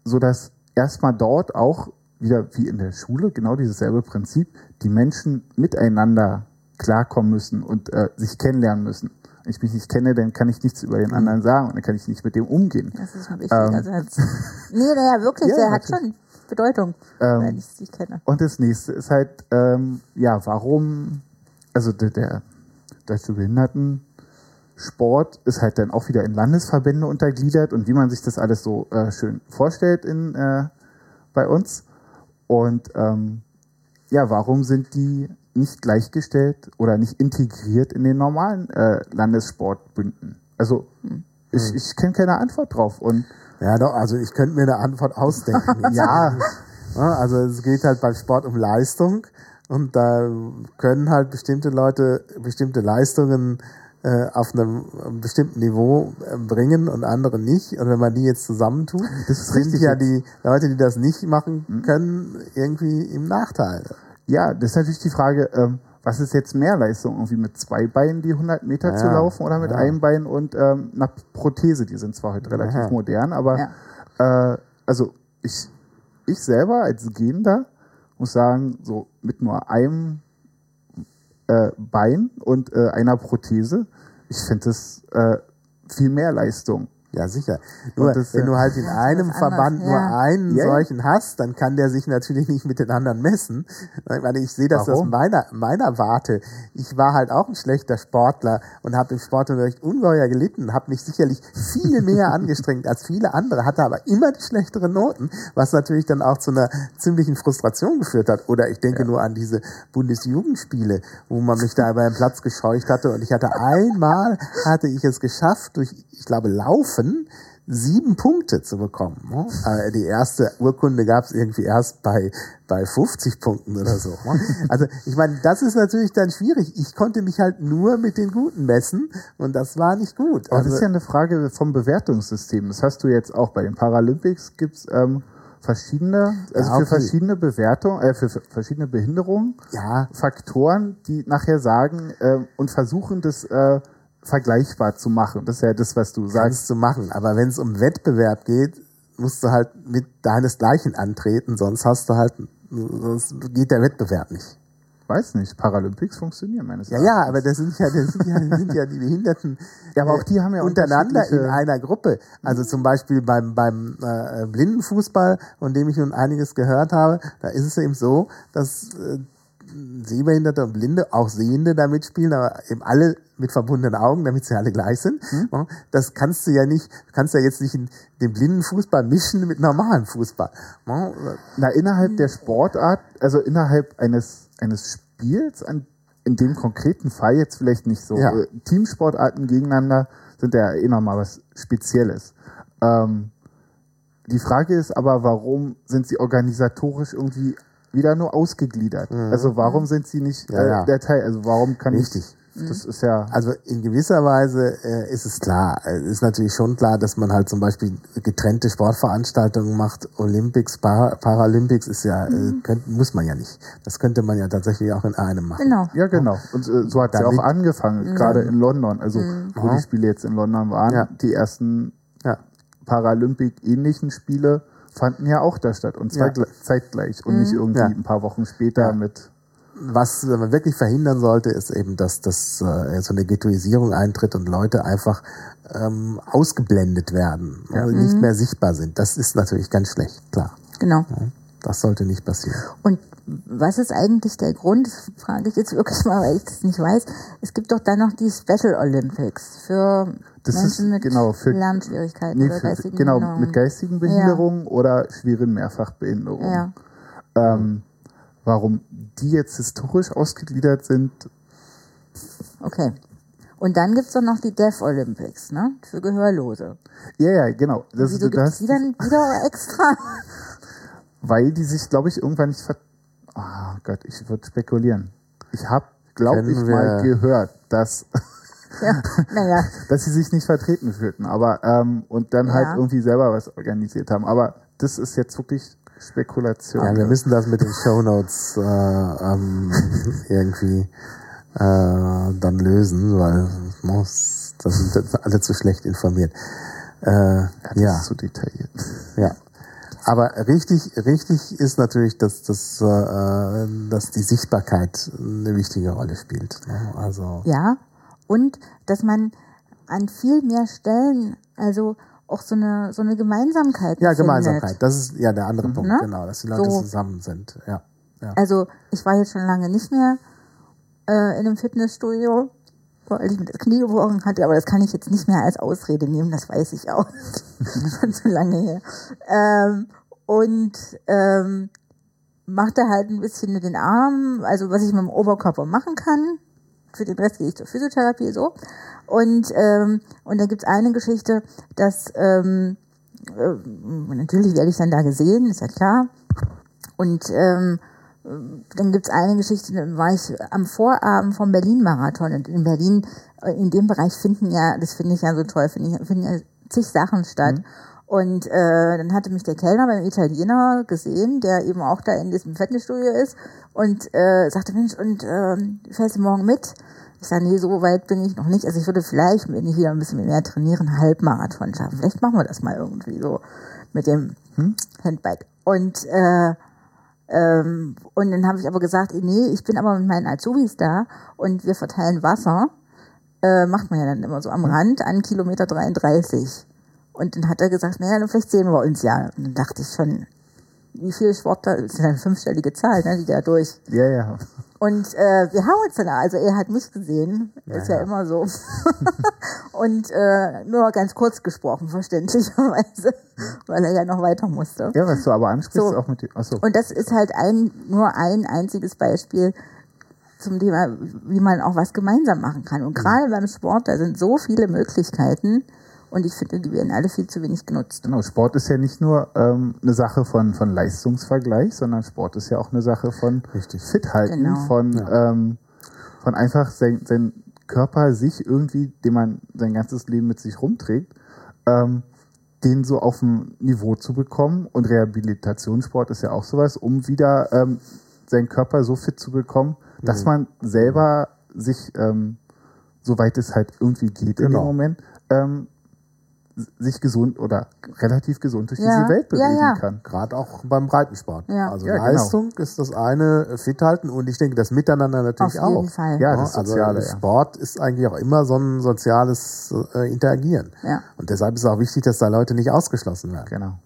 so dass erstmal dort auch wieder wie in der Schule genau dieses selbe Prinzip, die Menschen miteinander klarkommen müssen und äh, sich kennenlernen müssen. Wenn ich mich nicht kenne, dann kann ich nichts über den anderen sagen und dann kann ich nicht mit dem umgehen. Das ist ein wichtiger Ähm. Satz. Nee, naja, wirklich, Ja, der hat schon Bedeutung, Ähm. wenn ich es nicht kenne. Und das nächste ist halt, ähm, ja, warum, also der, der Deutsche Behindertensport ist halt dann auch wieder in Landesverbände untergliedert und wie man sich das alles so äh, schön vorstellt in, äh, bei uns. Und ähm, ja, warum sind die nicht gleichgestellt oder nicht integriert in den normalen äh, Landessportbünden? Also ich, ich kenne keine Antwort drauf. Und Ja, doch, also ich könnte mir eine Antwort ausdenken. Ja, Also es geht halt beim Sport um Leistung und da können halt bestimmte Leute bestimmte Leistungen äh, auf einem bestimmten Niveau äh, bringen und andere nicht. Und wenn man die jetzt zusammentut, Das ist sind richtig ja. Mhm. die Leute, die das nicht machen können, irgendwie im Nachteil. Ja, das ist natürlich die Frage, ähm, was ist jetzt mehr Leistung? Irgendwie mit zwei Beinen die 100 Meter zu Ja, laufen oder mit ja. einem Bein und ähm, einer Prothese? Die sind zwar heute relativ Ja. modern, aber Ja. Äh, also ich, ich selber als Gehender muss sagen, so mit nur einem äh, Bein und äh, einer Prothese, ich finde das äh, viel mehr Leistung. Ja, sicher. Nur, das, wenn äh, du halt in Ja, einem Verband nur ja. einen Ja, ja. solchen hast, dann kann der sich natürlich nicht mit den anderen messen. Ich meine, ich sehe das aus Warum? meiner, meiner Warte. Ich war halt auch ein schlechter Sportler und habe im Sportunterricht ungeheuer gelitten, habe mich sicherlich viel mehr angestrengt als viele andere, hatte aber immer die schlechteren Noten, was natürlich dann auch zu einer ziemlichen Frustration geführt hat. Oder ich denke nur an diese Bundesjugendspiele, wo man mich da über den Platz gescheucht hatte und ich hatte einmal, hatte ich es geschafft, durch, ich glaube, Laufen, sieben Punkte zu bekommen. ne? Äh, Die erste Urkunde gab es irgendwie erst bei, bei 50 Punkten oder so. ne? Also ich meine, das ist natürlich dann schwierig. Ich konnte mich halt nur mit den Guten messen und das war nicht gut. Aber das ist Also, ja eine Frage vom Bewertungssystem. Das hast du jetzt auch bei den Paralympics gibt's ähm, verschiedene, also Ja, für okay. verschiedene Bewertungen, äh, für, für verschiedene Behinderungen, ja, Faktoren, die nachher sagen äh, und versuchen, das äh, vergleichbar zu machen. Das ist ja das, was du sagst. kannst du machen. Aber wenn es um Wettbewerb geht, musst du halt mit deinesgleichen antreten, sonst hast du halt, sonst geht der Wettbewerb nicht. Weiß nicht, Paralympics funktionieren meines Ja, ja, aber das sind ja, das sind ja, das sind ja die Behinderten Ja, aber auch die haben ja untereinander in einer Gruppe. Also zum Beispiel beim, beim äh, Blindenfußball, von dem ich nun einiges gehört habe, da ist es eben so, dass äh, Sehbehinderte und Blinde, auch Sehende da mitspielen, aber eben alle mit verbundenen Augen, damit sie alle gleich sind. Hm? Das kannst du ja nicht, du kannst ja jetzt nicht in den Blindenfußball mischen mit normalem Fußball. Na, innerhalb der Sportart, also innerhalb eines, eines Spiels, an, in dem konkreten Fall jetzt vielleicht nicht so. Ja. Äh, Teamsportarten gegeneinander sind ja eh nochmal was Spezielles. Ähm, die Frage ist aber, warum sind sie organisatorisch irgendwie wieder nur ausgegliedert? Also warum sind sie nicht Mhm. Ja, äh, ja. der Teil? Also warum kann Richtig. ich. Das ist ja. Also in gewisser Weise äh, ist es klar. Es ist natürlich schon klar, dass man halt zum Beispiel getrennte Sportveranstaltungen macht. Olympics, Para Paralympics ist ja, äh, könnt, muss man ja nicht. Das könnte man ja tatsächlich auch in einem machen. Genau. Ja, genau. Und äh, so hat es ja auch angefangen, gerade in London. Also, wo die Spiele jetzt in London waren, Ja. die ersten Ja. Paralympic-ähnlichen Spiele fanden ja auch da statt. Und zwar Ja. gle- zeitgleich und nicht irgendwie Ja. ein paar Wochen später Ja. mit. Was man wirklich verhindern sollte, ist eben, dass, dass äh, so eine Ghettoisierung eintritt und Leute einfach ähm, ausgeblendet werden, also nicht mehr sichtbar sind. Das ist natürlich ganz schlecht, klar. Genau. Ja, Das sollte nicht passieren. Und was ist eigentlich der Grund? Das frage ich jetzt wirklich mal, weil ich das nicht weiß. Es gibt doch dann noch die Special Olympics für Das Menschen ist mit genau für Lernschwierigkeiten nee, oder für, geistigen genau Behinderungen. mit geistigen Behinderungen oder schweren Mehrfachbehinderungen. Ja. Ähm, warum die jetzt historisch ausgegliedert sind, Okay. Und dann gibt's doch noch die Deaf Olympics, ne? Für Gehörlose. ja, ja, genau. Das, Wieso das, gibt's die dann wieder extra? Weil die sich, glaube ich, irgendwann nicht ver... Oh Gott, ich würde spekulieren. Ich habe, glaube ich, wir- mal gehört, dass, ja. Naja, dass sie sich nicht vertreten fühlten. Aber ähm, und dann Ja. halt irgendwie selber was organisiert haben. Aber das ist jetzt wirklich Spekulation. Ja, wir müssen das mit den Shownotes äh, ähm, irgendwie äh, dann lösen, weil muss, da sind alle zu schlecht informiert. Äh, ja, das ja, ist zu detailliert. ja. Aber richtig, richtig ist natürlich, dass, dass, äh, dass die Sichtbarkeit eine wichtige Rolle spielt. Ne? Also ja. Und dass man an viel mehr Stellen, also auch so eine, so eine Gemeinsamkeit ja, findet. Gemeinsamkeit. Das ist ja der andere Punkt, Ne? genau, dass die Leute So. zusammen sind. Ja, ja. Also ich war jetzt schon lange nicht mehr äh, in einem Fitnessstudio, weil ich mir das Knie gebrochen hatte, aber das kann ich jetzt nicht mehr als Ausrede nehmen, das weiß ich auch. schon zu lange her. Ähm, und ähm, machte halt ein bisschen mit den Armen, also was ich mit dem Oberkörper machen kann. Für den Rest gehe ich zur Physiotherapie so. Und, ähm, und da gibt's eine Geschichte, dass ähm, äh, natürlich werde ich dann da gesehen, ist ja klar. Und ähm, dann gibt's eine Geschichte, da war ich am Vorabend vom Berlin-Marathon. Und in Berlin, äh, in dem Bereich finden ja, das finde ich ja so toll, finden ja, finden ja zig Sachen statt. Und äh, dann hatte mich der Kellner beim Italiener gesehen, der eben auch da in diesem Fitnessstudio ist und äh, sagte, Mensch, und äh, fährst du morgen mit? Ich sage, nee, so weit bin ich noch nicht. Also ich würde vielleicht, wenn ich wieder ein bisschen mehr trainieren, Halbmarathon schaffen. Vielleicht machen wir das mal irgendwie so mit dem hm? Handbike. Und äh, ähm, und dann habe ich aber gesagt, nee, ich bin aber mit meinen Azubis da und wir verteilen Wasser. Äh, macht man ja dann immer so am Rand an Kilometer 33. Und dann hat er gesagt, naja, vielleicht sehen wir uns ja. Und dann dachte ich schon, wie viele Sportler, das ist eine fünfstellige Zahl, ne, die da durch. Ja, ja. Und äh, wir haben uns dann, also er hat mich gesehen, ja, ist ja, ja, immer so. und äh, nur ganz kurz gesprochen, verständlicherweise, weil er ja noch weiter musste. Ja, was du aber ansprichst, so. auch mit achso. Und das ist halt ein, nur ein einziges Beispiel zum Thema, wie man auch was gemeinsam machen kann. Und gerade beim Sport, da sind so viele Möglichkeiten, und ich finde, die werden alle viel zu wenig genutzt. Genau, Sport ist ja nicht nur ähm, eine Sache von, von Leistungsvergleich, sondern Sport ist ja auch eine Sache von Richtig. Fithalten, genau. von, ja. ähm, von einfach sein, sein Körper sich irgendwie, den man sein ganzes Leben mit sich rumträgt, ähm, den so auf ein Niveau zu bekommen. Und Rehabilitationssport ist ja auch sowas, um wieder ähm, seinen Körper so fit zu bekommen, dass mhm. man selber sich, ähm, soweit es halt irgendwie geht genau. in dem genau. Moment, ähm, sich gesund oder relativ gesund durch ja. diese Welt bewegen ja, ja. kann. Gerade auch beim Breitensport. Ja. Also genau. Leistung genau. ist das eine, äh, fit halten und ich denke, das Miteinander natürlich Auf jeden auch. Fall. Ja, das also Soziale, Sport ist eigentlich auch immer so ein soziales äh, Interagieren. Ja. Und deshalb ist es auch wichtig, dass da Leute nicht ausgeschlossen werden. Genau.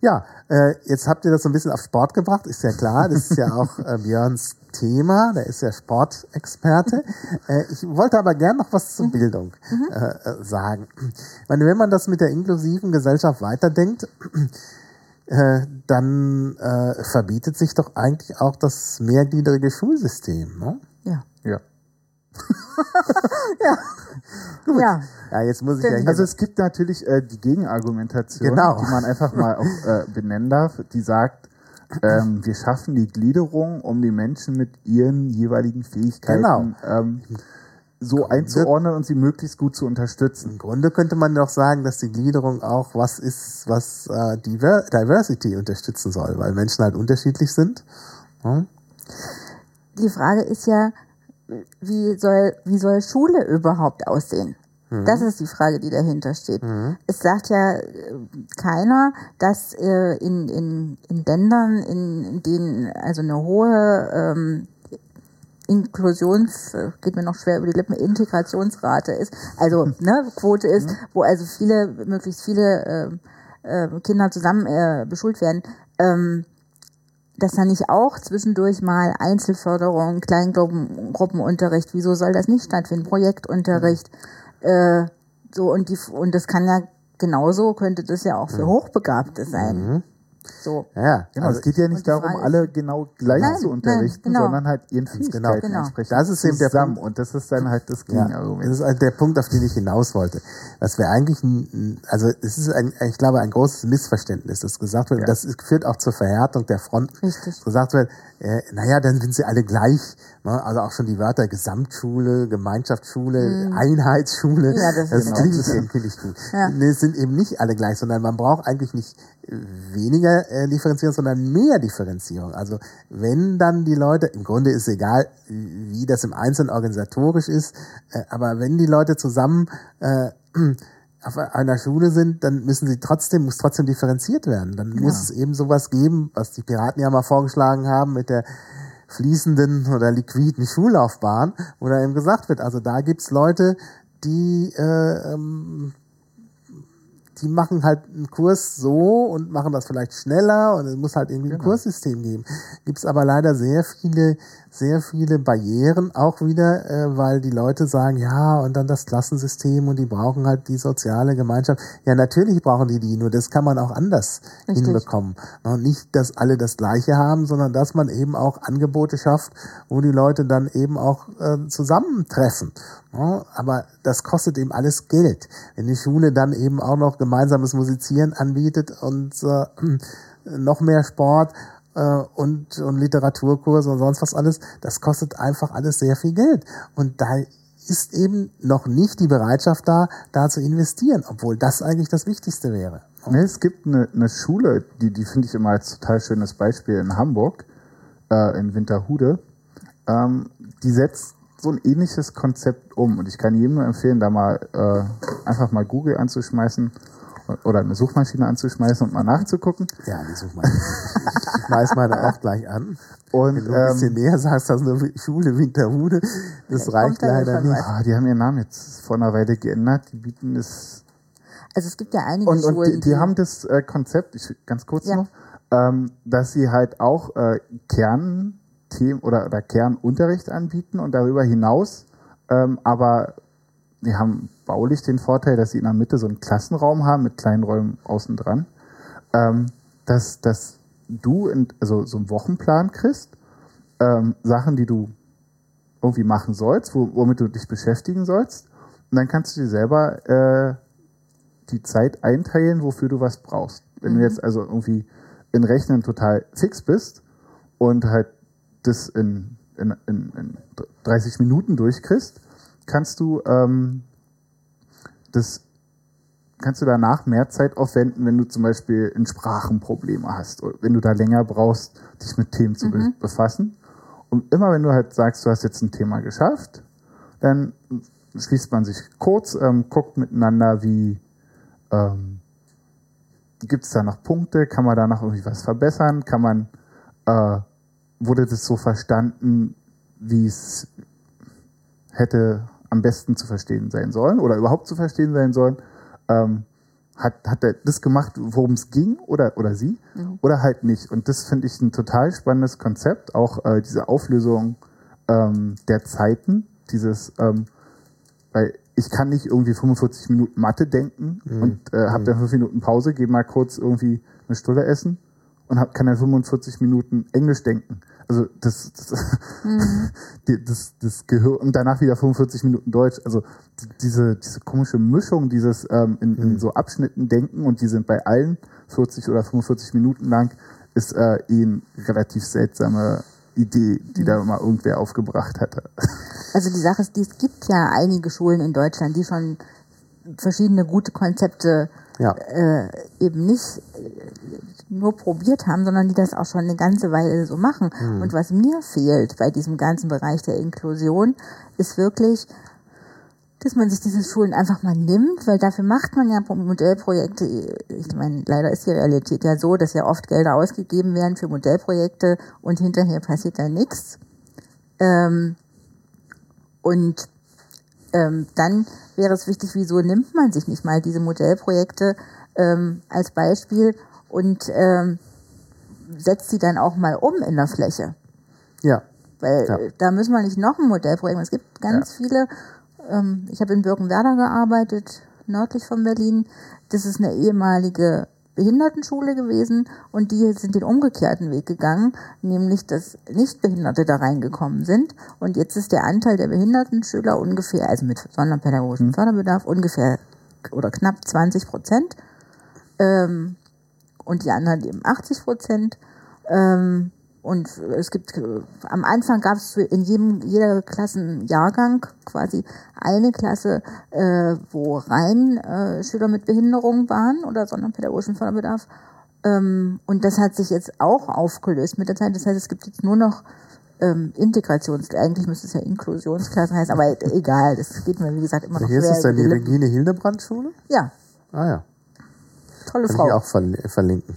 Ja, äh, jetzt habt ihr das so ein bisschen auf Sport gebracht, ist ja klar. Das ist ja auch äh, Björns Thema, der ist ja Sportexperte. Äh, ich wollte aber gern noch was zur Bildung mhm. äh, äh, sagen. Ich meine, wenn man das mit der inklusiven Gesellschaft weiterdenkt, äh, dann äh, verbietet sich doch eigentlich auch das mehrgliedrige Schulsystem. Ne? Ja. Ja. ja. Gut. Ja. ja, jetzt muss ich ja hier Also es gibt natürlich äh, die Gegenargumentation, genau. die man einfach mal auch äh, benennen darf, die sagt, ähm, wir schaffen die Gliederung, um die Menschen mit ihren jeweiligen Fähigkeiten genau. ähm, so einzuordnen und sie möglichst gut zu unterstützen. Im Grunde könnte man doch sagen, dass die Gliederung auch was ist, was äh, Diversity unterstützen soll, weil Menschen halt unterschiedlich sind. Hm? Die Frage ist ja, wie soll, wie soll Schule überhaupt aussehen? Mhm. Das ist die Frage, die dahinter steht. Mhm. Es sagt ja äh, keiner, dass äh, in, in, in Ländern, in denen also eine hohe ähm, Inklusions, äh, geht mir noch schwer über die Lippen, Integrationsrate ist, also ne, Quote ist, mhm. wo also viele, möglichst viele äh, äh, Kinder zusammen äh, beschult werden, ähm, dass da nicht auch zwischendurch mal Einzelförderung, Kleingruppenunterricht, wieso soll das nicht stattfinden? Projektunterricht, äh, so und die und das kann ja genauso könnte das ja auch für. Hochbegabte sein. Mhm. So. Ja, genau. Also es geht ja nicht darum, alle genau gleich nein, zu unterrichten, nein, genau. sondern halt ihren Fähigkeiten genau. entsprechend das ist eben der Punkt. Und das ist dann halt das Gegenargument. Ja, das ist halt der Punkt, auf den ich hinaus wollte. Was wir eigentlich, also es ist ein, ich glaube, ein großes Missverständnis, das gesagt wird. Ja. Das führt auch zur Verhärtung der Front. Richtig. Gesagt wird, äh, naja, dann sind sie alle gleich. Ne? Also auch schon die Wörter Gesamtschule, Gemeinschaftsschule, mhm. Einheitsschule. Ja, das, das klingt genau. finde ich gut. Ja. Nee, es sind eben nicht alle gleich, sondern man braucht eigentlich nicht weniger äh, Differenzierung, sondern mehr Differenzierung. Also wenn dann die Leute, im Grunde ist egal, wie das im Einzelnen organisatorisch ist, äh, aber wenn die Leute zusammen äh, auf einer Schule sind, dann müssen sie trotzdem, muss trotzdem differenziert werden. Dann ja. muss es eben sowas geben, was die Piraten ja mal vorgeschlagen haben mit der fließenden oder liquiden Schullaufbahn, wo da eben gesagt wird, also da gibt's Leute, die äh, ähm, die machen halt einen Kurs so und machen das vielleicht schneller und es muss halt irgendwie genau. ein Kurssystem geben. Gibt es aber leider sehr viele, sehr viele Barrieren auch wieder, äh, weil die Leute sagen, ja, und dann das Klassensystem und die brauchen halt die soziale Gemeinschaft. Ja, natürlich brauchen die die, nur das kann man auch anders Richtig. hinbekommen. Und nicht, dass alle das Gleiche haben, sondern dass man eben auch Angebote schafft, wo die Leute dann eben auch äh, zusammentreffen. Ja, aber das kostet eben alles Geld. Wenn die Schule dann eben auch noch gemeinsames Musizieren anbietet und äh, noch mehr Sport äh, und, und Literaturkurse und sonst was alles, das kostet einfach alles sehr viel Geld. Und da ist eben noch nicht die Bereitschaft da, da zu investieren, obwohl das eigentlich das Wichtigste wäre. Ne, es gibt eine, eine Schule, die, die finde ich immer als total schönes Beispiel in Hamburg, äh, in Winterhude. Ähm, die setzt so ein ähnliches Konzept um. Und ich kann jedem nur empfehlen, da mal äh, einfach mal Google anzuschmeißen oder eine Suchmaschine anzuschmeißen und mal nachzugucken. Ja, die Suchmaschine. ich schmeiß meine auch gleich an. Und, Wenn du ein bisschen ähm, mehr sagst, das ist eine Schule Winterhude, das Ja, reicht leider nicht. ah, die haben ihren Namen jetzt vor einer Weile geändert. Die bieten es Also es gibt ja einige Und, und Schulen, die, die haben das äh, Konzept, ich, ganz kurz Ja. noch, ähm, dass sie halt auch äh, Kernthemen oder, oder Kernunterricht anbieten und darüber hinaus, ähm, aber die haben baulich den Vorteil, dass sie in der Mitte so einen Klassenraum haben mit kleinen Räumen außen dran, ähm, dass, dass du in, also so einen Wochenplan kriegst, ähm, Sachen, die du irgendwie machen sollst, wo, womit du dich beschäftigen sollst. Und dann kannst du dir selber äh, die Zeit einteilen, wofür du was brauchst. Wenn du jetzt also irgendwie in Rechnen total fix bist und halt das in, in, in, in 30 Minuten durchkriegst, kannst du ähm, das kannst du danach mehr Zeit aufwenden, wenn du zum Beispiel in Sprachen Probleme hast oder wenn du da länger brauchst, dich mit Themen zu be befassen. Und immer wenn du halt sagst, du hast jetzt ein Thema geschafft, dann schließt man sich kurz, ähm, guckt miteinander, wie ähm, gibt es da noch Punkte, kann man da noch irgendwie was verbessern, kann man, äh, wurde das so verstanden, wie es hätte am besten zu verstehen sein sollen oder überhaupt zu verstehen sein sollen. Ähm, hat, hat er das gemacht, worum es ging oder, oder sie oder halt nicht. Und das finde ich ein total spannendes Konzept, auch äh, diese Auflösung ähm, der Zeiten, dieses, ähm, weil ich kann nicht irgendwie 45 Minuten Mathe denken und äh, habe dann fünf Minuten Pause, gehe mal kurz irgendwie eine Stulle essen und hab, kann dann 45 Minuten Englisch denken. Also das, das, die, das, das Gehör und danach wieder 45 Minuten Deutsch. Also die- diese, diese komische Mischung, dieses ähm, in, in so Abschnitten denken und die sind bei allen 40 oder 45 Minuten lang, ist äh, eh eine relativ seltsame Idee, die da mal irgendwer aufgebracht hatte. Also die Sache ist, die, es gibt ja einige Schulen in Deutschland, die schon verschiedene gute Konzepte Ja. äh, eben nicht äh, nur probiert haben, sondern die das auch schon eine ganze Weile so machen. Und was mir fehlt bei diesem ganzen Bereich der Inklusion, ist wirklich, dass man sich diese Schulen einfach mal nimmt, weil dafür macht man ja Modellprojekte. Ich meine, leider ist die Realität ja so, dass ja oft Gelder ausgegeben werden für Modellprojekte und hinterher passiert da nichts. Ähm, und ähm, dann wäre es wichtig, wieso nimmt man sich nicht mal diese Modellprojekte ähm, als Beispiel und ähm, setzt sie dann auch mal um in der Fläche. Ja. Weil Ja. äh, da müssen wir nicht noch ein Modellprojekt machen. Es gibt ganz viele, ähm, ich habe in Birkenwerder gearbeitet, nördlich von Berlin. Das ist eine ehemalige Behindertenschule gewesen und die sind den umgekehrten Weg gegangen, nämlich dass Nichtbehinderte da reingekommen sind. Und jetzt ist der Anteil der Behindertenschüler ungefähr, also mit sonderpädagogischem Förderbedarf, ungefähr oder knapp 20 Prozent. Ähm, und die anderen eben 80 Prozent. Ähm, und es gibt, äh, am Anfang gab es in jedem, jeder Klassenjahrgang quasi eine Klasse, äh, wo rein äh, Schüler mit Behinderung waren oder sonderpädagogischen Förderbedarf. Ähm, und das hat sich jetzt auch aufgelöst mit der Zeit. Das heißt, es gibt jetzt nur noch ähm, Integrations, eigentlich müsste es ja Inklusionsklassen heißen, aber egal, das geht mir, wie gesagt, immer noch Hier ist es dann die Lippen. Regine Hildebrand Schule? Ja, Ah ja. tolle Kann ich Frau. auch verl- verlinken.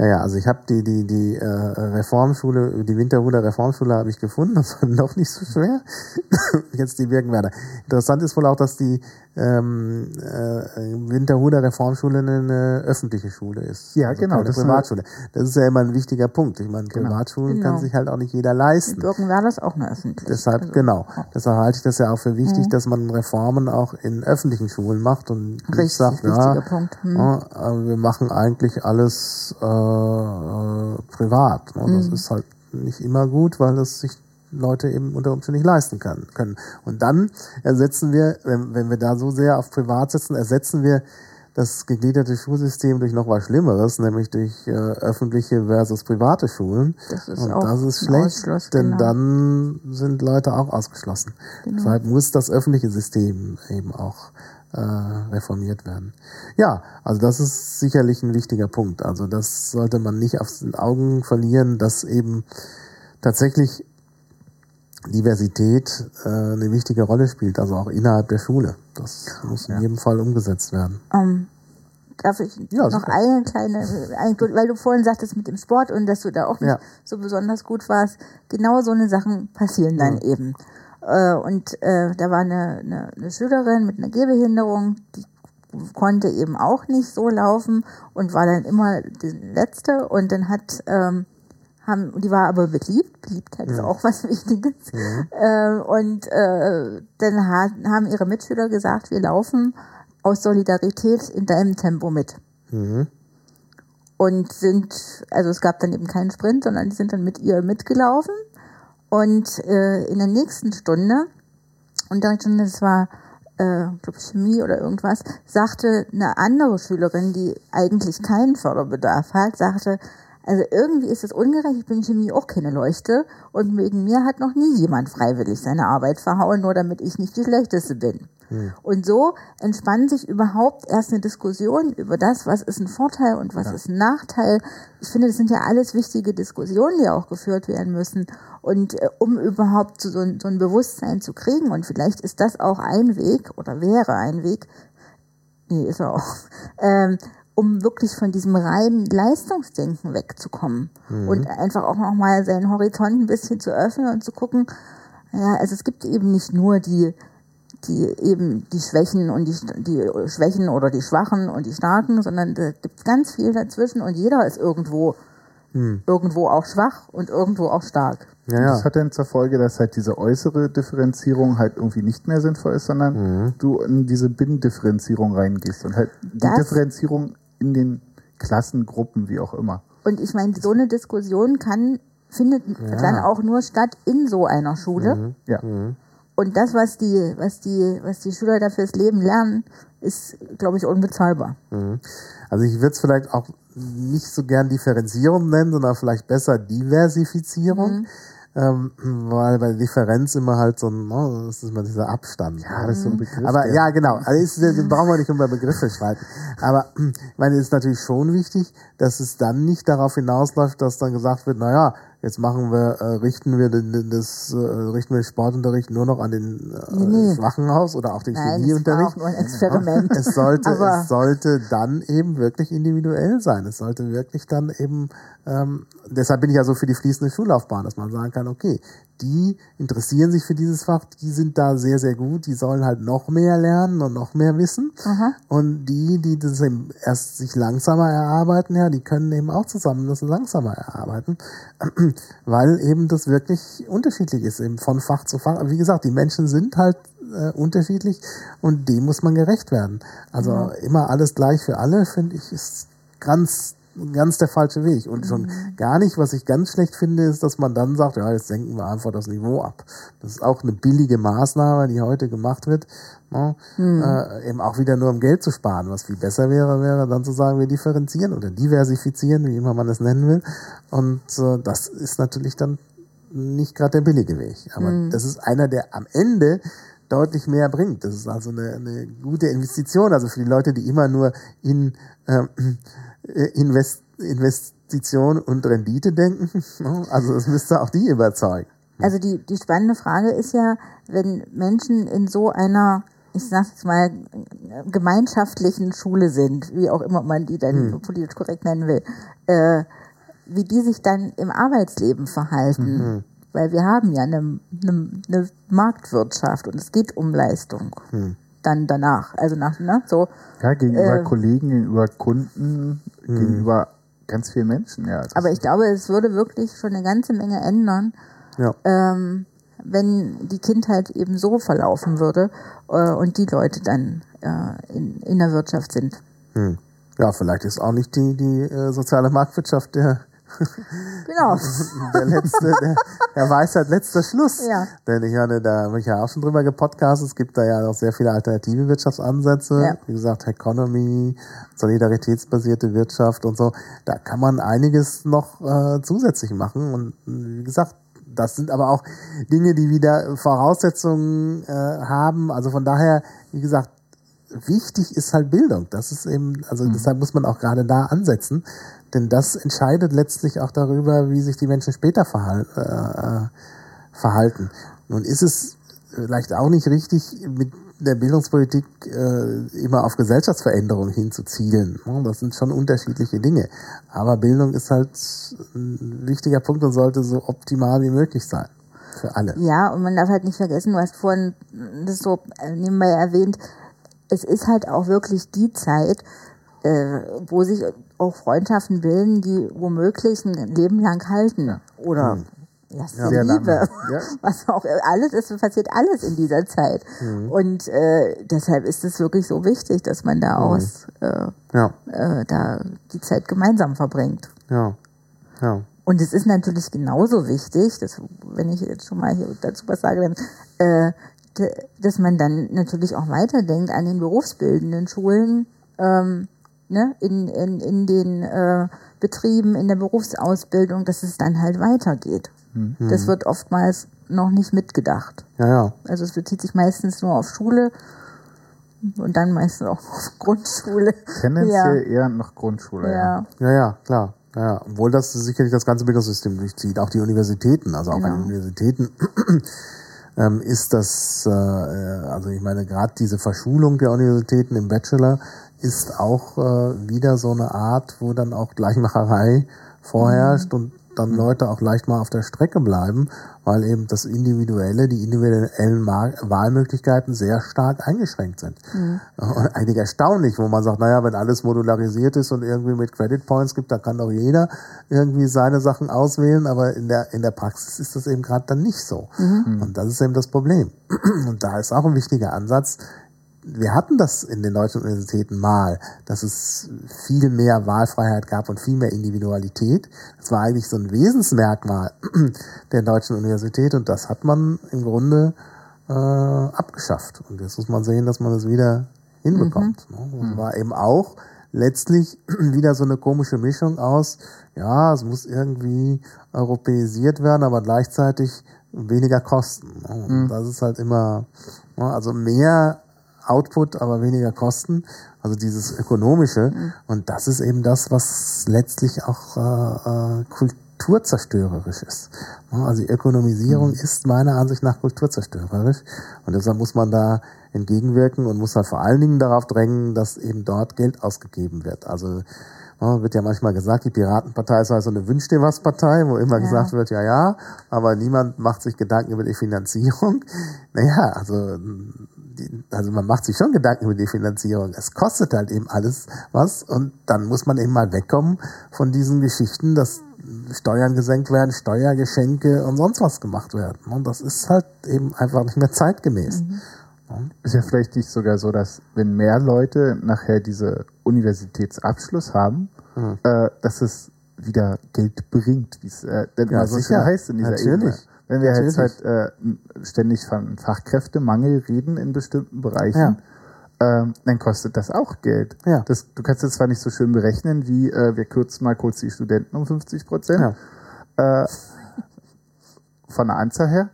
Ja, ja, also ich habe die, die, die äh, Reformschule, die Winterhuder Reformschule habe ich gefunden, das war noch nicht so schwer. Jetzt die Birkenwerder. Interessant ist wohl auch, dass die ähm, äh, Winterhuder Reformschule eine, öffentliche Schule ist. Ja, also genau, Keine das eine- Privatschule. Das ist ja immer ein wichtiger Punkt. Ich meine, Privatschulen Genau. kann sich halt auch nicht jeder leisten. Birkenwerder ist auch eine öffentliche. Deshalb, Also, genau. Deshalb halte ich das ja auch für wichtig, Mhm. dass man Reformen auch in öffentlichen Schulen macht und nicht Richtig, sagt, wichtiger ja, Punkt. Hm. ja, wir machen eigentlich alles äh, äh, privat. Ne? Das Mhm. ist halt nicht immer gut, weil das sich Leute eben unter Umständen nicht leisten können. können. Und dann ersetzen wir, wenn, wenn wir da so sehr auf privat setzen, ersetzen wir das gegliederte Schulsystem durch noch was Schlimmeres, nämlich durch äh, öffentliche versus private Schulen. Das ist Und auch das ist schlecht, denn genau. dann sind Leute auch ausgeschlossen. Genau. Deshalb muss das öffentliche System eben auch äh, reformiert werden. Ja, also das ist sicherlich ein wichtiger Punkt. Also das sollte man nicht aus den Augen verlieren, dass eben tatsächlich Diversität äh, eine wichtige Rolle spielt, also auch innerhalb der Schule. Das muss in jedem Fall umgesetzt werden. Ähm, darf ich Ja, noch super. eine kleine Anekdote, weil du vorhin sagtest mit dem Sport und dass du da auch nicht Ja. so besonders gut warst. Genau so eine Sachen passieren dann eben. Äh, und äh, da war eine, eine, eine Schülerin mit einer Gehbehinderung, die konnte eben auch nicht so laufen und war dann immer die letzte und dann hat ähm, haben, die war aber beliebt, Beliebtheit ist auch was Wichtiges. Äh, und äh, dann ha haben ihre Mitschüler gesagt, wir laufen aus Solidarität in deinem Tempo mit. Und sind, also es gab dann eben keinen Sprint, sondern die sind dann mit ihr mitgelaufen. Und äh, in der nächsten Stunde, Unterrichtsstunde, das war, äh, glaube Chemie oder irgendwas, sagte eine andere Schülerin, die eigentlich keinen Förderbedarf hat, sagte, also irgendwie ist es ungerecht, ich bin in Chemie auch keine Leuchte und wegen mir hat noch nie jemand freiwillig seine Arbeit verhauen, nur damit ich nicht die Schlechteste bin. Und so entspann sich überhaupt erst eine Diskussion über das, was ist ein Vorteil und was ist ein Nachteil. Ich finde, das sind ja alles wichtige Diskussionen, die auch geführt werden müssen. Und äh, um überhaupt so, ein- so ein Bewusstsein zu kriegen, und vielleicht ist das auch ein Weg oder wäre ein Weg, nee, ist er auch, ähm, um wirklich von diesem reinen Leistungsdenken wegzukommen. Und einfach auch nochmal seinen Horizont ein bisschen zu öffnen und zu gucken, ja, also es gibt eben nicht nur die, die eben die Schwächen und die, die Schwächen oder die Schwachen und die Starken, sondern da gibt ganz viel dazwischen und jeder ist irgendwo, irgendwo auch schwach und irgendwo auch stark. Ja, Und ja. Das hat dann zur Folge, dass halt diese äußere Differenzierung halt irgendwie nicht mehr sinnvoll ist, sondern Mhm. du in diese Binnendifferenzierung reingehst und halt die Das- Differenzierung in den Klassen, Gruppen, wie auch immer. Und ich meine, so eine Diskussion kann, findet dann auch nur statt in so einer Schule. Ja. Und das, was die, was die, was die Schüler da fürs Leben lernen, ist, glaube ich, unbezahlbar. Also ich würde es vielleicht auch nicht so gern Differenzierung nennen, sondern vielleicht besser Diversifizierung. Ähm, weil bei Differenz immer halt so ein, ne, das ist immer dieser Abstand. Ja, das ist so ein Begriff, Aber der- ja, genau. Also ist, den brauchen wir nicht über Begriffe streiten. Aber ich meine, es ist natürlich schon wichtig, dass es dann nicht darauf hinausläuft, dass dann gesagt wird, naja, jetzt machen wir, äh, richten wir den, den- das, äh, richten wir den Sportunterricht nur noch an den äh, Nee. Schwachen aus oder auch den Nein, das war Chemieunterricht. auch nur ein Experiment. Es sollte, es sollte dann eben wirklich individuell sein. Es sollte wirklich dann eben, ähm, deshalb bin ich ja so für die fließende Schullaufbahn, dass man sagen kann, okay, die interessieren sich für dieses Fach, die sind da sehr, sehr gut, die sollen halt noch mehr lernen und noch mehr wissen. Und die, die das eben erst sich langsamer erarbeiten, ja, die können eben auch zusammen das langsamer erarbeiten, weil eben das wirklich unterschiedlich ist, eben von Fach zu Fach. Aber wie gesagt, die Menschen sind halt äh, unterschiedlich und dem muss man gerecht werden. Also immer alles gleich für alle, finde ich, ist ganz ganz der falsche Weg. Und schon gar nicht, was ich ganz schlecht finde, ist, dass man dann sagt, ja, jetzt senken wir einfach das Niveau ab. Das ist auch eine billige Maßnahme, die heute gemacht wird. Ne? Äh, eben auch wieder nur um Geld zu sparen. Was viel besser wäre, wäre dann zu sagen, wir differenzieren oder diversifizieren, wie immer man es nennen will. Und äh, das ist natürlich dann nicht gerade der billige Weg. Aber das ist einer, der am Ende deutlich mehr bringt. Das ist also eine, eine gute Investition. Also für die Leute, die immer nur in äh, Invest Investition und Rendite denken. ne? Also es müsste auch die überzeugen. Also die, die spannende Frage ist ja, wenn Menschen in so einer, ich sag jetzt mal, gemeinschaftlichen Schule sind, wie auch immer man die dann politisch korrekt nennen will, äh, wie die sich dann im Arbeitsleben verhalten. Weil wir haben ja eine, eine, eine Marktwirtschaft und es geht um Leistung. Dann danach. Also nach, ne, so. Ja, gegenüber Äh, Kollegen, gegenüber Kunden, gegenüber ganz vielen Menschen, ja. Aber ich glaube, es würde wirklich schon eine ganze Menge ändern, Ja. ähm, wenn die Kindheit eben so verlaufen würde äh, und die Leute dann äh, in, in der Wirtschaft sind. Hm. Ja, vielleicht ist auch nicht die, die äh, soziale Marktwirtschaft der, Genau, der letzte, der, der Weisheit letzter Schluss. Ja. Denn ich meine, da habe ich ja auch schon drüber gepodcastet. Es gibt da ja noch sehr viele alternative Wirtschaftsansätze. Ja. Wie gesagt, Economy, solidaritätsbasierte Wirtschaft und so. Da kann man einiges noch äh, zusätzlich machen. Und wie gesagt, das sind aber auch Dinge, die wieder Voraussetzungen äh, haben. Also von daher, wie gesagt, wichtig ist halt Bildung. Das ist eben, also deshalb muss man auch gerade da ansetzen, denn das entscheidet letztlich auch darüber, wie sich die Menschen später verhal äh, verhalten. Nun ist es vielleicht auch nicht richtig, mit der Bildungspolitik äh, immer auf Gesellschaftsveränderung hinzuzielen. Das sind schon unterschiedliche Dinge. Aber Bildung ist halt ein wichtiger Punkt und sollte so optimal wie möglich sein. Für alle. Ja, und man darf halt nicht vergessen, du hast vorhin das so nebenbei erwähnt, es ist halt auch wirklich die Zeit, äh, wo sich auch Freundschaften bilden, die womöglich ein Leben lang halten. Oder erste Sehr lange. Liebe. Ja. Was auch alles, es passiert alles in dieser Zeit. Und äh, deshalb ist es wirklich so wichtig, dass man da aus äh, Ja, äh, da die Zeit gemeinsam verbringt. ja, ja. Und es ist natürlich genauso wichtig, dass, wenn ich jetzt schon mal hier dazu was sage, dann, äh, dass man dann natürlich auch weiterdenkt an den berufsbildenden Schulen, ähm, ne, in, in, in den äh, Betrieben, in der Berufsausbildung, dass es dann halt weitergeht. Das wird oftmals noch nicht mitgedacht. Ja, ja. Also es bezieht sich meistens nur auf Schule und dann meistens auch auf Grundschule. Tendenziell eher noch Grundschule. Ja. Ja, ja, klar. Ja, ja. Obwohl das sicherlich das ganze Bildungssystem durchzieht, auch die Universitäten. Also auch Genau. an den Universitäten ähm, ist das, äh, äh, also ich meine, gerade diese Verschulung der Universitäten im Bachelor ist auch äh, wieder so eine Art, wo dann auch Gleichmacherei vorherrscht und dann Leute auch leicht mal auf der Strecke bleiben, weil eben das Individuelle, die individuellen Wahlmöglichkeiten sehr stark eingeschränkt sind. Und eigentlich erstaunlich, wo man sagt, naja, wenn alles modularisiert ist und irgendwie mit Credit Points gibt, dann kann doch jeder irgendwie seine Sachen auswählen, aber in der, in der Praxis ist das eben gerade dann nicht so. Und das ist eben das Problem. Und da ist auch ein wichtiger Ansatz, wir hatten das in den deutschen Universitäten mal, dass es viel mehr Wahlfreiheit gab und viel mehr Individualität. Das war eigentlich so ein Wesensmerkmal der deutschen Universität und das hat man im Grunde äh, abgeschafft. Und jetzt muss man sehen, dass man es wieder hinbekommt. Ne? Und war eben auch letztlich wieder so eine komische Mischung aus, ja, es muss irgendwie europäisiert werden, aber gleichzeitig weniger kosten. Ne? Und das ist halt immer, ne, also mehr Output, aber weniger Kosten. Also dieses Ökonomische. Und das ist eben das, was letztlich auch äh, äh, kulturzerstörerisch ist. Also die Ökonomisierung ist meiner Ansicht nach kulturzerstörerisch. Und deshalb muss man da entgegenwirken und muss halt vor allen Dingen darauf drängen, dass eben dort Geld ausgegeben wird. Also ja, wird ja manchmal gesagt, die Piratenpartei ist halt so eine Wünsch dir was Partei, wo immer Ja. gesagt wird, ja, ja, aber niemand macht sich Gedanken über die Finanzierung. Naja, also, die, also man macht sich schon Gedanken über die Finanzierung. Es kostet halt eben alles was und dann muss man eben mal wegkommen von diesen Geschichten, dass Steuern gesenkt werden, Steuergeschenke und sonst was gemacht werden. Und das ist halt eben einfach nicht mehr zeitgemäß. Ist ja vielleicht nicht sogar so, dass wenn mehr Leute nachher diese Universitätsabschluss haben, Mhm. äh, dass es wieder Geld bringt, wie es äh, denn Ja, sicher. heißt in dieser Natürlich. Ebene. Wenn wir jetzt Natürlich. halt äh, ständig von Fachkräftemangel reden in bestimmten Bereichen, Ja. ähm, dann kostet das auch Geld. Ja. Das, du kannst es zwar nicht so schön berechnen, wie äh, wir kürzen mal kurz die Studenten um 50 Prozent Ja. äh, von der Anzahl her.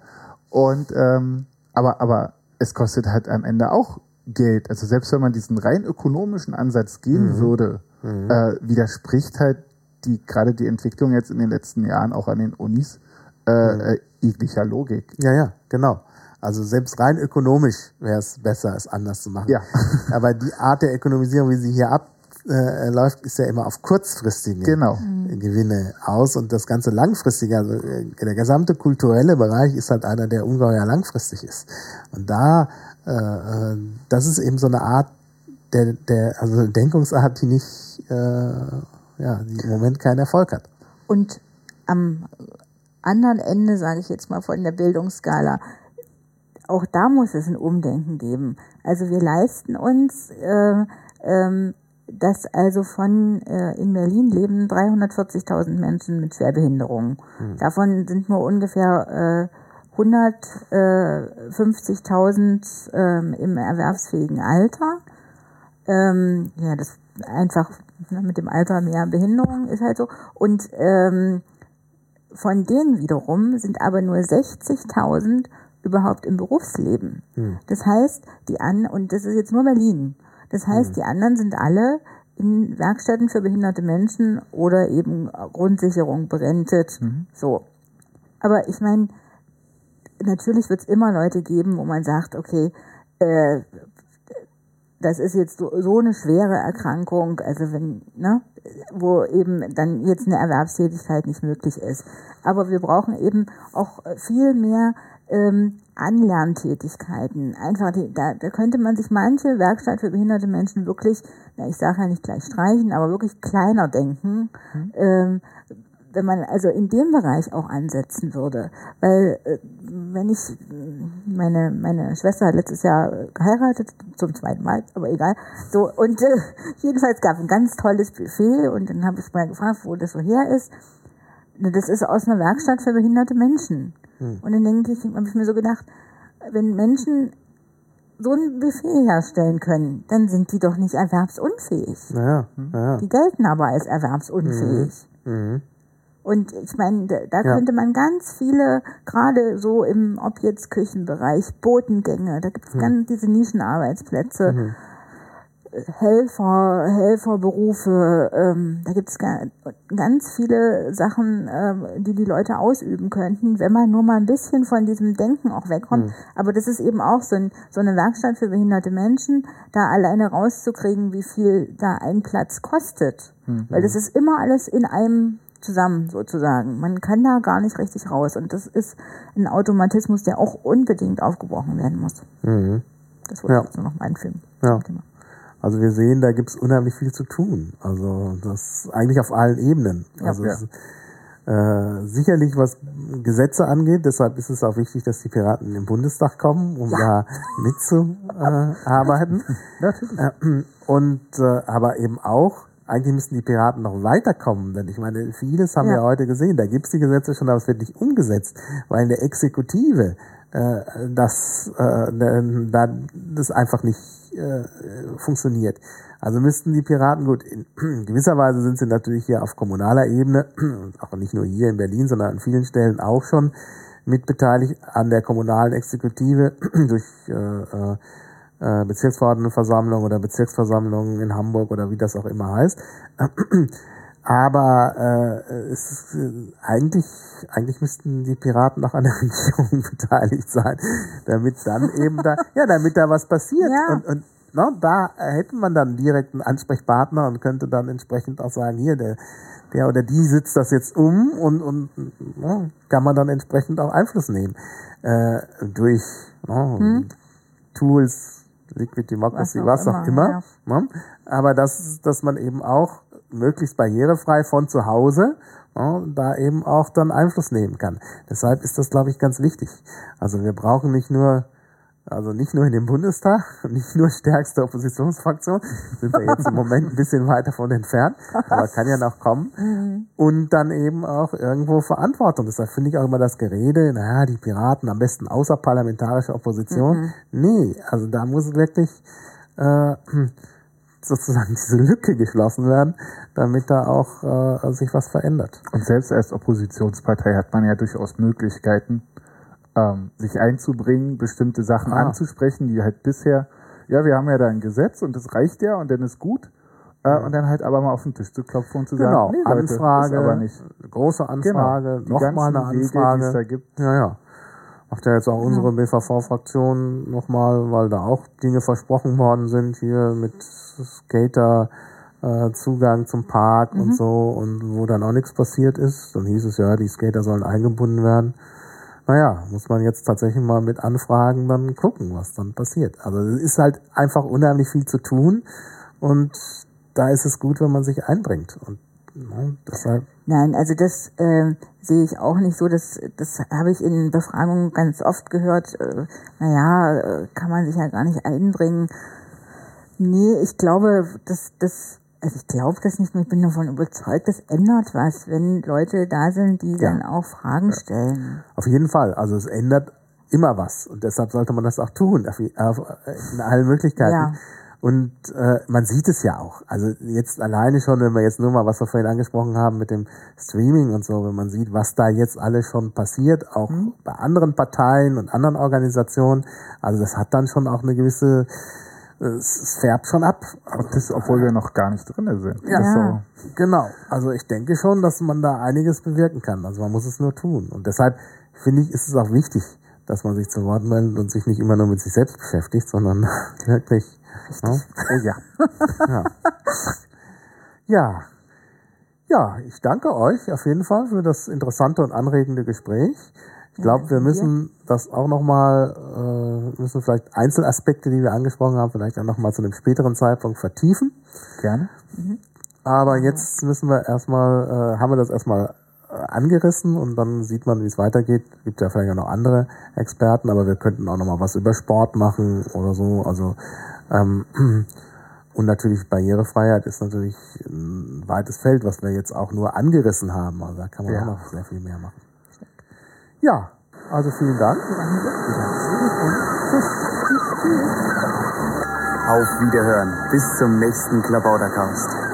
Und ähm, aber, aber es kostet halt am Ende auch Geld. Also selbst wenn man diesen rein ökonomischen Ansatz gehen würde, äh, widerspricht halt die gerade die Entwicklung jetzt in den letzten Jahren auch an den Unis äh, äh, jeglicher Logik. Ja, ja, genau. Also selbst rein ökonomisch wäre es besser, es anders zu machen. Ja. Aber die Art der Ökonomisierung, wie sie hier abläuft, ist ja immer auf kurzfristige Genau. Gewinne aus und das ganze langfristige, also äh, der gesamte kulturelle Bereich ist halt einer, der ungeheuer langfristig ist. Und da, äh, äh, das ist eben so eine Art der, der also eine Denkungsart, die nicht, äh, ja, die im Moment keinen Erfolg hat. Und am anderen Ende, sage ich jetzt mal von der Bildungsskala, auch da muss es ein Umdenken geben. Also wir leisten uns äh, ähm, dass also von äh, in Berlin leben 340.000 Menschen mit Schwerbehinderungen. Hm. Davon sind nur ungefähr äh, 150.000 ähm, im erwerbsfähigen Alter. Ähm, ja, das einfach ne, mit dem Alter mehr Behinderung ist halt so. Und ähm, von denen wiederum sind aber nur 60.000 überhaupt im Berufsleben. Das heißt, die an und das ist jetzt nur Berlin. Das heißt, die anderen sind alle in Werkstätten für behinderte Menschen oder eben Grundsicherung berentet. So. Aber ich meine, natürlich wird es immer Leute geben, wo man sagt, okay, äh, das ist jetzt so, so eine schwere Erkrankung, also wenn, ne, wo eben dann jetzt eine Erwerbstätigkeit nicht möglich ist. Aber wir brauchen eben auch viel mehr ähm, Anlerntätigkeiten. Einfach, die, da, da könnte man sich manche Werkstatt für behinderte Menschen wirklich, na, ich sage ja nicht gleich streichen, aber wirklich kleiner denken. Ähm, wenn man also in dem Bereich auch ansetzen würde. Weil äh, wenn ich, meine, meine Schwester hat letztes Jahr geheiratet, zum zweiten Mal, aber egal. So, und äh, jedenfalls gab es ein ganz tolles Buffet und dann habe ich mal gefragt, wo das so her ist. Das ist aus einer Werkstatt für behinderte Menschen. Und dann denke ich, habe ich mir so gedacht, wenn Menschen so ein Buffet herstellen können, dann sind die doch nicht erwerbsunfähig. Naja, naja. Die gelten aber als erwerbsunfähig. Mhm. Und ich meine, da, da Ja. könnte man ganz viele, gerade so im, ob jetzt Küchenbereich, Botengänge, da gibt es ganz diese Nischenarbeitsplätze, Helfer, Helferberufe, ähm, da gibt es ganz viele Sachen, ähm, die die Leute ausüben könnten, wenn man nur mal ein bisschen von diesem Denken auch wegkommt. Aber das ist eben auch so, ein, so eine Werkstatt für behinderte Menschen, da alleine rauszukriegen, wie viel da ein Platz kostet. Weil das ist immer alles in einem zusammen sozusagen. Man kann da gar nicht richtig raus. Und das ist ein Automatismus, der auch unbedingt aufgebrochen werden muss. Mhm. Das wollte Ja. ich jetzt nur noch mal einfügen. Ja. Thema. Also wir sehen, da gibt's unheimlich viel zu tun. Also das eigentlich auf allen Ebenen. Ja. Also Ja. es, äh, sicherlich was Gesetze angeht, deshalb ist es auch wichtig, dass die Piraten den Bundestag kommen, um da mitzuarbeiten. Äh, Und äh, aber eben auch, eigentlich müssten die Piraten noch weiterkommen, denn ich meine, vieles haben Ja. wir heute gesehen. Da gibt's die Gesetze schon, aber es wird nicht umgesetzt, weil in der Exekutive äh, das, äh, da das einfach nicht äh, funktioniert. Also müssten die Piraten, gut, in gewisser Weise sind sie natürlich hier auf kommunaler Ebene, auch nicht nur hier in Berlin, sondern an vielen Stellen auch schon mitbeteiligt an der kommunalen Exekutive durch äh, äh, äh, Bezirksverordnetenversammlung oder Bezirksversammlung in Hamburg oder wie das auch immer heißt. Aber äh, es ist, äh, eigentlich, eigentlich müssten die Piraten auch an der Regierung beteiligt sein, damit dann eben da, ja, damit da was passiert. Ja. Und, und na, da hätte man dann direkt einen Ansprechpartner und könnte dann entsprechend auch sagen, hier, der, der oder die sitzt das jetzt um und, und na, kann man dann entsprechend auch Einfluss nehmen. Äh, durch na, Tools, Liquid Democracy, Hm? Was was, auch auch immer, immer. Ne? Aber das, dass man eben auch möglichst barrierefrei von zu Hause ja, da eben auch dann Einfluss nehmen kann. Deshalb ist das, glaube ich, ganz wichtig. Also wir brauchen nicht nur also nicht nur in dem Bundestag, nicht nur stärkste Oppositionsfraktion, sind wir jetzt im Moment ein bisschen weit davon entfernt, aber kann ja noch kommen. Und dann eben auch irgendwo Verantwortung. Deshalb finde ich auch immer das Gerede, naja, die Piraten am besten außerparlamentarische Opposition. Nee, also da muss wirklich äh, sozusagen diese Lücke geschlossen werden, damit da auch äh, sich was verändert. Und selbst als Oppositionspartei hat man ja durchaus Möglichkeiten, ähm, sich einzubringen, bestimmte Sachen Ah. anzusprechen, die halt bisher, ja, wir haben ja da ein Gesetz und das reicht ja und dann ist gut. Äh, und dann halt aber mal auf den Tisch zu klopfen und zu Genau, sagen, nee, Leute, Anfrage, aber nicht. große Anfrage, Die nochmal eine Wege, Anfrage. die es da gibt. Ja, ja. Macht ja jetzt auch unsere BVV-Fraktion nochmal, weil da auch Dinge versprochen worden sind, hier mit Skater, äh, Zugang zum Park und so, und wo dann auch nichts passiert ist. Dann hieß es ja, die Skater sollen eingebunden werden. Naja, muss man jetzt tatsächlich mal mit Anfragen dann gucken, was dann passiert. Also es ist halt einfach unheimlich viel zu tun und da ist es gut, wenn man sich einbringt. Und ne, deshalb Nein, also das äh, sehe ich auch nicht so. Das, das habe ich in Befragungen ganz oft gehört. Äh, naja, äh, kann man sich ja gar nicht einbringen. Nee, ich glaube, das, das, also ich glaube das nicht. Ich bin davon überzeugt, das ändert was, wenn Leute da sind, die Ja. dann auch Fragen stellen. Auf jeden Fall. Also es ändert immer was. Und deshalb sollte man das auch tun, auf, in allen Möglichkeiten. Ja. Und äh, man sieht es ja auch. Also jetzt alleine schon, wenn wir jetzt nur mal, was wir vorhin angesprochen haben mit dem Streaming und so, wenn man sieht, was da jetzt alles schon passiert, auch Mhm. bei anderen Parteien und anderen Organisationen. Also das hat dann schon auch eine gewisse, es, es färbt schon ab. Und das, obwohl wir noch gar nicht drin sind. Ja. Ja. Genau. Also ich denke schon, dass man da einiges bewirken kann. Also man muss es nur tun. Und deshalb finde ich, ist es auch wichtig, dass man sich zu Wort meldet und sich nicht immer nur mit sich selbst beschäftigt, sondern wirklich. Ja? Oh ja. Ja. ja. Ja, ich danke euch auf jeden Fall für das interessante und anregende Gespräch. Ich glaube, wir müssen das auch nochmal, äh, müssen vielleicht Einzelaspekte, die wir angesprochen haben, vielleicht auch nochmal zu einem späteren Zeitpunkt vertiefen. Gerne. Aber jetzt müssen wir erstmal, äh, haben wir das erstmal äh, angerissen und dann sieht man, wie es weitergeht. Gibt ja vielleicht auch noch andere Experten, aber wir könnten auch noch mal was über Sport machen oder so. Also und natürlich Barrierefreiheit ist natürlich ein weites Feld, was wir jetzt auch nur angerissen haben. Also da kann man Ja. auch noch sehr viel mehr machen. Ja, also vielen Dank. Auf Wiederhören. Bis zum nächsten Klabautercast.